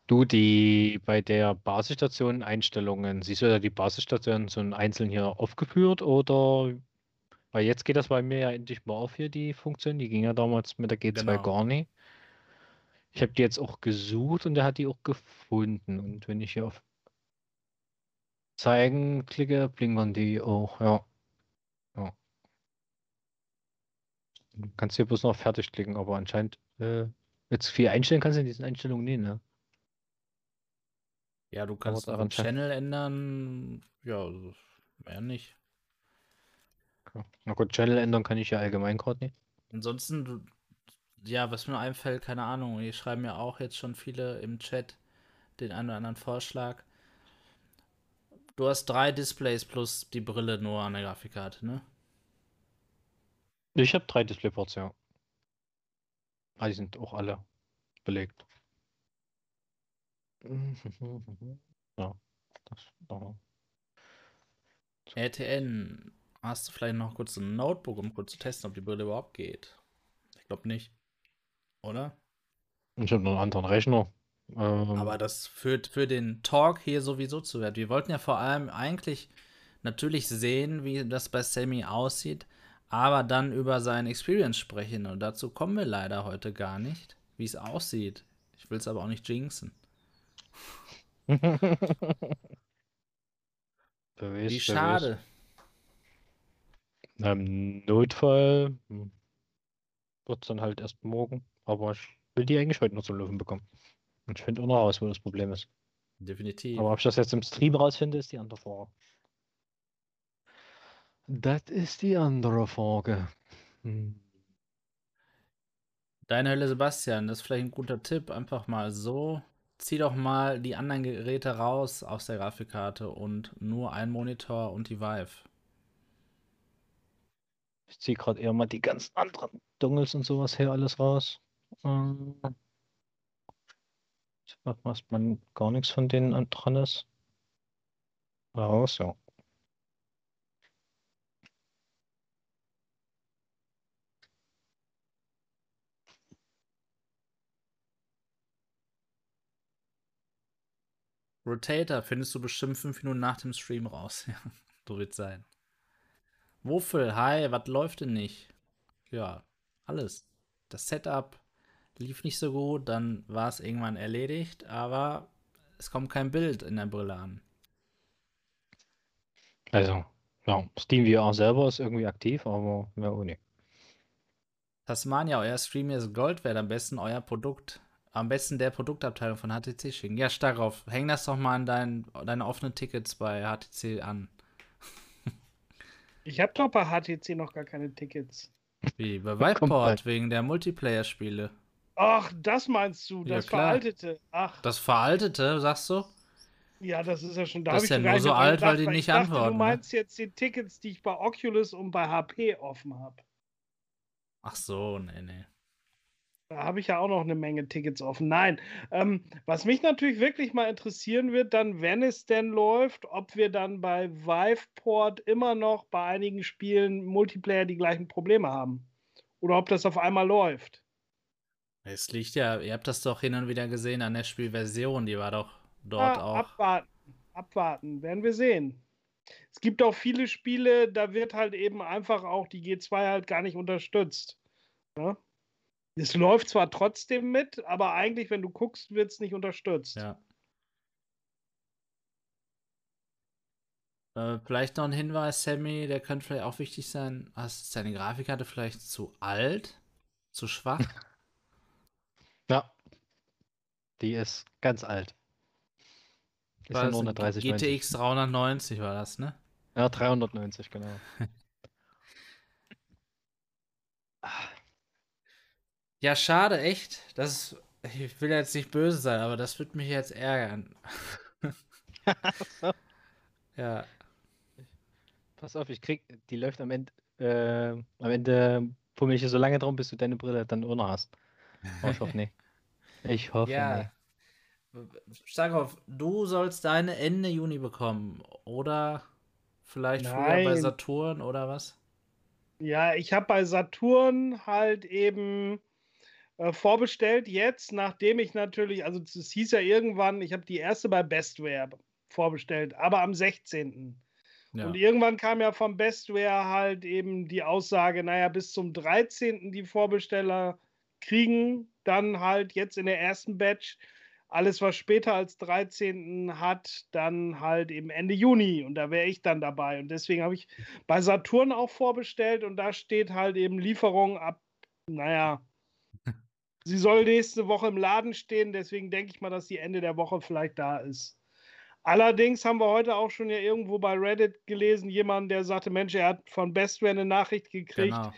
Du, die bei der Basisstation Einstellungen, siehst du da die Basisstation so einzeln hier aufgeführt oder weil jetzt geht das bei mir ja endlich mal auf hier, die Funktion. Die ging ja damals mit der G2 Genau. gar nicht. Ich habe die jetzt auch gesucht und der hat die auch gefunden. Und wenn ich hier auf Zeigen klicke, blinkern die auch, ja. Ja. Du kannst hier bloß noch fertig klicken, aber anscheinend äh, jetzt viel einstellen kannst du in diesen Einstellungen nicht, ne? Ja, du kannst auch scheint- Channel ändern. Ja, mehr nicht. Na gut, Channel ändern kann ich ja allgemein gerade nicht. Ansonsten, du, ja, was mir einfällt, keine Ahnung, hier schreiben ja auch jetzt schon viele im Chat den einen oder anderen Vorschlag. Du hast drei Displays plus die Brille nur an der Grafikkarte, ne? Ich habe drei Displayports, ja. Ah, die sind auch alle belegt. Ja, das. Oh. RTN, hast du vielleicht noch kurz ein Notebook, um kurz zu testen, ob die Brille überhaupt geht? Ich glaube nicht. Oder? Ich habe noch einen anderen Rechner. Ähm, Aber das führt für den Talk hier sowieso zu wert. Wir wollten ja vor allem eigentlich natürlich sehen, wie das bei Sammy aussieht, aber dann über seine Experience sprechen. Und dazu kommen wir leider heute gar nicht, wie es aussieht. Ich will es aber auch nicht jinxen. Wie schade. Im Notfall wird es dann halt erst morgen. Aber ich will die eigentlich heute noch zum Laufen bekommen. Und ich finde auch noch raus, wo das Problem ist. Definitiv. Aber ob ich das jetzt im Stream rausfinde, ist die andere Frage. Das ist die andere Frage. Hm. Deine Hölle, Sebastian, das ist vielleicht ein guter Tipp. Einfach mal so. Zieh doch mal die anderen Geräte raus aus der Grafikkarte und nur ein Monitor und die Vive. Ich ziehe gerade eher mal die ganzen anderen Dongles und sowas her alles raus. Ähm, ich mach mal, dass man gar nichts von denen an- dran ist. Raus, ja. Rotator findest du bestimmt fünf Minuten nach dem Stream raus. Ja, so wird's sein. Wuffel, hi, was läuft denn nicht? Ja, alles. Das Setup lief nicht so gut, dann war es irgendwann erledigt, aber es kommt kein Bild in der Brille an. Also, ja, Steam VR selber ist irgendwie aktiv, aber mehr nicht. Tasmania, euer Stream ist Gold wert, am besten euer Produkt. Am besten der Produktabteilung von HTC schicken. Ja, stark drauf. Häng das doch mal an dein, deine offenen Tickets bei HTC an. Ich habe doch bei HTC noch gar keine Tickets. Wie bei Viveport, wegen der Multiplayer-Spiele. Ach, das meinst du, Ja, das klar. veraltete. Ach, Das Veraltete, sagst du? ja, das ist ja schon da. Das ist ja nur so alt, weil die gedacht, nicht ich dachte, antworten, Du ne? meinst jetzt die Tickets, die ich bei Oculus und bei HP offen habe. Ach so, nee, nee. Da habe ich ja auch noch eine Menge Tickets offen. Nein, ähm, was mich natürlich wirklich mal interessieren wird, dann, wenn es denn läuft, ob wir dann bei Viveport immer noch bei einigen Spielen Multiplayer die gleichen Probleme haben. Oder ob das auf einmal läuft. Es liegt ja, ihr habt das doch hin und wieder gesehen an der Spielversion, die war doch dort Ja, auch. Abwarten, abwarten, werden wir sehen. Es gibt auch viele Spiele, da wird halt eben einfach auch die G2 halt gar nicht unterstützt. Ja? Es läuft zwar trotzdem mit, aber eigentlich, wenn du guckst, wird es nicht unterstützt. Ja. Äh, vielleicht noch ein Hinweis, Sammy, der könnte vielleicht auch wichtig sein. Ist deine Grafikkarte vielleicht zu alt? Zu schwach? Ja. Die ist ganz alt. Ist War ja das nur ein eine 3090. GTX 390 war das, ne? Ja, 390, genau. Ja, schade, echt. Das ist, ich will jetzt nicht böse sein, aber das wird mich jetzt ärgern. ja. pass auf, ich krieg, die läuft am Ende, äh, am Ende pummel ich hier so lange drum, bis du deine Brille dann ohne hast. Oh, ich hoffe nicht. Ich hoffe Ja. nicht. Starkov, du sollst deine Ende Juni bekommen. Oder vielleicht früher bei Nein. Saturn oder was? Ja, ich habe bei Saturn halt eben äh, vorbestellt jetzt, nachdem ich natürlich, also es hieß ja irgendwann, ich habe die erste bei Bestware vorbestellt, aber am 16. Ja. Und irgendwann kam ja vom Bestware halt eben die Aussage, naja, bis zum 13. die Vorbesteller kriegen dann halt jetzt in der ersten Batch alles, was später als 13. hat, dann halt eben Ende Juni. Und da wäre ich dann dabei. Und deswegen habe ich bei Saturn auch vorbestellt und da steht halt eben Lieferung ab, naja, sie soll nächste Woche im Laden stehen. Deswegen denke ich mal, dass die Ende der Woche vielleicht da ist. Allerdings haben wir heute auch schon ja irgendwo bei Reddit gelesen, jemand, der sagte, Mensch, er hat von Bestware eine Nachricht gekriegt, Genau.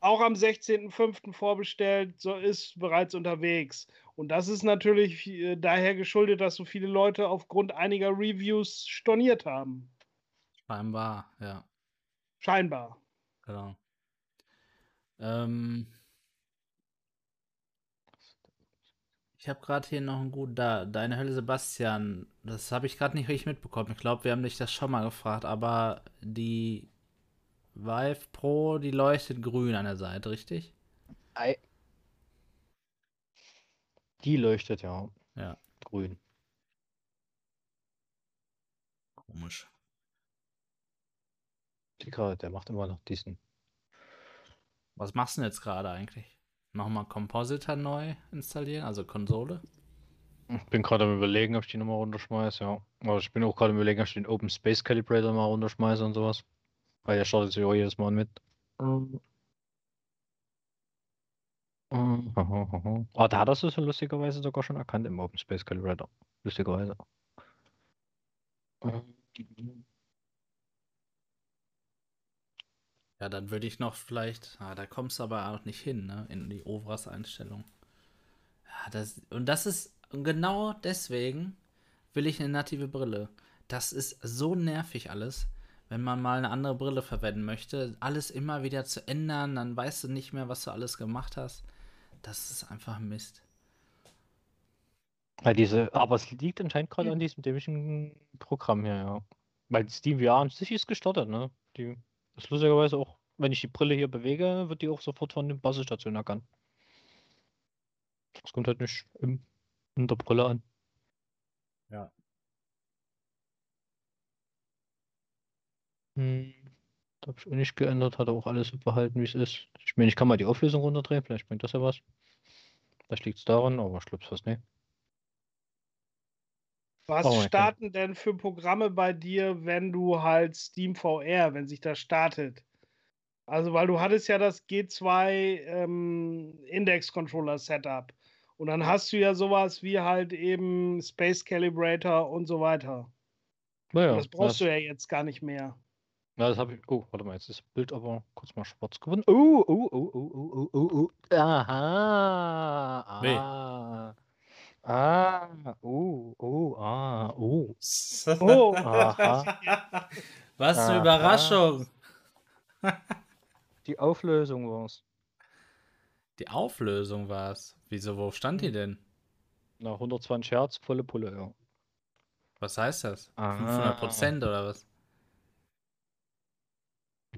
auch am 16.05. vorbestellt, so ist bereits unterwegs. Und das ist natürlich äh, daher geschuldet, dass so viele Leute aufgrund einiger Reviews storniert haben. Scheinbar, ja. Scheinbar. Genau. Ähm, ich habe gerade hier noch ein gut da. Deine Hölle Sebastian. Das habe ich gerade nicht richtig mitbekommen. Ich glaube, wir haben dich das schon mal gefragt, aber die Vive Pro, die leuchtet grün an der Seite, richtig? Ei. Die leuchtet ja Ja. grün. Komisch. Die gerade, der macht immer noch diesen. Was machst du denn jetzt gerade eigentlich? Nochmal Compositor neu installieren, also Konsole? Ich bin gerade am überlegen, ob ich die nochmal runterschmeiße, ja. Aber ich bin auch gerade am überlegen, ob ich den Open Space Calibrator mal runterschmeiße und sowas. Weil der startet sich auch jedes Mal mit. Mhm. Ah, da hat er es so lustigerweise sogar schon erkannt im Open Space Calibrator. Lustigerweise. Mhm. Ja, dann würde ich noch vielleicht. Ah, da kommst du aber auch nicht hin, ne? In die Ovras-Einstellung. Ja, das, und das ist genau deswegen will ich eine native Brille. Das ist so nervig alles, wenn man mal eine andere Brille verwenden möchte. Alles immer wieder zu ändern, dann weißt du nicht mehr, was du alles gemacht hast. Das ist einfach Mist. Ja, diese, aber es liegt anscheinend gerade an diesem dämlichen Programm hier, ja. Weil Steam VR an sich ist gestartet, ne? Die ist lustigerweise auch, wenn ich die Brille hier bewege, wird die auch sofort von der Basisstation erkannt. Das kommt halt nicht im, in der Brille an. Ja. Hm, da habe ich auch nicht geändert, hat auch alles behalten, wie es ist. Ich meine, ich kann mal die Auflösung runterdrehen, vielleicht bringt das ja was. Vielleicht liegt es daran, aber ich glaube fast nicht. Was Oh starten denn für Programme bei dir, wenn du halt Steam VR, wenn sich das startet? Also, weil du hattest ja das G2 ähm, Index Controller Setup. Und dann hast du ja sowas wie halt eben Space Calibrator und so weiter. Naja, das brauchst du ja jetzt gar nicht mehr. Ja, das habe ich. Oh, warte mal, jetzt ist das Bild aber kurz mal schwarz geworden. Oh, oh, oh, oh, oh, oh, oh, oh. Aha. Nee. Ah. Ah. Oh, oh, ah, oh. Oh, Aha. Was eine Aha. Überraschung! Die Auflösung war's. Die Auflösung war's. Wieso, wo stand die denn? Na, 120 Hertz, volle Pulle, ja. Was heißt das? Ah. 500 Prozent oder was?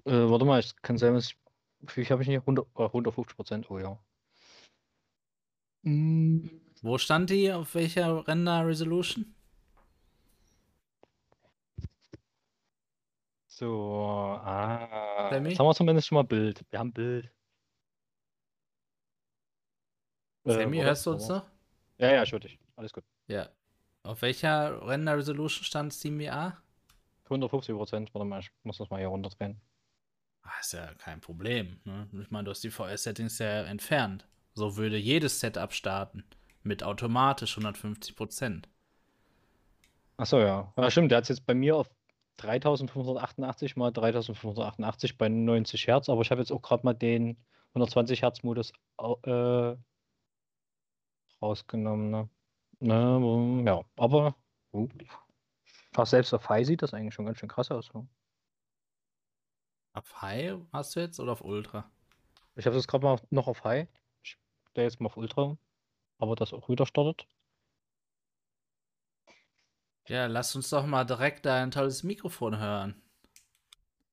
Äh, warte mal, es kann sein, dass ich. Viel habe ich nicht? 100, äh, 150 Prozent, oh ja. Mm, Wo stand die? Auf welcher Render-Resolution? So, ah. Jetzt haben wir zumindest schon mal Bild. Wir haben Bild. Äh, Sammy, warte, hörst du uns noch? Ja, ja, ich höre dich. Alles gut. Ja. Auf welcher Render-Resolution stand SteamVR? 150 Prozent. Warte mal, ich muss das mal hier runterdrehen. Ah, ist ja kein Problem. Ne? Ich meine, du hast die VR-Settings ja entfernt. So würde jedes Setup starten. Mit automatisch 150 Prozent. Achso, ja. Ja, stimmt. Der hat es jetzt bei mir auf 3588 mal 3588 bei 90 Hertz, aber ich habe jetzt auch gerade mal den 120 Hertz Modus äh, rausgenommen. Ne? Ne, ja, aber uh, auch selbst auf High sieht das eigentlich schon ganz schön krass aus. Ne? Auf High hast du jetzt oder auf Ultra? Ich habe das gerade mal noch auf High. Ich stelle jetzt mal auf Ultra. Aber das auch wieder startet. Ja, lass uns doch mal direkt dein tolles Mikrofon hören.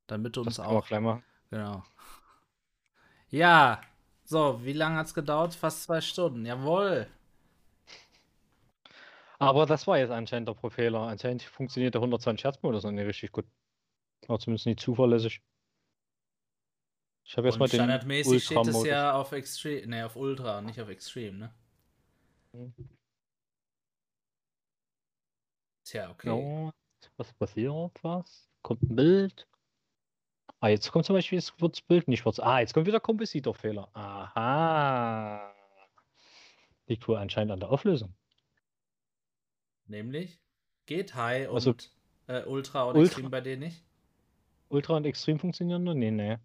Damit du uns Das auch. gleich mal. Genau. Ja, so, wie lange hat es gedauert? Fast zwei Stunden. Jawohl. Aber das war jetzt anscheinend der Fehler. Anscheinend funktioniert der 120 Hertz Modus noch nicht richtig gut. Oder zumindest nicht zuverlässig. Ich habe jetzt mal Und den standardmäßig steht es ja auf Extreme, ne, auf Ultra, nicht auf Extreme, ne? Tja, okay. Ja, was passiert? Was? Kommt ein Bild. Ah, jetzt kommt zum Beispiel, jetzt wird das Bild nicht schwarz. Ah, jetzt kommt wieder Kompositorfehler. Aha. Liegt wohl anscheinend an der Auflösung. Nämlich geht High und Also- äh, Ultra und Ultra- Extreme bei dir nicht? Ultra und Extrem funktionieren nur? Nee, nee.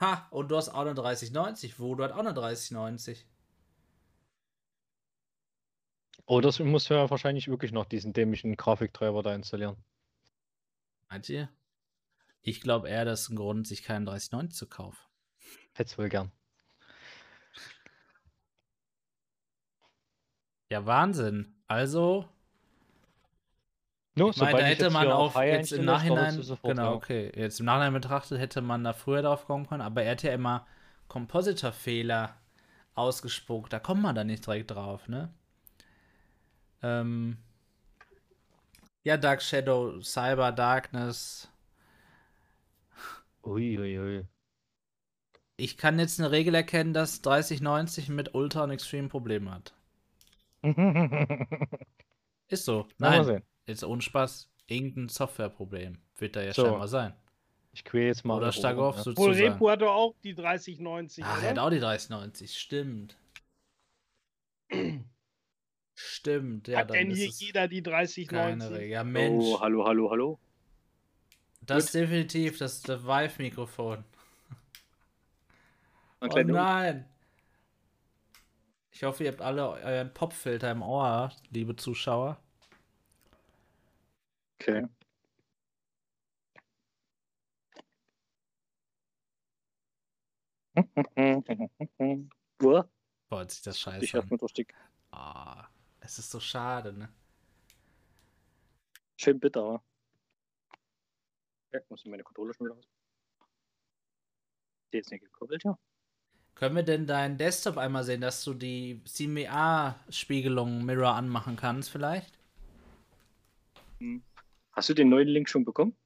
Ha, und du hast auch eine 3090. Voodoo hat auch eine 3090. Oh, das muss ja wahrscheinlich wirklich noch diesen dämlichen Grafiktreiber da installieren. Meint ihr? Ich glaube eher, das ist ein Grund, sich keinen 3090 zu kaufen. Hätt's wohl gern. Ja, Wahnsinn. Also, Nur, ich meine, da hätte jetzt man High jetzt im Nachhinein, genau, okay, jetzt im Nachhinein betrachtet hätte man da früher drauf kommen können, aber er hat ja immer Compositor-Fehler ausgespuckt. Da kommt man da nicht direkt drauf, ne? Ähm, ja, Dark Shadow, Cyber Darkness. Ui, ui, ui. Ich kann jetzt eine Regel erkennen, dass 3090 mit Ultra und Extreme Probleme hat. Ist so. Nein, jetzt ohne Spaß. Irgendein Softwareproblem wird da ja So. scheinbar sein. Ich quäle jetzt mal. Oder stark auf ja. so Wohl. Repo hat doch auch die 3090, Ach, er hat auch die 3090, stimmt. Stimmt, ja, hat dann denn ist hier es jeder die keine 3090? Regel. Ja, Mensch, Oh, hallo, hallo, hallo. das ist definitiv das, das Vive-Mikrofon. Oh nein! Ich hoffe, ihr habt alle euren Popfilter im Ohr, liebe Zuschauer. Okay. Boah, sich das ich scheiße hab an. mir durch die Ah, es ist so schade, ne? schön bitter. wa? Ja, muss ich meine Kontrolle schon wieder aus. Die jetzt nicht gekoppelt, ja. Können wir denn deinen Desktop einmal sehen, dass du die CMA-Spiegelung Mirror anmachen kannst, vielleicht? Hast du den neuen Link schon bekommen?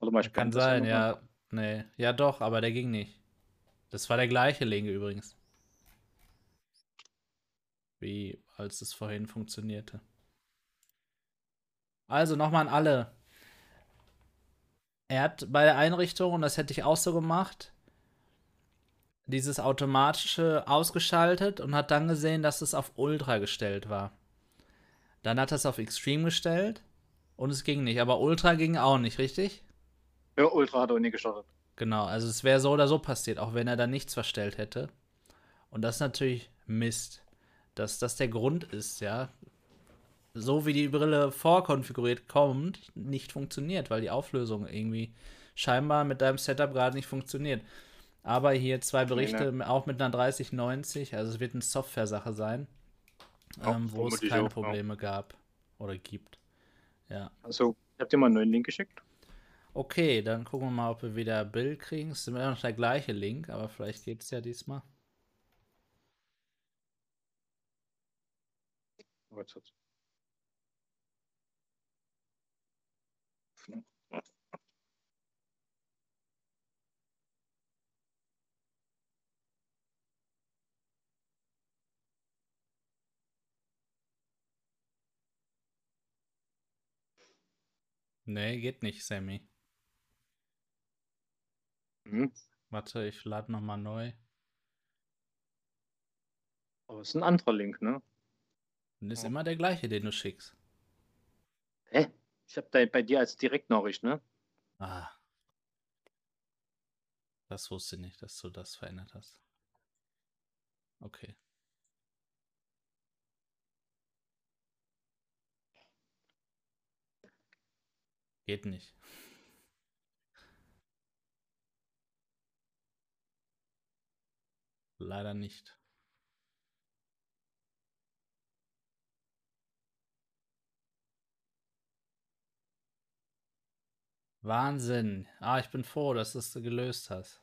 Oder mal Kann sein, ja. Nee. Ja, doch, aber der ging nicht. Das war der gleiche Link übrigens. Wie als es vorhin funktionierte. Also nochmal an alle. Er hat bei der Einrichtung, und das hätte ich auch so gemacht, dieses automatische ausgeschaltet und hat dann gesehen, dass es auf Ultra gestellt war. Dann hat er es auf Extreme gestellt und es ging nicht. Aber Ultra ging auch nicht, richtig? Ja, Ultra hat auch nie gestartet. Genau, also es wäre so oder so passiert, auch wenn er da nichts verstellt hätte. Und das ist natürlich Mist, dass das der Grund ist, ja. So wie die Brille vorkonfiguriert kommt, nicht funktioniert, weil die Auflösung irgendwie scheinbar mit deinem Setup gerade nicht funktioniert. Aber hier zwei Berichte, auch mit einer 3090, also es wird eine Software-Sache sein, ähm, wo es keine auch. Probleme gab oder gibt. Ja. Also, ich hab dir mal einen neuen Link geschickt. Okay, dann gucken wir mal, ob wir wieder Bild kriegen. Es ist immer noch der gleiche Link, aber vielleicht geht es ja diesmal. Hat's- Nee, geht nicht, Sammy. Mhm. Warte, ich lade nochmal neu. Aber es ist ein anderer Link, ne? Und ist ja. immer der gleiche, den du schickst. Hä? Ich habe da bei dir als Direktnachricht, ne? Ah. Das wusste ich nicht, dass du das verändert hast. Okay. Geht nicht. Leider nicht. Wahnsinn. Ah, ich bin froh, dass du es gelöst hast.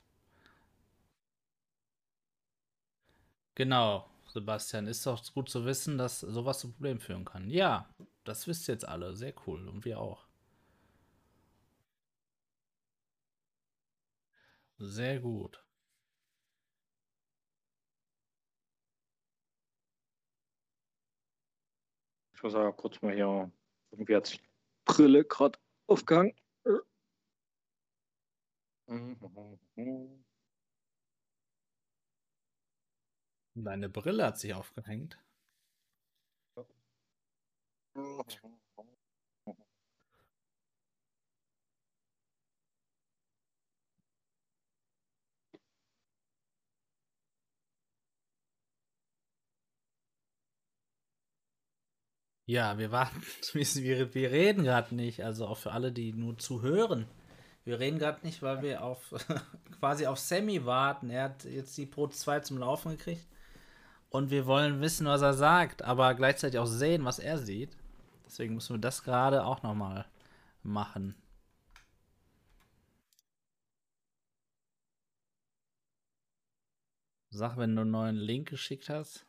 Genau, Sebastian. Ist doch gut zu wissen, dass sowas zu Problemen führen kann. Ja, das wisst jetzt alle. Sehr cool. Und wir auch. Sehr gut. Ich muss aber kurz mal hier. Irgendwie hat sich Brille gerade aufgehangen. Deine Brille hat sich aufgehängt. Ja, wir warten. Wir, wir reden gerade nicht. Also auch für alle, die nur zuhören. Wir reden gerade nicht, weil wir auf quasi auf Sammy warten. Er hat jetzt die Pro 2 zum Laufen gekriegt. Und wir wollen wissen, was er sagt, aber gleichzeitig auch sehen, was er sieht. Deswegen müssen wir das gerade auch nochmal machen. Sag, wenn du einen neuen Link geschickt hast.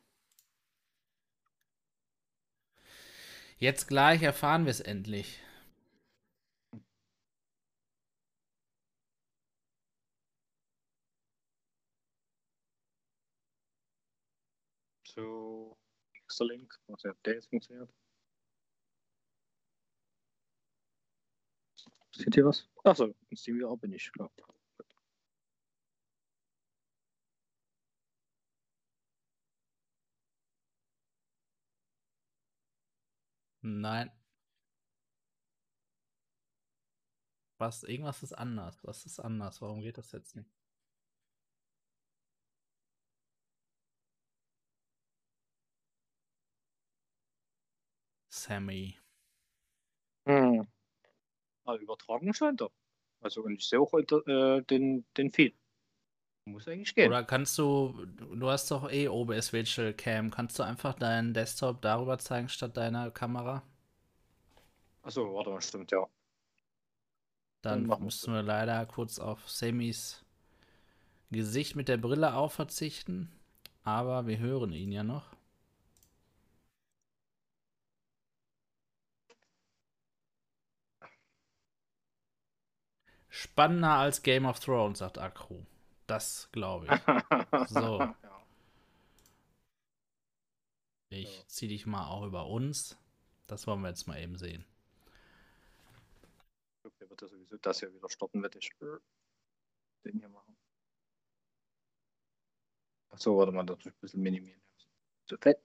Jetzt gleich erfahren wir es endlich. So, nächster Link. Was hat der jetzt funktioniert? Seht ihr was? Achso, in SteamVR bin ich, klar. Nein. Was? Irgendwas ist anders. Was ist anders? Warum geht das jetzt nicht? Sammy. Hm. Aber übertragen scheint er. Also und ich sehe auch äh, den, den Feed. Muss eigentlich gehen. Oder kannst du, du hast doch eh OBS Virtual Cam, kannst du einfach deinen Desktop darüber zeigen statt deiner Kamera? Achso, warte mal, stimmt, ja. Dann, Dann müssen wir leider kurz auf Sammys Gesicht mit der Brille auf verzichten. Aber wir hören ihn ja noch. Spannender als Game of Thrones, sagt Akru. Das glaube ich. So. Ich zieh dich mal auch über uns. Das wollen wir jetzt mal eben sehen. Okay, wird er sowieso das hier wieder stoppen, werde ich den hier machen. Achso, warte mal, das muss ich ein bisschen minimieren. So fett.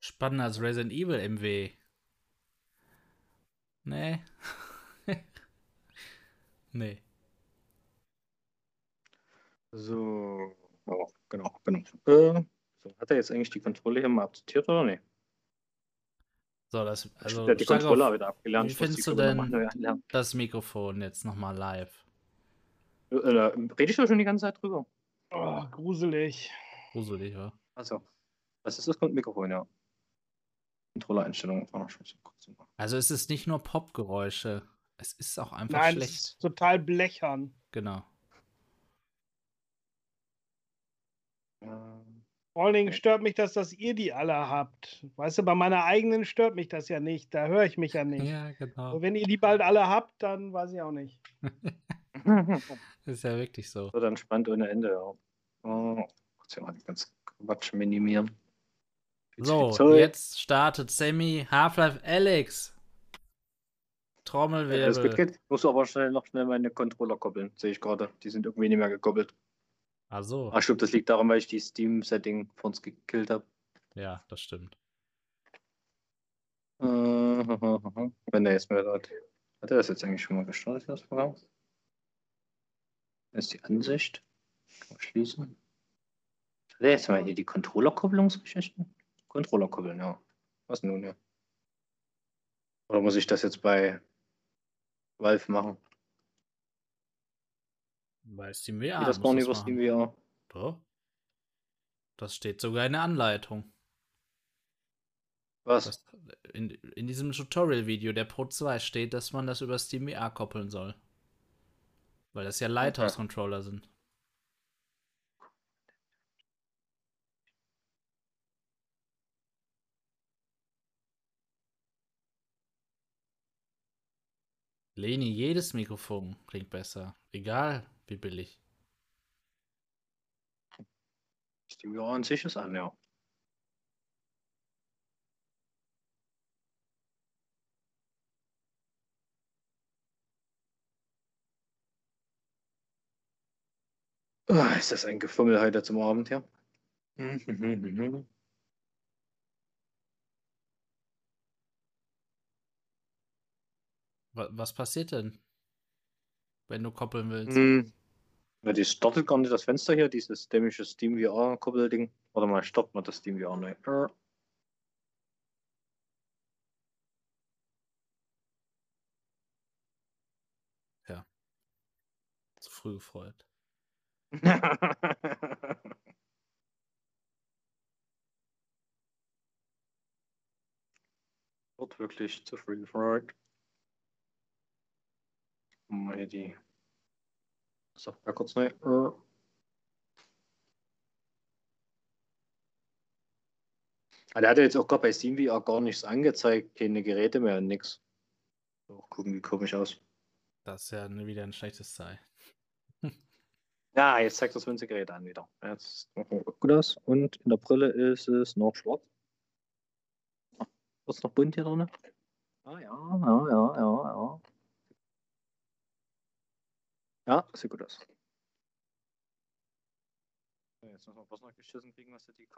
Spannender als Resident Evil MW. Nee. nee. So, oh, genau, genau. Äh, so, hat er jetzt eigentlich die Kontrolle hier mal akzeptiert oder nicht? So, das, also, hat die Kontrolle auf- wieder abgelernt. Wie findest du denn machen, das Mikrofon jetzt nochmal live? Äh, rede ich da schon die ganze Zeit drüber? Oh, gruselig. Gruselig, wa? Also, was ist das Mikrofon, ja? Controller-Einstellungen. Oh, ich muss kurz mal- Also es ist nicht nur Popgeräusche. Es ist auch einfach Nein, es schlecht. ist total blechern. Genau. Ähm, Vor allen Dingen stört mich das, dass ihr die alle habt. Weißt du, bei meiner eigenen stört mich das ja nicht. Da höre ich mich ja nicht. Ja, genau. Und wenn ihr die bald alle habt, dann weiß ich auch nicht. ist ja wirklich so. So, dann spannend ohne Ende, ja. Oh, kurz hier mal die ganze Quatsch minimieren. So, Zoll. jetzt startet Sammy Half-Life Alex. Ja, alles gut Trommelwirbel. geht. Muss aber schnell noch schnell meine Controller koppeln, sehe ich gerade. Die sind irgendwie nicht mehr gekoppelt. Ach so. Ach stimmt, das liegt daran, weil ich die Steam-Setting von uns gekillt habe. Ja, das stimmt. Äh, Wenn der jetzt mehr hat. Hat er das jetzt eigentlich schon mal gestartet, das Programm? Das ist die Ansicht. Schließen. Hat er jetzt mal hier die Controller-Kopplungsgeschichten? Controller koppeln, ja. Was nun, ja. Oder muss ich das jetzt bei Valve machen? Bei SteamVR. Geht das gar nicht über SteamVR. Doch. Das steht sogar in der Anleitung. Was? Das, in, in diesem Tutorial-Video der Pro 2 steht, dass man das über SteamVR koppeln soll. Weil das ja Lighthouse-Controller sind. Leni, jedes Mikrofon klingt besser. Egal, wie billig. SteamVR an sich ist an, ja. Ah, ist das ein Gefummel heute zum Abend, ja? Was passiert denn, wenn du koppeln willst? Hm. Ja, die startet gar nicht das Fenster hier, dieses dämliche Steam VR Koppelding. Warte mal, stoppt mal das Steam VR neu. Äh. Zu früh gefreut. Wird wirklich zu früh gefreut. Mal hier die Software kurz neu. Äh. Ah, Der hat ja jetzt auch gerade bei Steam VR gar nichts angezeigt, keine Geräte mehr und nix. Auch gucken, wie komisch aus. Das ist ja wieder ein schlechtes Zeichen. Ja, jetzt zeigt das Winzergerät an wieder. Jetzt gut aus. Und in der Brille ist es noch schwarz. Wird es noch bunt hier drin? Ah ja, ja, ja, ja, ja. Ja, sieht gut aus. Jetzt müssen wir bloß noch geschissen kriegen, was die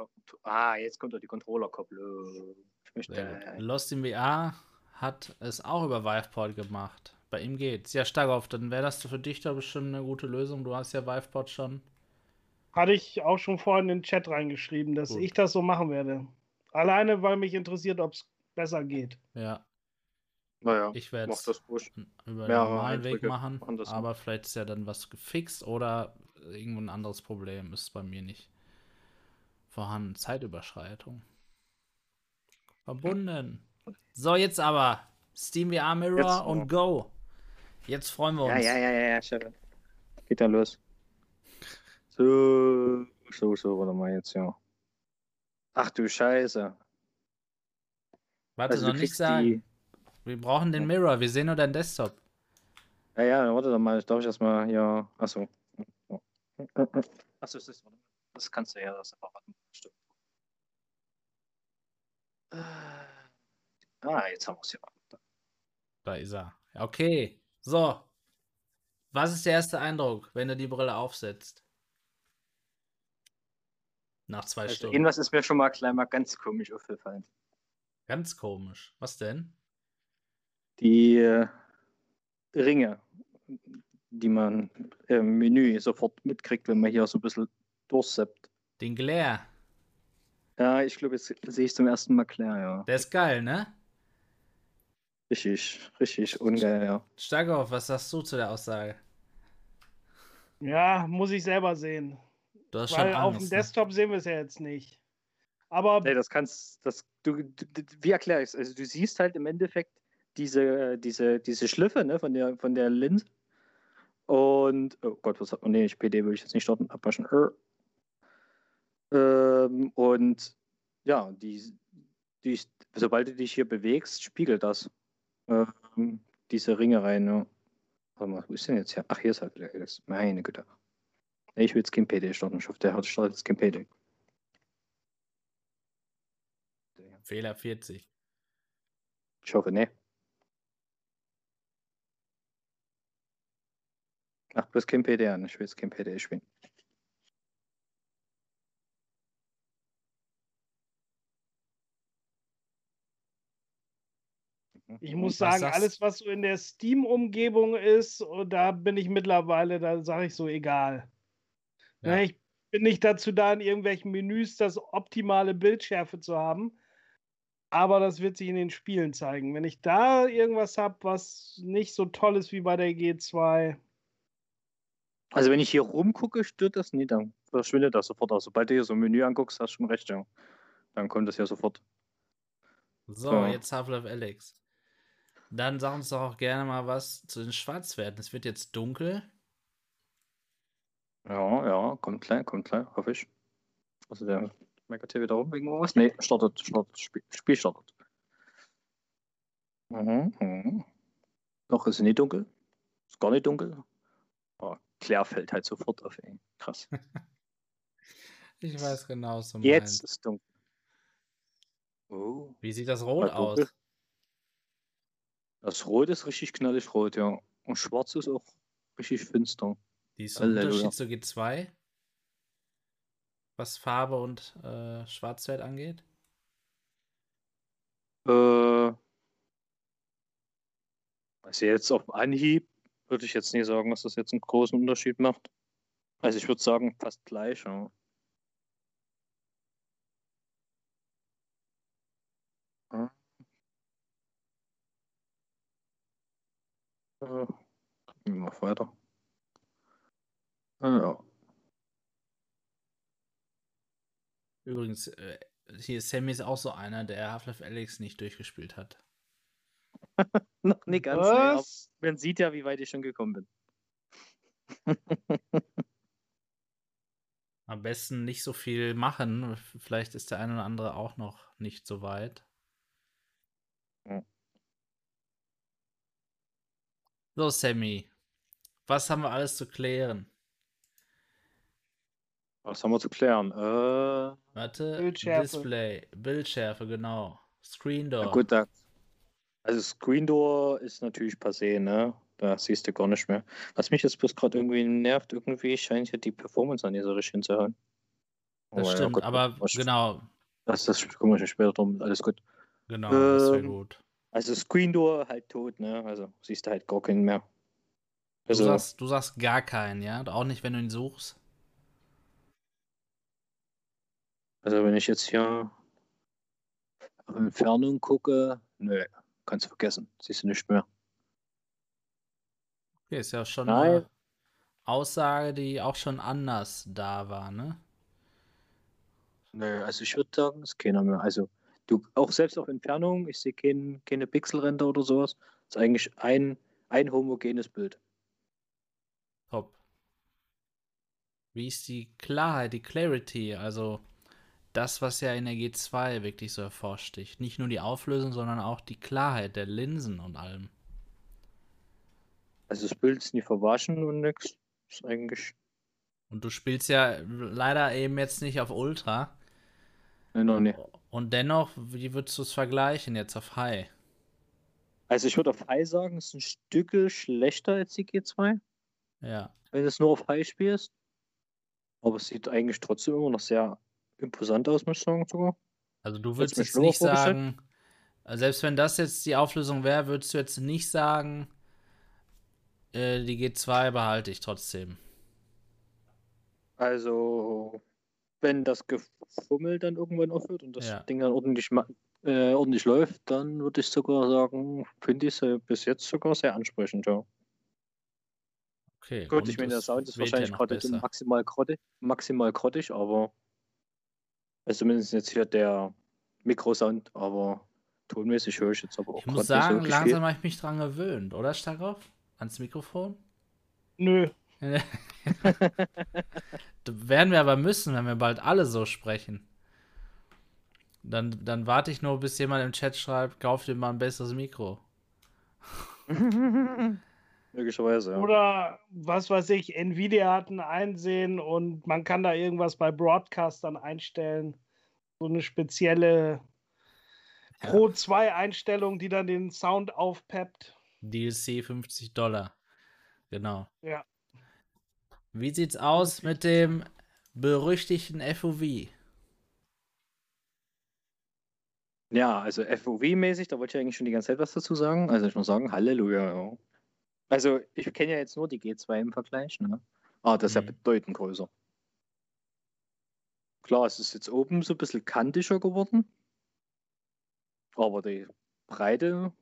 Ah, jetzt kommt doch die Controller-Kopplung. Lost in VR hat es auch über Viveport gemacht. Bei ihm geht's. Ja, Starkov, dann wäre das für dich da bestimmt eine gute Lösung. Du hast ja Viveport schon. Hatte ich auch schon vorhin in den Chat reingeschrieben, dass Gut. ich das so machen werde. Alleine, weil mich interessiert, ob es besser geht. Ja, Naja, ich werde es über den normalen Weg machen. das. Aber vielleicht ist ja dann was gefixt oder irgendwo ein anderes Problem ist bei mir nicht vorhanden. Zeitüberschreitung. Verbunden. So, jetzt aber Steam VR Mirror Jetzt und Go. Jetzt freuen wir uns. Ja, ja, ja, ja, ja, Chef. Geht ja los. So, so, so, warte mal jetzt, ja. Ach du Scheiße. Warte, Also, noch nicht sagen. Wir brauchen den Mirror. Wir sehen nur deinen Desktop. Ja, ja, warte doch mal, darf ich erstmal hier. Achso. Achso, das ist, warte mal. das kannst du ja das einfach warten. Stimmt. Ah, jetzt haben wir es hier. Da ist er. Okay. So. Was ist der erste Eindruck, wenn du die Brille aufsetzt? Nach zwei Also, Stunden. irgendwas ist mir schon mal gleich mal ganz komisch aufgefallen. Ganz komisch. Was denn? Die äh, Ringe, die man im Menü sofort mitkriegt, wenn man hier so ein bisschen durchseppt. Den Glare. Ja, ich glaube, jetzt sehe ich zum ersten Mal klar, ja. Der ist geil, ne? Richtig, richtig ungeil, ja. Starkov, was sagst du zu der Aussage? Ja, muss ich selber sehen. Du hast schon Weil auf dem Angst. ne? Desktop sehen wir es ja jetzt nicht. Aber Nee, das kannst, das, du, du, du wie erkläre ich es? Also du siehst halt im Endeffekt diese, diese, diese Schliffe ne, von, der, von der Linse. Und, oh Gott, was hat man? Nee, ich PD will ich jetzt nicht starten, abwaschen. Äh. Ähm, und ja, die, die, sobald du dich hier bewegst, spiegelt das ähm, diese Ringe rein. Ne? Warte mal, wo ist denn jetzt hier? Ach, hier ist halt wieder alles. Meine Güte. Nee, ich will jetzt kein PD starten. Ich hoffe, der hat startet jetzt kein PD. Fehler 40. Ich hoffe, ne. Ach, bloß kein PDR, ich will jetzt kein PDR spielen. ich muss Was sagen, alles, was so in der Steam-Umgebung ist, und da bin ich mittlerweile, da sage ich so, egal. Ja. Ne, ich bin nicht dazu da, in irgendwelchen Menüs das optimale Bildschärfe zu haben. Aber das wird sich in den Spielen zeigen. Wenn ich da irgendwas habe, was nicht so toll ist wie bei der G2, Also wenn ich hier rumgucke, stört das nie, dann verschwindet das sofort. Also sobald du hier so ein Menü anguckst, hast du schon recht, ja. Dann kommt das ja sofort. So, So. jetzt Half-Life Alex. Dann sag uns doch auch gerne mal was zu den Schwarzwerten. Es wird jetzt dunkel. Ja, ja, kommt gleich, kommt gleich, hoffe ich. Also der meckert hier wieder rum wegen was? Nee, startet, startet, Spiel, Spiel startet. Mhm, mhm. Noch ist es nicht dunkel. Ist gar nicht dunkel. Claire fällt halt sofort auf, ey. Krass. Ich weiß genau, du Jetzt meinst. ist dunkel. Oh. Wie sieht das Rot aus? Das Rot ist richtig knallig rot, ja. Und schwarz ist auch richtig finster. Die ist ein Halleluja. Unterschied zu G2, was Farbe und äh, Schwarzwert angeht. Äh, also jetzt auf Anhieb würde ich jetzt nie sagen, dass das jetzt einen großen Unterschied macht. Also ich würde sagen, fast gleich. Ja. Äh, gucken wir weiter. Ah, Ja. Übrigens, äh, hier Sammy ist auch so einer, der Half-Life Alex nicht durchgespielt hat. Noch nicht ganz, nee, Was? man sieht ja, wie weit ich schon gekommen bin. Am besten nicht so viel machen. Vielleicht ist der eine oder andere auch noch nicht so weit. So, Sammy. Was haben wir alles zu klären? Was haben wir zu klären? Äh, Warte, Bildschärfe. Display, Bildschärfe, genau. Screen Door. Na gut, da, also Screen Door ist natürlich passé, ne? Da siehst du gar nicht mehr. Was mich jetzt bloß gerade irgendwie nervt, irgendwie scheint ja die Performance an dieser richtig hinzuhauen. das ja, stimmt, gut, aber was- genau, Das, das kümmere ich mich später drum, alles gut. genau, das wäre Ähm, gut. Also Screen Door halt tot, ne? Also siehst du halt gar keinen mehr. Du Also, sagst, du sagst gar keinen, ja? Auch nicht, wenn du ihn suchst. also wenn ich jetzt hier auf Entfernung gucke, nö, kannst du vergessen. Siehst du nicht mehr. Okay, ist ja schon Nein. eine Aussage, die auch schon anders da war, ne? Nö, also ich würde sagen, ist keiner mehr. Also du auch selbst auf Entfernung, ich sehe kein, keine Pixelränder oder sowas. Ist eigentlich ein, ein homogenes Bild. Top. Wie ist die Klarheit, die Clarity, also das, was ja in der G2 wirklich so hervorsticht. Nicht nur die Auflösung, sondern auch die Klarheit der Linsen und allem. Also das Bild ist nie verwaschen und nix. Ist eigentlich Und du spielst ja leider eben jetzt nicht auf Ultra. nee, noch nie. Und dennoch, wie würdest du es vergleichen jetzt auf High? Also ich würde auf High sagen, ist ein Stück schlechter als die G2, Ja. wenn du es nur auf High spielst. Aber es sieht eigentlich trotzdem immer noch sehr imposant aus, muss ich sagen sogar. Also du würdest jetzt nicht sagen, also selbst wenn das jetzt die Auflösung wäre, würdest du jetzt nicht sagen, äh, die G2 behalte ich trotzdem. Also wenn das Gefummel dann irgendwann aufhört und das Ja. Ding dann ordentlich, äh, ordentlich läuft, dann würde ich sogar sagen, finde ich es bis jetzt sogar sehr ansprechend, ja. Okay. Gut, ich meine, der Sound ist wahrscheinlich gerade maximal grottig, maximal grottig, aber also zumindest jetzt hier der Mikrosound, aber tonmäßig höre ich jetzt aber auch Ich muss sagen, langsam habe ich mich dran gewöhnt, oder Starov? Ans Mikrofon? Nö. Werden wir aber müssen, wenn wir bald alle so sprechen. Dann, dann warte ich nur, bis jemand im Chat schreibt, kauf dir mal ein besseres Mikro. Möglicherweise, ja. Oder was weiß ich, Nvidia hat ein Einsehen und man kann da irgendwas bei Broadcastern einstellen. So eine spezielle. Pro 2 Einstellung, die dann den Sound aufpeppt. DLC 50 Dollar. Genau. Ja. Wie sieht's aus mit dem berüchtigten FOV? Ja, also FOV-mäßig, da wollte ich eigentlich schon die ganze Zeit was dazu sagen. Also ich muss sagen, Halleluja. Also ich kenne ja jetzt nur die G2 im Vergleich. Ne? Ah, das ist Mhm. ja bedeutend größer. Klar, es ist jetzt oben so ein bisschen kantiger geworden. Aber die Breite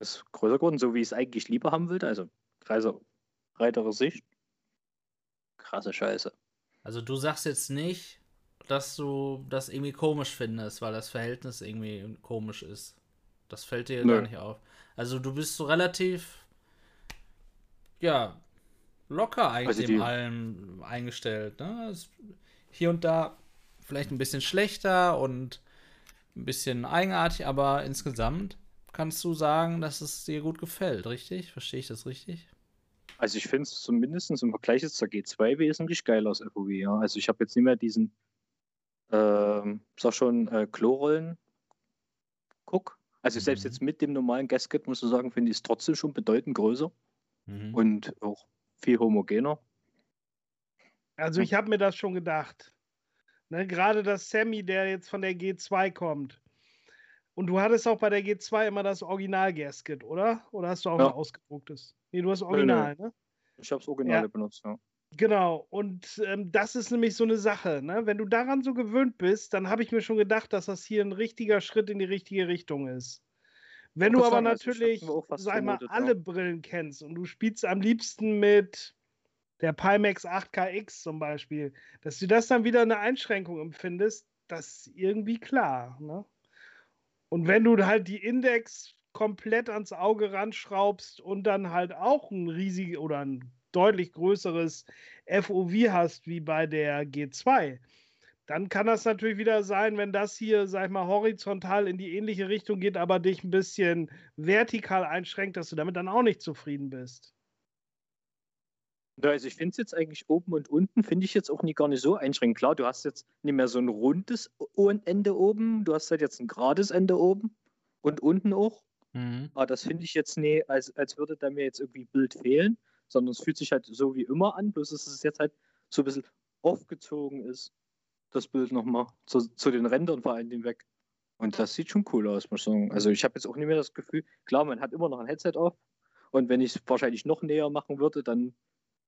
ist größer geworden, so wie ich es eigentlich lieber haben wollte. Also breiter, breitere Sicht. krasse Scheiße. Also du sagst jetzt nicht, dass du das irgendwie komisch findest, weil das Verhältnis irgendwie komisch ist. Das fällt dir Nö. gar nicht auf. Also du bist so relativ, ja, locker eigentlich also dem allem eingestellt. Ne? Hier und da vielleicht ein bisschen schlechter und ein bisschen eigenartig, aber insgesamt kannst du sagen, dass es dir gut gefällt, richtig? Verstehe ich das richtig? Also ich finde es zumindest im Vergleich jetzt zur G2 wesentlich geiler aus FOV, ja. Also ich habe jetzt nicht mehr diesen, äh, sag schon, äh, Klorollen guck. Also mhm. selbst jetzt mit dem normalen Gasket, muss ich sagen, finde ich es trotzdem schon bedeutend größer mhm. und auch viel homogener. Also ich habe mir das schon gedacht. Ne, Gerade das Sammy, der jetzt von der G2 kommt. Und du hattest auch bei der G2 immer das Original-Gasket, oder? Oder hast du auch ja. ein ausgedrucktes? Nee, du hast Original, nee, nee. ne? Ich habe das Original ja. benutzt, ja. Genau, und ähm, das ist nämlich so eine Sache. Ne? Wenn du daran so gewöhnt bist, dann habe ich mir schon gedacht, dass das hier ein richtiger Schritt in die richtige Richtung ist. Wenn du aber sagen, natürlich, sag mal, alle ja. Brillen kennst und du spielst am liebsten mit der Pimax 8KX zum Beispiel, dass du das dann wieder eine Einschränkung empfindest, das ist irgendwie klar. Ne? Und wenn du halt die Index komplett ans Auge ranschraubst und dann halt auch ein riesiges oder ein deutlich größeres FOV hast wie bei der G2, dann kann das natürlich wieder sein, wenn das hier, sag ich mal, horizontal in die ähnliche Richtung geht, aber dich ein bisschen vertikal einschränkt, dass du damit dann auch nicht zufrieden bist. Also ich finde es jetzt eigentlich oben und unten, finde ich jetzt auch nie gar nicht so einschränkend. Klar, du hast jetzt nicht mehr so ein rundes Ende oben, du hast halt jetzt ein gerades Ende oben und unten auch. Mhm. Aber das finde ich jetzt nie, als, als würde da mir jetzt irgendwie Bild fehlen, sondern es fühlt sich halt so wie immer an, bloß dass es jetzt halt so ein bisschen aufgezogen ist, das Bild nochmal, zu, zu den Rändern vor allem weg. Und das sieht schon cool aus, muss ich sagen. Also ich habe jetzt auch nicht mehr das Gefühl, klar, man hat immer noch ein Headset auf und wenn ich es wahrscheinlich noch näher machen würde, dann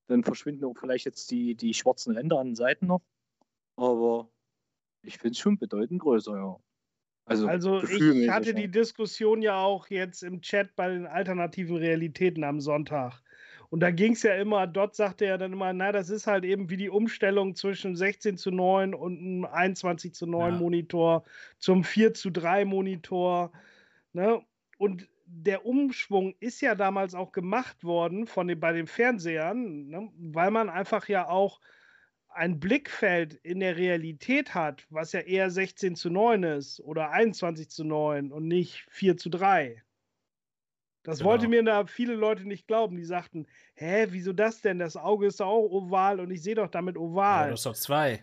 dann verschwinden auch vielleicht jetzt die, die schwarzen Ränder an den Seiten noch. Aber ich finde es schon bedeutend größer, ja. Also, also ich hatte die Diskussion ja auch jetzt im Chat bei den alternativen Realitäten am Sonntag. Und da ging es ja immer, dort sagte er dann immer, na, das ist halt eben wie die Umstellung zwischen 16 zu 9 und einem 21 zu 9 ja. Monitor zum 4 zu 3 Monitor. Ne? Und der Umschwung ist ja damals auch gemacht worden von den, bei den Fernsehern, ne, weil man einfach ja auch ein Blickfeld in der Realität hat, was ja eher 16 zu 9 ist oder 21 zu 9 und nicht 4 zu 3. Das genau. wollte mir da viele Leute nicht glauben. Die sagten, hä, wieso das denn? Das Auge ist doch auch oval und ich sehe doch damit oval. Ja, du hast doch zwei.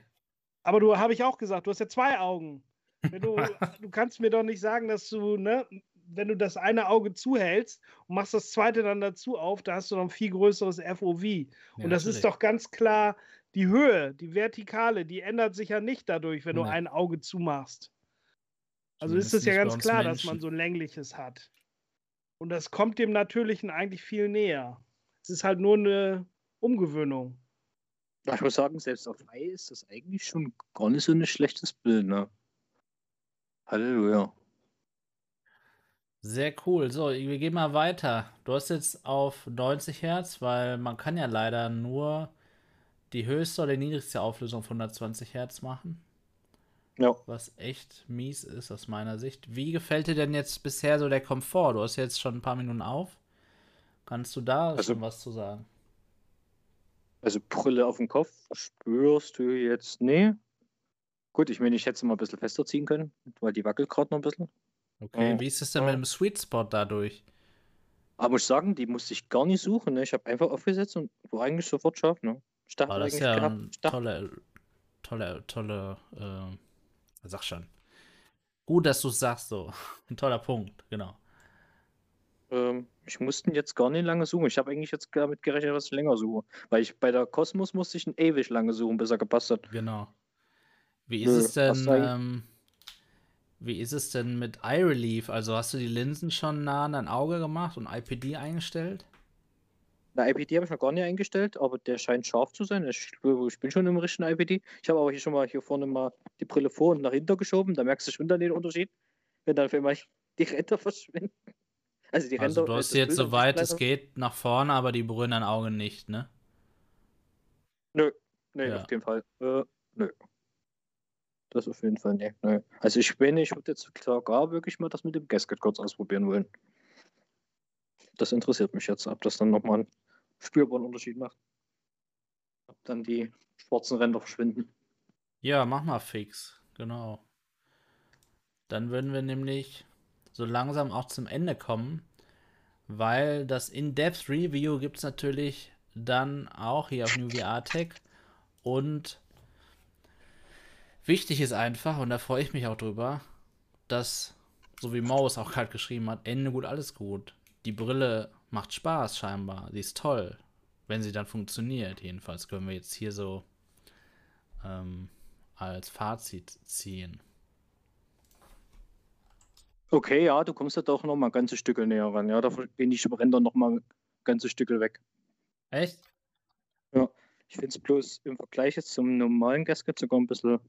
Aber du habe ich auch gesagt, du hast ja zwei Augen. Du, du, kannst mir doch nicht sagen, dass du ne, wenn du das eine Auge zuhältst und machst das zweite dann dazu auf, da hast du noch ein viel größeres FOV. Ja, und das natürlich. ist doch ganz klar die Höhe, die Vertikale, die ändert sich ja nicht dadurch, wenn nee. du ein Auge zumachst. Also ist es ja ganz klar, Menschen. dass man so ein längliches hat. Und das kommt dem Natürlichen eigentlich viel näher. Es ist halt nur eine Umgewöhnung. Ich muss sagen, selbst auf Ei ist das eigentlich schon gar nicht so ein schlechtes Bild, ne? Halleluja. Sehr cool. So, wir gehen mal weiter. Du hast jetzt auf 90 Hertz, weil man kann ja leider nur die höchste oder die niedrigste Auflösung auf 120 Hertz machen. Ja. Was echt mies ist aus meiner Sicht. Wie gefällt dir denn jetzt bisher so der Komfort? Du hast jetzt schon ein paar Minuten auf. Kannst du da also, schon was zu sagen? Also Brille auf dem Kopf spürst du jetzt? Nee. Gut, ich meine, ich hätte es mal ein bisschen fester ziehen können, weil die wackelt gerade noch ein bisschen. Okay, ja. wie ist es denn mit dem Sweet Spot dadurch? Aber muss ich sagen, die musste ich gar nicht suchen. Ne? Ich habe einfach aufgesetzt und war eigentlich sofort scharf. Ne? Ich dachte, oh, das ist ja gehabt, tolle, tolle, tolle, äh, sag schon. Gut, dass du es sagst, so. Ein toller Punkt, genau. Ähm, ich musste jetzt gar nicht lange suchen. Ich habe eigentlich jetzt damit gerechnet, dass ich länger suche. Weil ich bei der Kosmos musste ich ein ewig lange suchen, bis er gepasst hat. Genau. Wie ist Nö, es denn? Ähm, wie ist es denn mit Eye Relief? Also hast du die Linsen schon nah an dein Auge gemacht und IPD eingestellt? Na, IPD habe ich noch gar nicht eingestellt, aber der scheint scharf zu sein. Ich, ich bin schon im richtigen IPD. Ich habe aber hier schon mal hier vorne mal die Brille vor und nach hinten geschoben. Da merkst du schon dann den Unterschied, wenn dann für mich die Ränder verschwinden. Also, die also Ränder, du hast jetzt soweit es geht nach vorne, aber die berühren dein Auge nicht, ne? Nö, nee, ja. auf jeden Fall. Äh, nö. Das auf jeden Fall, nee. Nö. Also ich bin, ich würde jetzt sogar wirklich mal das mit dem Gasket kurz ausprobieren wollen. Das interessiert mich jetzt, ob das dann nochmal spürbaren Unterschied macht. Ob dann die schwarzen Ränder verschwinden. Ja, mach mal fix, genau. Dann würden wir nämlich so langsam auch zum Ende kommen, weil das In-Depth Review gibt es natürlich dann auch hier auf New VR Tech und wichtig ist einfach, und da freue ich mich auch drüber, dass, so wie Maus auch gerade geschrieben hat, Ende gut, alles gut. Die Brille macht Spaß scheinbar, sie ist toll, wenn sie dann funktioniert. Jedenfalls können wir jetzt hier so ähm, als Fazit ziehen. Okay, ja, du kommst ja doch noch mal ganze Stücke näher ran. Ja, da gehen die Ränder noch mal ganze Stücke weg. Echt? Ja, ich finde es bloß im Vergleich jetzt zum normalen Gasket sogar ein bisschen,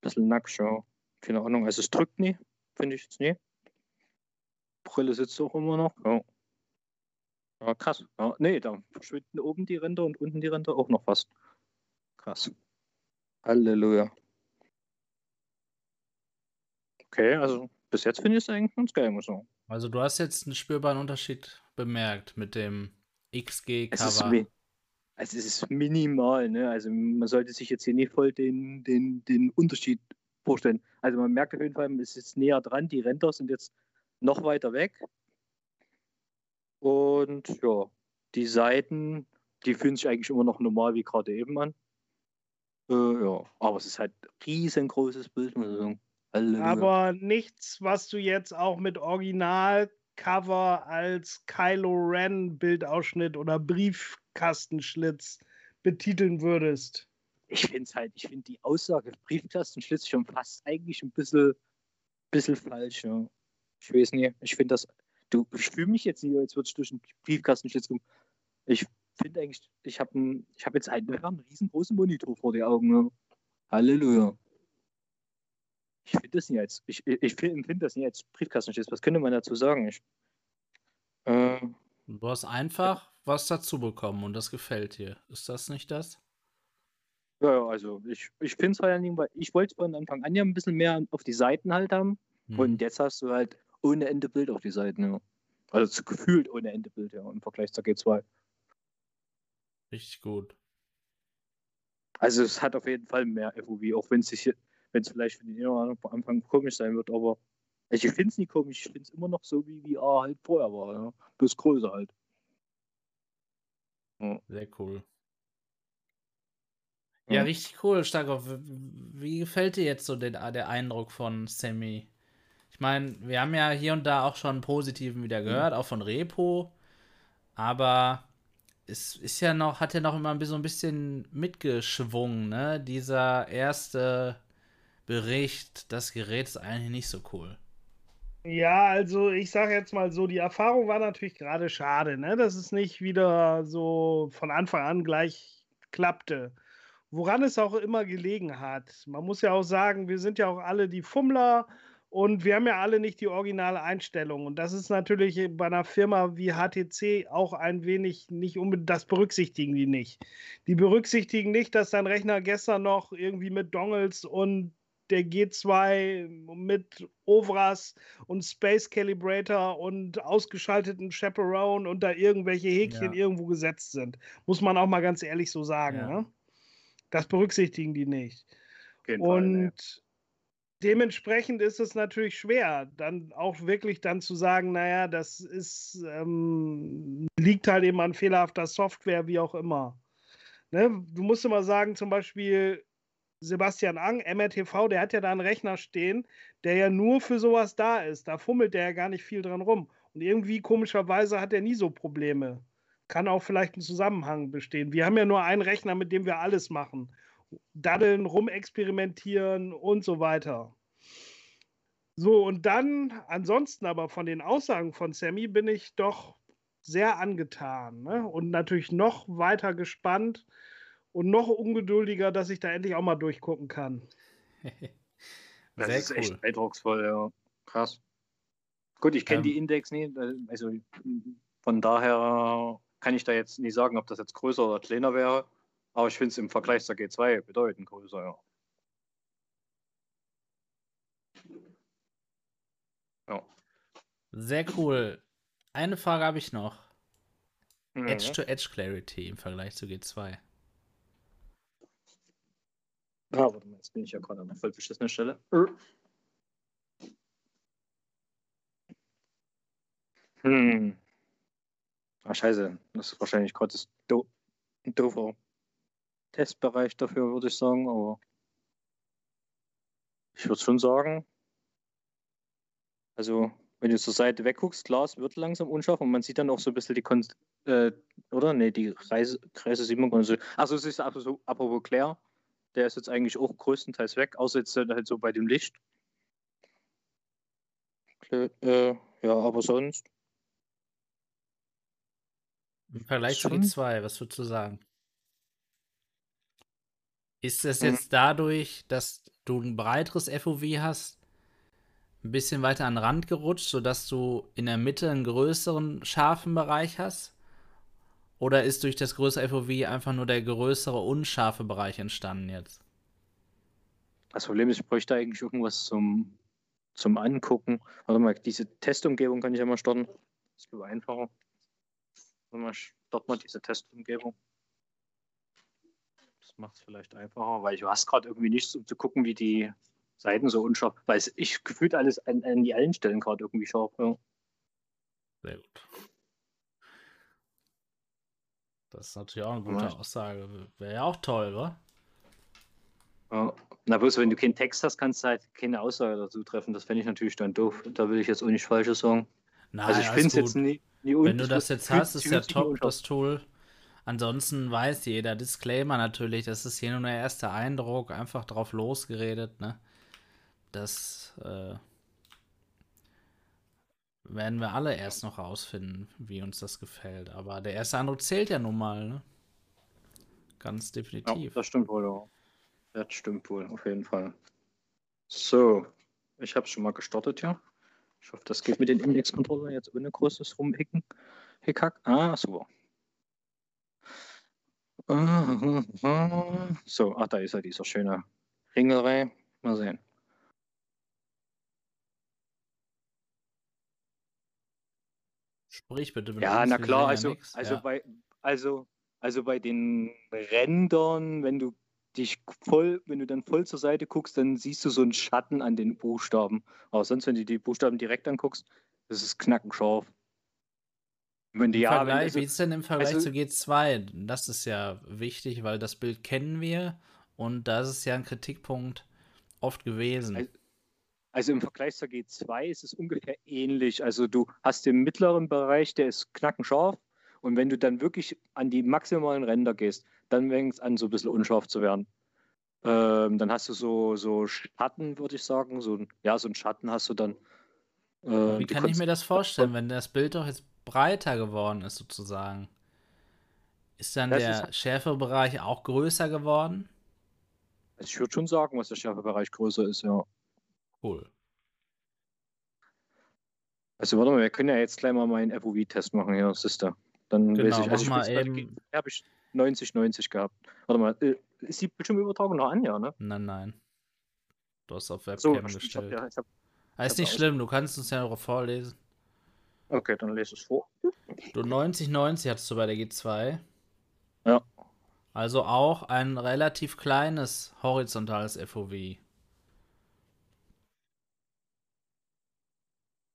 bisschen nackt, ja. Keine Ahnung, also es drückt nie, finde ich jetzt nie. Brille sitzt auch immer noch, ja. Ja, krass. Ja, nee, da verschwinden oben die Ränder und unten die Ränder auch noch fast. Krass. Halleluja. Okay, also bis jetzt finde ich es eigentlich ganz geil, muss ich sagen. Also du hast jetzt einen spürbaren Unterschied bemerkt mit dem XG-Cover. Es, also es ist minimal, ne? Also man sollte sich jetzt hier nicht voll den, den, den Unterschied vorstellen. Also man merkt auf jeden Fall, es ist näher dran, die Ränder sind jetzt noch weiter weg. Und ja, die Seiten, die fühlen sich eigentlich immer noch normal wie gerade eben an. Äh, ja, aber es ist halt riesengroßes Bild, muss ich sagen. Halleluja. Aber nichts, was du jetzt auch mit Originalcover als Kylo Ren Bildausschnitt oder Briefkastenschlitz betiteln würdest. Ich finde es halt, ich finde die Aussage Briefkastenschlitz schon fast eigentlich ein bisschen, bisschen falsch. Ja. Ich weiß nicht, ich finde das, du, ich fühle mich jetzt nicht, als würde ich durch einen Briefkastenschlitz kommen. Ich finde eigentlich, ich habe hab jetzt einen, einen riesengroßen Monitor vor den Augen. Ja. Halleluja. Ich finde das nicht als, ich, ich empfinde das nicht als Briefkastenschiss. Was könnte man dazu sagen? Ich, äh, du hast einfach was dazu bekommen und das gefällt dir. Ist das nicht das? Ja, ja also ich, ich finde es vor allen Dingen, weil ich wollte von Anfang an ja ein bisschen mehr auf die Seiten halt haben. Mhm. Und jetzt hast du halt ohne Ende Bild auf die Seiten, ja. Also gefühlt ohne Ende Bild, ja, im Vergleich zur G2. Richtig gut. Also es hat auf jeden Fall mehr FOV, auch wenn es sich wenn es vielleicht für den einen am Anfang komisch sein wird, aber ich finde es nicht komisch, ich finde es immer noch so, wie VR halt vorher war, ja. Bloß größer halt. Ja. Sehr cool. Ja, richtig cool, Starkov. Wie gefällt dir jetzt so den, der Eindruck von Sammy? Ich meine, wir haben ja hier und da auch schon Positiven wieder gehört, mhm. auch von Repo. Aber es ist ja noch, hat ja noch immer so ein bisschen mitgeschwungen, ne? Dieser erste Bericht, das Gerät ist eigentlich nicht so cool. Ja, also ich sage jetzt mal so, die Erfahrung war natürlich gerade schade, ne? dass es nicht wieder so von Anfang an gleich klappte. Woran es auch immer gelegen hat. Man muss ja auch sagen, wir sind ja auch alle die Fummler und wir haben ja alle nicht die originale Einstellung. Und das ist natürlich bei einer Firma wie HTC auch ein wenig nicht unbedingt, das berücksichtigen die nicht. Die berücksichtigen nicht, dass dein Rechner gestern noch irgendwie mit Dongles und der G2 mit Ovras und Space Calibrator und ausgeschalteten Chaperone und da irgendwelche Häkchen ja. irgendwo gesetzt sind. Muss man auch mal ganz ehrlich so sagen. Ja. Ne? Das berücksichtigen die nicht. und Fall, ne. Dementsprechend ist es natürlich schwer, dann auch wirklich dann zu sagen, naja, das ist, ähm, liegt halt eben an fehlerhafter Software, wie auch immer. Ne? Du musst immer sagen, zum Beispiel, Sebastian Ang, MRTV, der hat ja da einen Rechner stehen, der ja nur für sowas da ist. Da fummelt der ja gar nicht viel dran rum. Und irgendwie komischerweise hat er nie so Probleme. Kann auch vielleicht ein Zusammenhang bestehen. Wir haben ja nur einen Rechner, mit dem wir alles machen. Daddeln, rumexperimentieren und so weiter. So, und dann, ansonsten aber von den Aussagen von Sammy bin ich doch sehr angetan ne? und natürlich noch weiter gespannt, und noch ungeduldiger, dass ich da endlich auch mal durchgucken kann. das Sehr ist cool. echt eindrucksvoll, ja. Krass. Gut, ich kenne ähm, die Index nicht, äh, also von daher kann ich da jetzt nicht sagen, ob das jetzt größer oder kleiner wäre. Aber ich finde es im Vergleich zur G2 bedeutend größer, ja. Ja. Sehr cool. Eine Frage habe ich noch. Mhm. Edge-to-Edge Clarity im Vergleich zu G2. Ah, warte mal, jetzt bin ich ja gerade an einer voll beschissenen Stelle. Hm. Ah, scheiße. Das ist wahrscheinlich gerade das do doofer Testbereich dafür, würde ich sagen, aber ich würde schon sagen, also wenn du zur Seite wegguckst, klar, es wird langsam unscharf und man sieht dann auch so ein bisschen die Kon äh, oder? Ne, die Kreise, Kreise sieht man gar nicht so. Achso, es ist apropos, apropos Claire, der ist jetzt eigentlich auch größtenteils weg, außer jetzt halt so bei dem Licht. Äh, ja, aber sonst. Im Vergleich Schon? zu G2, was würdest du sagen? Ist das Mhm. jetzt dadurch, dass du ein breiteres FOV hast, ein bisschen weiter an den Rand gerutscht, sodass du in der Mitte einen größeren, scharfen Bereich hast? Oder ist durch das größere FOV einfach nur der größere, unscharfe Bereich entstanden jetzt? Das Problem ist, ich bräuchte eigentlich irgendwas zum, zum Angucken. Warte mal, diese Testumgebung kann ich ja mal starten. Das ist viel einfacher. Warte mal, ich starte mal diese Testumgebung. Macht es vielleicht einfacher, weil du hast gerade irgendwie nichts, um zu gucken, wie die Seiten so unscharf. Weil ich gefühlt alles an, an die allen Stellen gerade irgendwie scharf. Ja. Sehr gut. Das ist natürlich auch eine gute Ja. Aussage. Wäre ja auch toll, wa? Ja. Na, bloß wenn du keinen Text hast, kannst du halt keine Aussage dazu treffen. Das fände ich natürlich dann doof. Da will ich jetzt auch nicht Falsches sagen. Nein, also ich finde es jetzt nie, nie Wenn du das jetzt hast, ist ja top, das Tool. Ansonsten weiß jeder, Disclaimer natürlich, das ist hier nur der erste Eindruck, einfach drauf losgeredet, ne? Das äh, werden wir alle erst noch rausfinden, wie uns das gefällt. Aber der erste Eindruck zählt ja nun mal, ne? Ganz Ja, definitiv. das stimmt wohl, ja. Das stimmt wohl, auf jeden Fall. So, ich habe schon mal gestartet, ja. Ich hoffe, das geht mit den Index-Controller jetzt ohne großes Rumhicken. Hickhack. Ah, super. So, ach, da ist er, dieser schöne Ringelrei. Mal sehen. Sprich bitte Ja, na klar, ja also, nix. also, ja. bei, also, also bei den Rändern, wenn du dich voll, wenn du dann voll zur Seite guckst, dann siehst du so einen Schatten an den Buchstaben. Aber sonst, wenn du die Buchstaben direkt anguckst, das ist knackenscharf. Wenn, Vergleich, also, wie ist denn im Vergleich also- zu G2? Das ist ja wichtig, weil das Bild kennen wir und das ist ja ein Kritikpunkt oft gewesen. Also- also im Vergleich zur G2 ist es ungefähr ähnlich. Also du hast den mittleren Bereich, der ist knackenscharf. Und wenn du dann wirklich an die maximalen Ränder gehst, dann fängt es an, so ein bisschen unscharf zu werden. Ähm, dann hast du so, so Schatten, würde ich sagen. So, ja, so einen Schatten hast du dann. Äh, Wie kann ich mir das vorstellen, wenn das Bild doch jetzt breiter geworden ist, sozusagen? Ist dann Das der ist- Schärfebereich auch größer geworden? Also ich würde schon sagen, was der Schärfebereich größer ist, ja. Cool. Also warte mal, wir können ja jetzt gleich mal meinen FOV-Test machen hier, siehste. Dann Genau, weiß ich, also ich mal eben. G2 habe ich 90, 90 gehabt. Warte mal, äh, ist die Bildschirmübertragung noch an, ja, ne? Nein, nein. Du hast auf So, Webcam ich hab, gestellt. ja, ich hab, Ah, ist hab nicht schlimm, du kannst uns ja noch vorlesen. Okay, dann lese es vor. Du 90-90 hattest du bei der G2. Ja. Also auch ein relativ kleines horizontales FOV.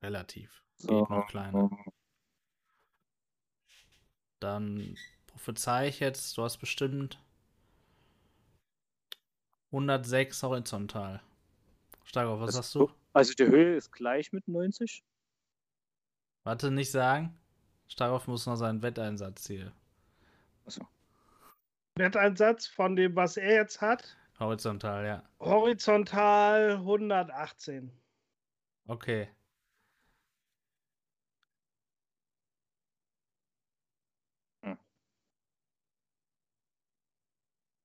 Relativ. Geht So, noch kleiner. Dann prophezei ich jetzt, du hast bestimmt 106 horizontal. Stark auf, was Das- sagst du? Also die Höhe ist gleich mit 90. Warte, nicht sagen. Starkov muss noch seinen Wetteinsatz hier. Achso. Wetteinsatz von dem, was er jetzt hat. Horizontal, ja. Horizontal 118. Okay.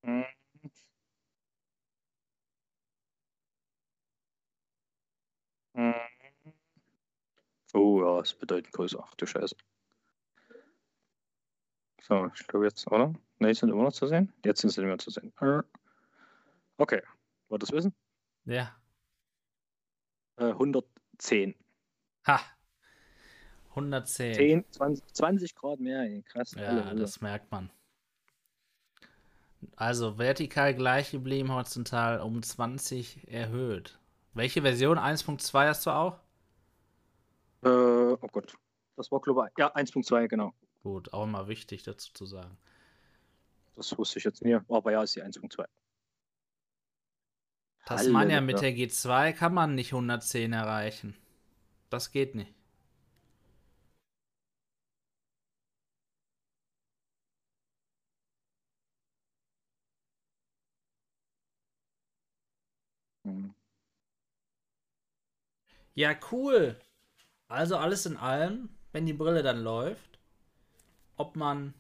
Mhm. Mhm. Oh ja, ist bedeutend größer. Ach du Scheiße. So, ich glaube jetzt, oder? Ne, sind immer noch zu sehen. Jetzt sind sie nicht mehr zu sehen. Äh, Okay, wollt ihr das wissen? Ja. Äh, 110. Ha. 110. 10, 20, 20 Grad mehr, krass. Ja, Halleluja. das merkt man. Also vertikal gleich geblieben, horizontal um 20 erhöht. Welche Version? 1.2 hast du auch? Äh, oh Gott. Das war global. Ja, 1.2, genau. Gut, auch immer wichtig dazu zu sagen. Das wusste ich jetzt nicht. Aber ja, ist die 1.2. Tasmania mit der G2 kann man nicht 110 erreichen. Das geht nicht. Mhm. Ja, cool. Also alles in allem, wenn die Brille dann läuft, ob man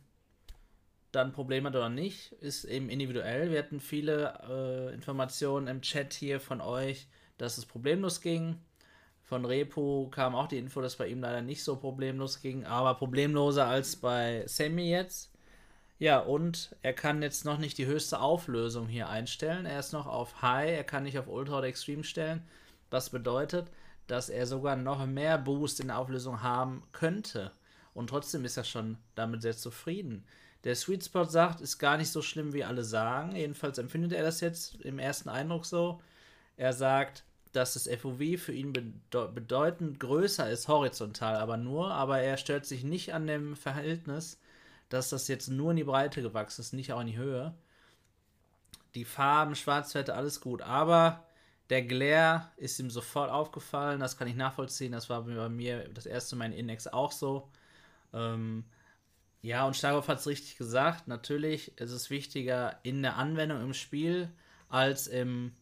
dann Probleme hat oder nicht, ist eben individuell. Wir hatten viele äh, Informationen im Chat hier von euch, dass es problemlos ging. Von Repo kam auch die Info, dass bei ihm leider nicht so problemlos ging, aber problemloser als bei Sammy jetzt. Ja, und er kann jetzt noch nicht die höchste Auflösung hier einstellen. Er ist noch auf High, er kann nicht auf Ultra oder Extreme stellen. Was bedeutet, dass er sogar noch mehr Boost in der Auflösung haben könnte. Und trotzdem ist er schon damit sehr zufrieden. Der Sweet Spot sagt, ist gar nicht so schlimm, wie alle sagen. Jedenfalls empfindet er das jetzt im ersten Eindruck so. Er sagt, dass das FOV für ihn bedeu bedeutend größer ist, horizontal aber nur, aber er stört sich nicht an dem Verhältnis, dass das jetzt nur in die Breite gewachsen ist, nicht auch in die Höhe. Die Farben, Schwarzwerte, alles gut, aber der Glare ist ihm sofort aufgefallen, das kann ich nachvollziehen, das war bei mir das erste Mal in Index auch so. Ähm, ja, und Starkopf hat es richtig gesagt, natürlich ist es wichtiger in der Anwendung im Spiel als im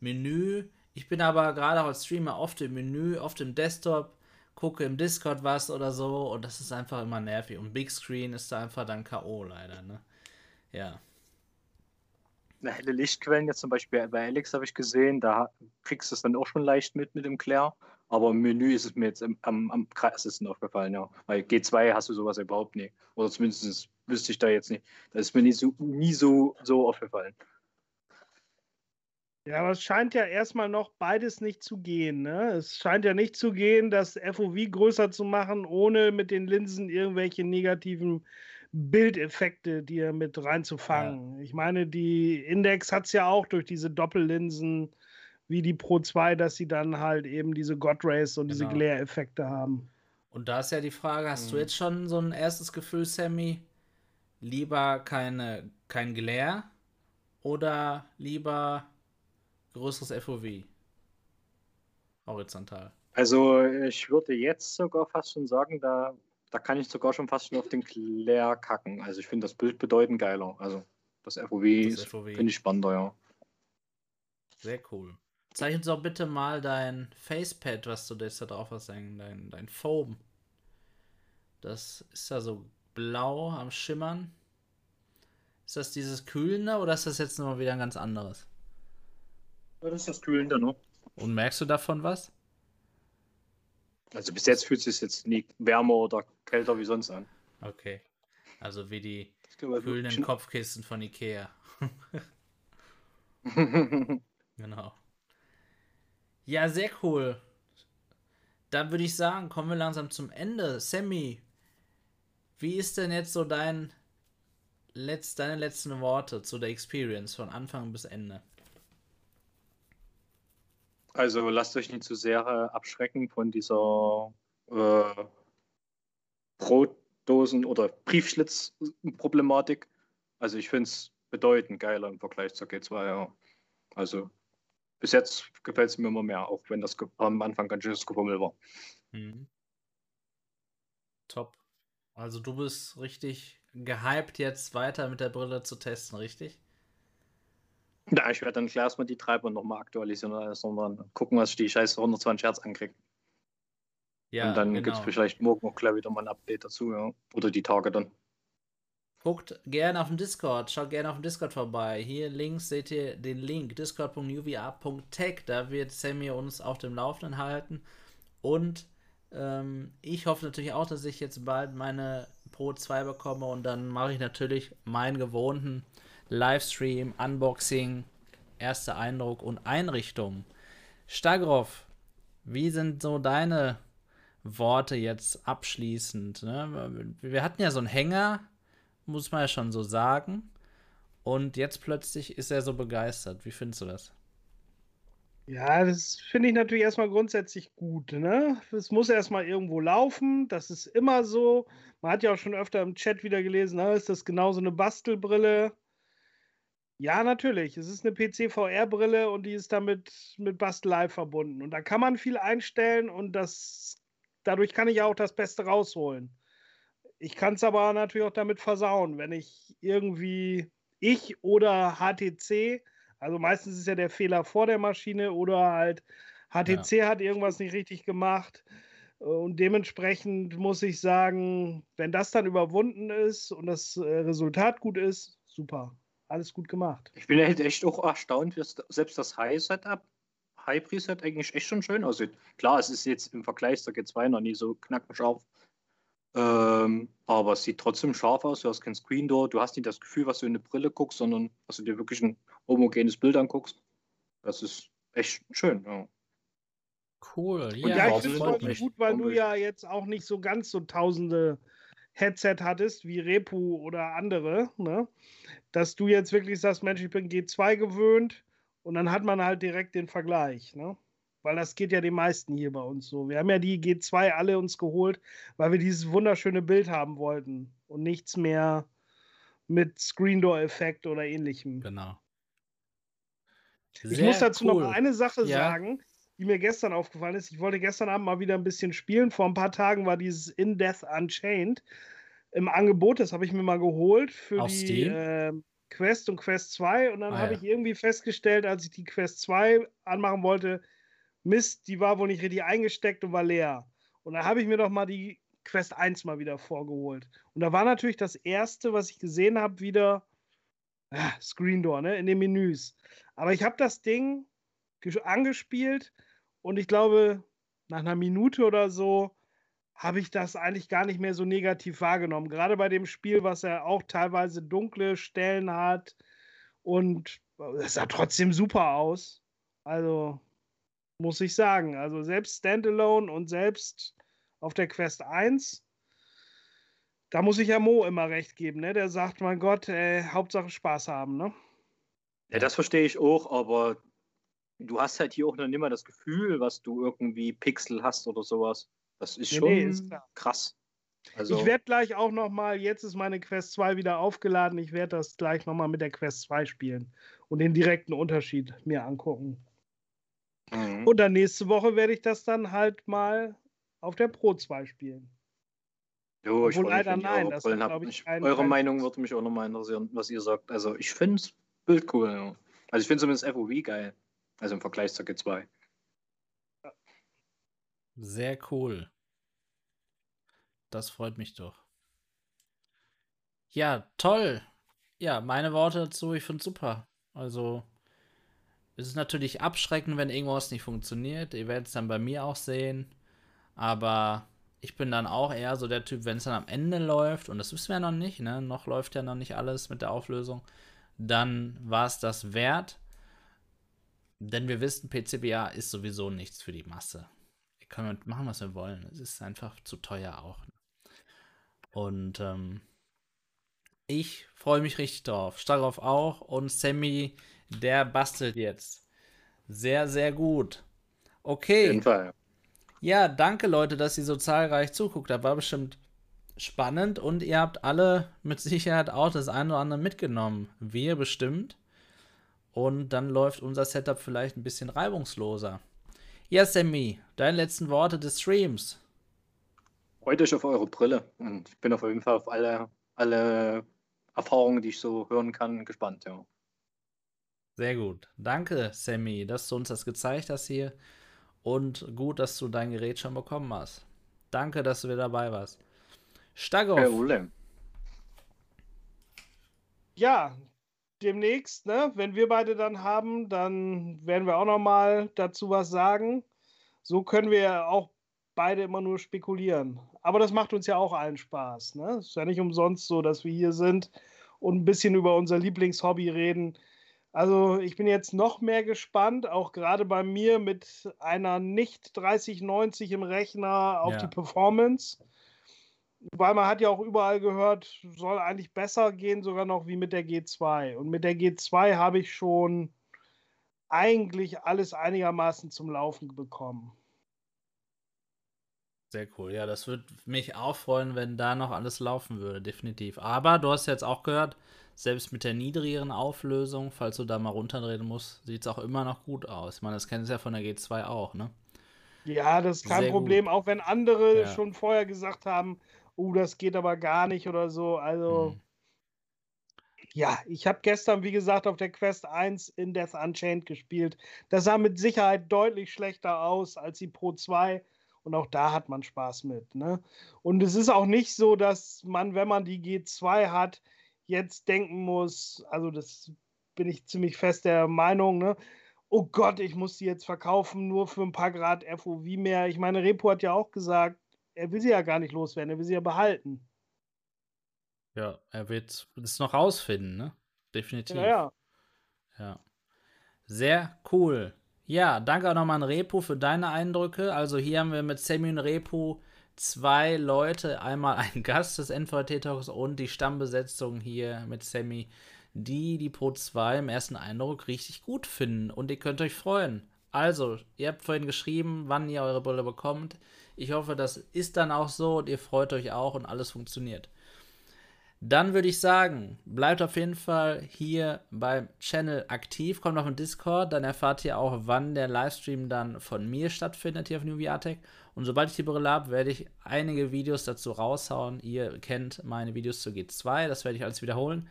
Menü. Ich bin aber gerade als Streamer oft im Menü, oft im Desktop, gucke im Discord was oder so und das ist einfach immer nervig. Und Big Screen ist da einfach dann K.O. leider, ne? Ja. Helle Lichtquellen, jetzt zum Beispiel bei Alex habe ich gesehen, da kriegst du es dann auch schon leicht mit mit dem Claire. Aber im Menü ist es mir jetzt am, am, am krassesten aufgefallen, ja. Weil G2 hast du sowas überhaupt nicht. Oder zumindest wüsste ich da jetzt nicht. Das ist mir nie so, nie so, so aufgefallen. Ja, aber es scheint ja erstmal noch beides nicht zu gehen. Ne? Es scheint ja nicht zu gehen, das FOV größer zu machen, ohne mit den Linsen irgendwelche negativen Bildeffekte dir mit reinzufangen. Ich meine, die Index hat es ja auch durch diese Doppellinsen wie die Pro 2, dass sie dann halt eben diese God Rays und diese Genau. Glare-Effekte haben. Und da ist ja die Frage, hast du Mhm. jetzt schon so ein erstes Gefühl, Sammy? Lieber keine, kein Glare oder lieber größeres FOV? Horizontal. Also ich würde jetzt sogar fast schon sagen, da, da kann ich sogar schon fast schon auf den Claire kacken. Also ich finde das Bild bedeutend geiler. Also das ist- FOV. finde ich spannender, ja. Sehr cool. Zeig uns doch bitte mal dein Facepad, was du jetzt da drauf hast, dein, dein, dein Foam. Das ist ja so blau am Schimmern. Ist das dieses Kühlende oder ist das jetzt nochmal wieder ein ganz anderes? Das ist das Kühlende, ne? Und merkst du davon was? Also bis jetzt fühlt es sich jetzt nie wärmer oder kälter wie sonst an. Okay. Also wie die glaube, kühlenden Kopfkissen von Ikea. Genau. Ja, sehr cool. Dann würde ich sagen, kommen wir langsam zum Ende. Sammy, wie ist denn jetzt so dein letzt, deine letzten Worte zu der Experience von Anfang bis Ende? Also lasst euch nicht zu sehr äh, abschrecken von dieser äh, Brotdosen- oder Briefschlitz-Problematik. Also ich finde es bedeutend geiler im Vergleich zur G2. Ja. Also bis jetzt gefällt es mir immer mehr, auch wenn das am Anfang ganz schönes Gefummel war. Mhm. Top. Also du bist richtig gehypt, jetzt weiter mit der Brille zu testen, richtig? Ja, ich werde dann gleich erstmal die Treiber nochmal aktualisieren und alles, sondern gucken, was ich die scheiße 120 Hertz ankriege. Ja, und dann gibt genau. es vielleicht morgen auch gleich wieder mal ein Update dazu, ja. Oder die Tage dann. Guckt gerne auf dem Discord, schaut gerne auf dem Discord vorbei. Hier links seht ihr den Link discord.uva.tech. Da wird Sammy uns auf dem Laufenden halten. Und ähm, ich hoffe natürlich auch, dass ich jetzt bald meine Pro 2 bekomme und dann mache ich natürlich meinen gewohnten Livestream, Unboxing, erster Eindruck und Einrichtung. Stagroff, wie sind so deine Worte jetzt abschließend? Ne? Wir hatten ja so einen Hänger, muss man ja schon so sagen. Und jetzt plötzlich ist er so begeistert. Wie findest du das? Ja, das finde ich natürlich erstmal grundsätzlich gut. Ne? Es muss erstmal irgendwo laufen. Das ist immer so. Man hat ja auch schon öfter im Chat wieder gelesen, na, ist das genauso eine Bastelbrille? Ja, natürlich. Es ist eine PC-VR-Brille und die ist damit mit Bastelei verbunden. Und da kann man viel einstellen und das, dadurch kann ich auch das Beste rausholen. Ich kann es aber natürlich auch damit versauen, wenn ich irgendwie ich oder HTC, also meistens ist ja der Fehler vor der Maschine oder halt HTC ja. hat irgendwas nicht richtig gemacht. Und dementsprechend muss ich sagen, wenn das dann überwunden ist und das äh, Resultat gut ist, super alles gut gemacht. Ich bin halt echt auch erstaunt, dass selbst das High-Setup, High-Preset eigentlich echt schon schön aussieht. Klar, es ist jetzt im Vergleich zur G2 noch nie so knackenscharf. Ähm, aber es sieht trotzdem scharf aus. Du hast kein Screen Door. Du hast nicht das Gefühl, was du in eine Brille guckst, sondern dass du dir wirklich ein homogenes Bild anguckst. Das ist echt schön. Ja. Cool. Ja, ja ich finde es gut, weil du ja jetzt auch nicht so ganz so tausende Headset hattest, wie Repu oder andere, ne? dass du jetzt wirklich sagst, Mensch, ich bin G2 gewöhnt und dann hat man halt direkt den Vergleich. Ne? Weil das geht ja den meisten hier bei uns so. Wir haben ja die G2 alle uns geholt, weil wir dieses wunderschöne Bild haben wollten und nichts mehr mit Screen Door Effekt oder ähnlichem. Genau. Sehr ich muss dazu cool. noch eine Sache ja. sagen die mir gestern aufgefallen ist. Ich wollte gestern Abend mal wieder ein bisschen spielen. Vor ein paar Tagen war dieses In Death Unchained im Angebot. Das habe ich mir mal geholt für Auf die äh, Quest und Quest 2. Und dann ah, habe ja. ich irgendwie festgestellt, als ich die Quest 2 anmachen wollte, Mist, die war wohl nicht richtig eingesteckt und war leer. Und da habe ich mir doch mal die Quest 1 mal wieder vorgeholt. Und da war natürlich das erste, was ich gesehen habe, wieder äh, Screen Door, ne, in den Menüs. Aber ich habe das Ding angespielt und ich glaube, nach einer Minute oder so habe ich das eigentlich gar nicht mehr so negativ wahrgenommen. Gerade bei dem Spiel, was ja auch teilweise dunkle Stellen hat. Und es sah trotzdem super aus. Also muss ich sagen. Also selbst Standalone und selbst auf der Quest 1, da muss ich ja Mo immer recht geben. Ne? Der sagt, mein Gott, äh, Hauptsache Spaß haben. Ne? Ja, das verstehe ich auch, aber du hast halt hier auch nicht mal das Gefühl, was du irgendwie Pixel hast oder sowas. Das ist schon nee, ist krass. Also, ich werde gleich auch noch mal, jetzt ist meine Quest 2 wieder aufgeladen, ich werde das gleich noch mal mit der Quest 2 spielen und den direkten Unterschied mir angucken. Mhm. Und dann nächste Woche werde ich das dann halt mal auf der Pro 2 spielen. Jo, ich leider nein. Das wird, ich, eure Meinung würde mich auch noch mal interessieren, was ihr sagt. Also ich finde das Bild cool. Ja. Also ich finde zumindest FOV geil. Also im Vergleich zur G2. Sehr cool. Das freut mich doch. Ja, toll. Ja, meine Worte dazu, ich finde super. Also, es ist natürlich abschreckend, wenn irgendwas nicht funktioniert. Ihr werdet es dann bei mir auch sehen. Aber ich bin dann auch eher so der Typ, wenn es dann am Ende läuft, und das wissen wir ja noch nicht, ne? Noch läuft ja noch nicht alles mit der Auflösung, dann war es das wert. Denn wir wissen, PCBA ist sowieso nichts für die Masse. Wir können machen, was wir wollen. Es ist einfach zu teuer auch. Und ähm, ich freue mich richtig drauf. Starov auch. Und Sammy, der bastelt jetzt. Sehr, sehr gut. Okay. Auf jeden Fall. Ja, danke Leute, dass ihr so zahlreich zuguckt habt. War bestimmt spannend und ihr habt alle mit Sicherheit auch das eine oder andere mitgenommen. Wir bestimmt. Und dann läuft unser Setup vielleicht ein bisschen reibungsloser. Ja, Sammy, deine letzten Worte des Streams. Freut euch auf eure Brille und ich bin auf jeden Fall auf alle, alle Erfahrungen, die ich so hören kann, gespannt, ja. Sehr gut. Danke, Sammy, dass du uns das gezeigt hast hier. Und gut, dass du dein Gerät schon bekommen hast. Danke, dass du wieder dabei warst. Stagoff. Ja, demnächst, ne? Wenn wir beide dann haben, dann werden wir auch noch mal dazu was sagen. So können wir auch beide immer nur spekulieren. Aber das macht uns ja auch allen Spaß. Ne? Es ist ja nicht umsonst so, dass wir hier sind und ein bisschen über unser Lieblingshobby reden. Also ich bin jetzt noch mehr gespannt, auch gerade bei mir mit einer nicht 3090 im Rechner auf Ja. die Performance. Weil man hat ja auch überall gehört, soll eigentlich besser gehen, sogar noch wie mit der G2. Und mit der G2 habe ich schon eigentlich alles einigermaßen zum Laufen bekommen. Sehr cool. Ja, das würde mich auch freuen, wenn da noch alles laufen würde, definitiv. Aber du hast jetzt auch gehört, selbst mit der niedrigeren Auflösung, falls du da mal runterdrehen musst, sieht es auch immer noch gut aus. Ich meine, das kennst du ja von der G2 auch, ne? Ja, das ist kein Sehr Problem, auch wenn andere Ja. schon vorher gesagt haben, oh, das geht aber gar nicht oder so. Also, Mhm. ja, ich habe gestern, wie gesagt, auf der Quest 1 in Death Unchained gespielt. Das sah mit Sicherheit deutlich schlechter aus als die Pro 2 und auch da hat man Spaß mit. Ne? Und es ist auch nicht so, dass man, wenn man die G2 hat, jetzt denken muss, also das bin ich ziemlich fest der Meinung, ne? oh Gott, ich muss die jetzt verkaufen, nur für ein paar Grad FOV mehr. Ich meine, Repo hat ja auch gesagt, er will sie ja gar nicht loswerden, er will sie ja behalten. Ja, er wird es noch rausfinden, ne? Definitiv. Ja, ja. Ja. Sehr cool. Ja, danke auch nochmal an Repo für deine Eindrücke. Also hier haben wir mit Sammy und Repo zwei Leute, einmal ein Gast des NVT Talks und die Stammbesetzung hier mit Sammy, die die Pro 2 im ersten Eindruck richtig gut finden und ihr könnt euch freuen. Also, ihr habt vorhin geschrieben, wann ihr eure Brille bekommt. Ich hoffe, das ist dann auch so und ihr freut euch auch und alles funktioniert. Dann würde ich sagen, bleibt auf jeden Fall hier beim Channel aktiv, kommt auf den Discord, dann erfahrt ihr auch, wann der Livestream dann von mir stattfindet hier auf New VR Tech. Und sobald ich die Brille habe, werde ich einige Videos dazu raushauen. Ihr kennt meine Videos zur G2, das werde ich alles wiederholen.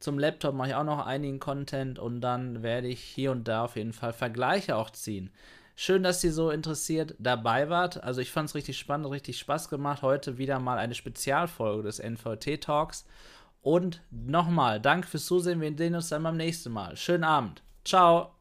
Zum Laptop mache ich auch noch einigen Content und dann werde ich hier und da auf jeden Fall Vergleiche auch ziehen. Schön, dass ihr so interessiert dabei wart. Also ich fand es richtig spannend, richtig Spaß gemacht. Heute wieder mal eine Spezialfolge des NVT Talks. Und nochmal, danke fürs Zusehen. Wir sehen uns dann beim nächsten Mal. Schönen Abend. Ciao.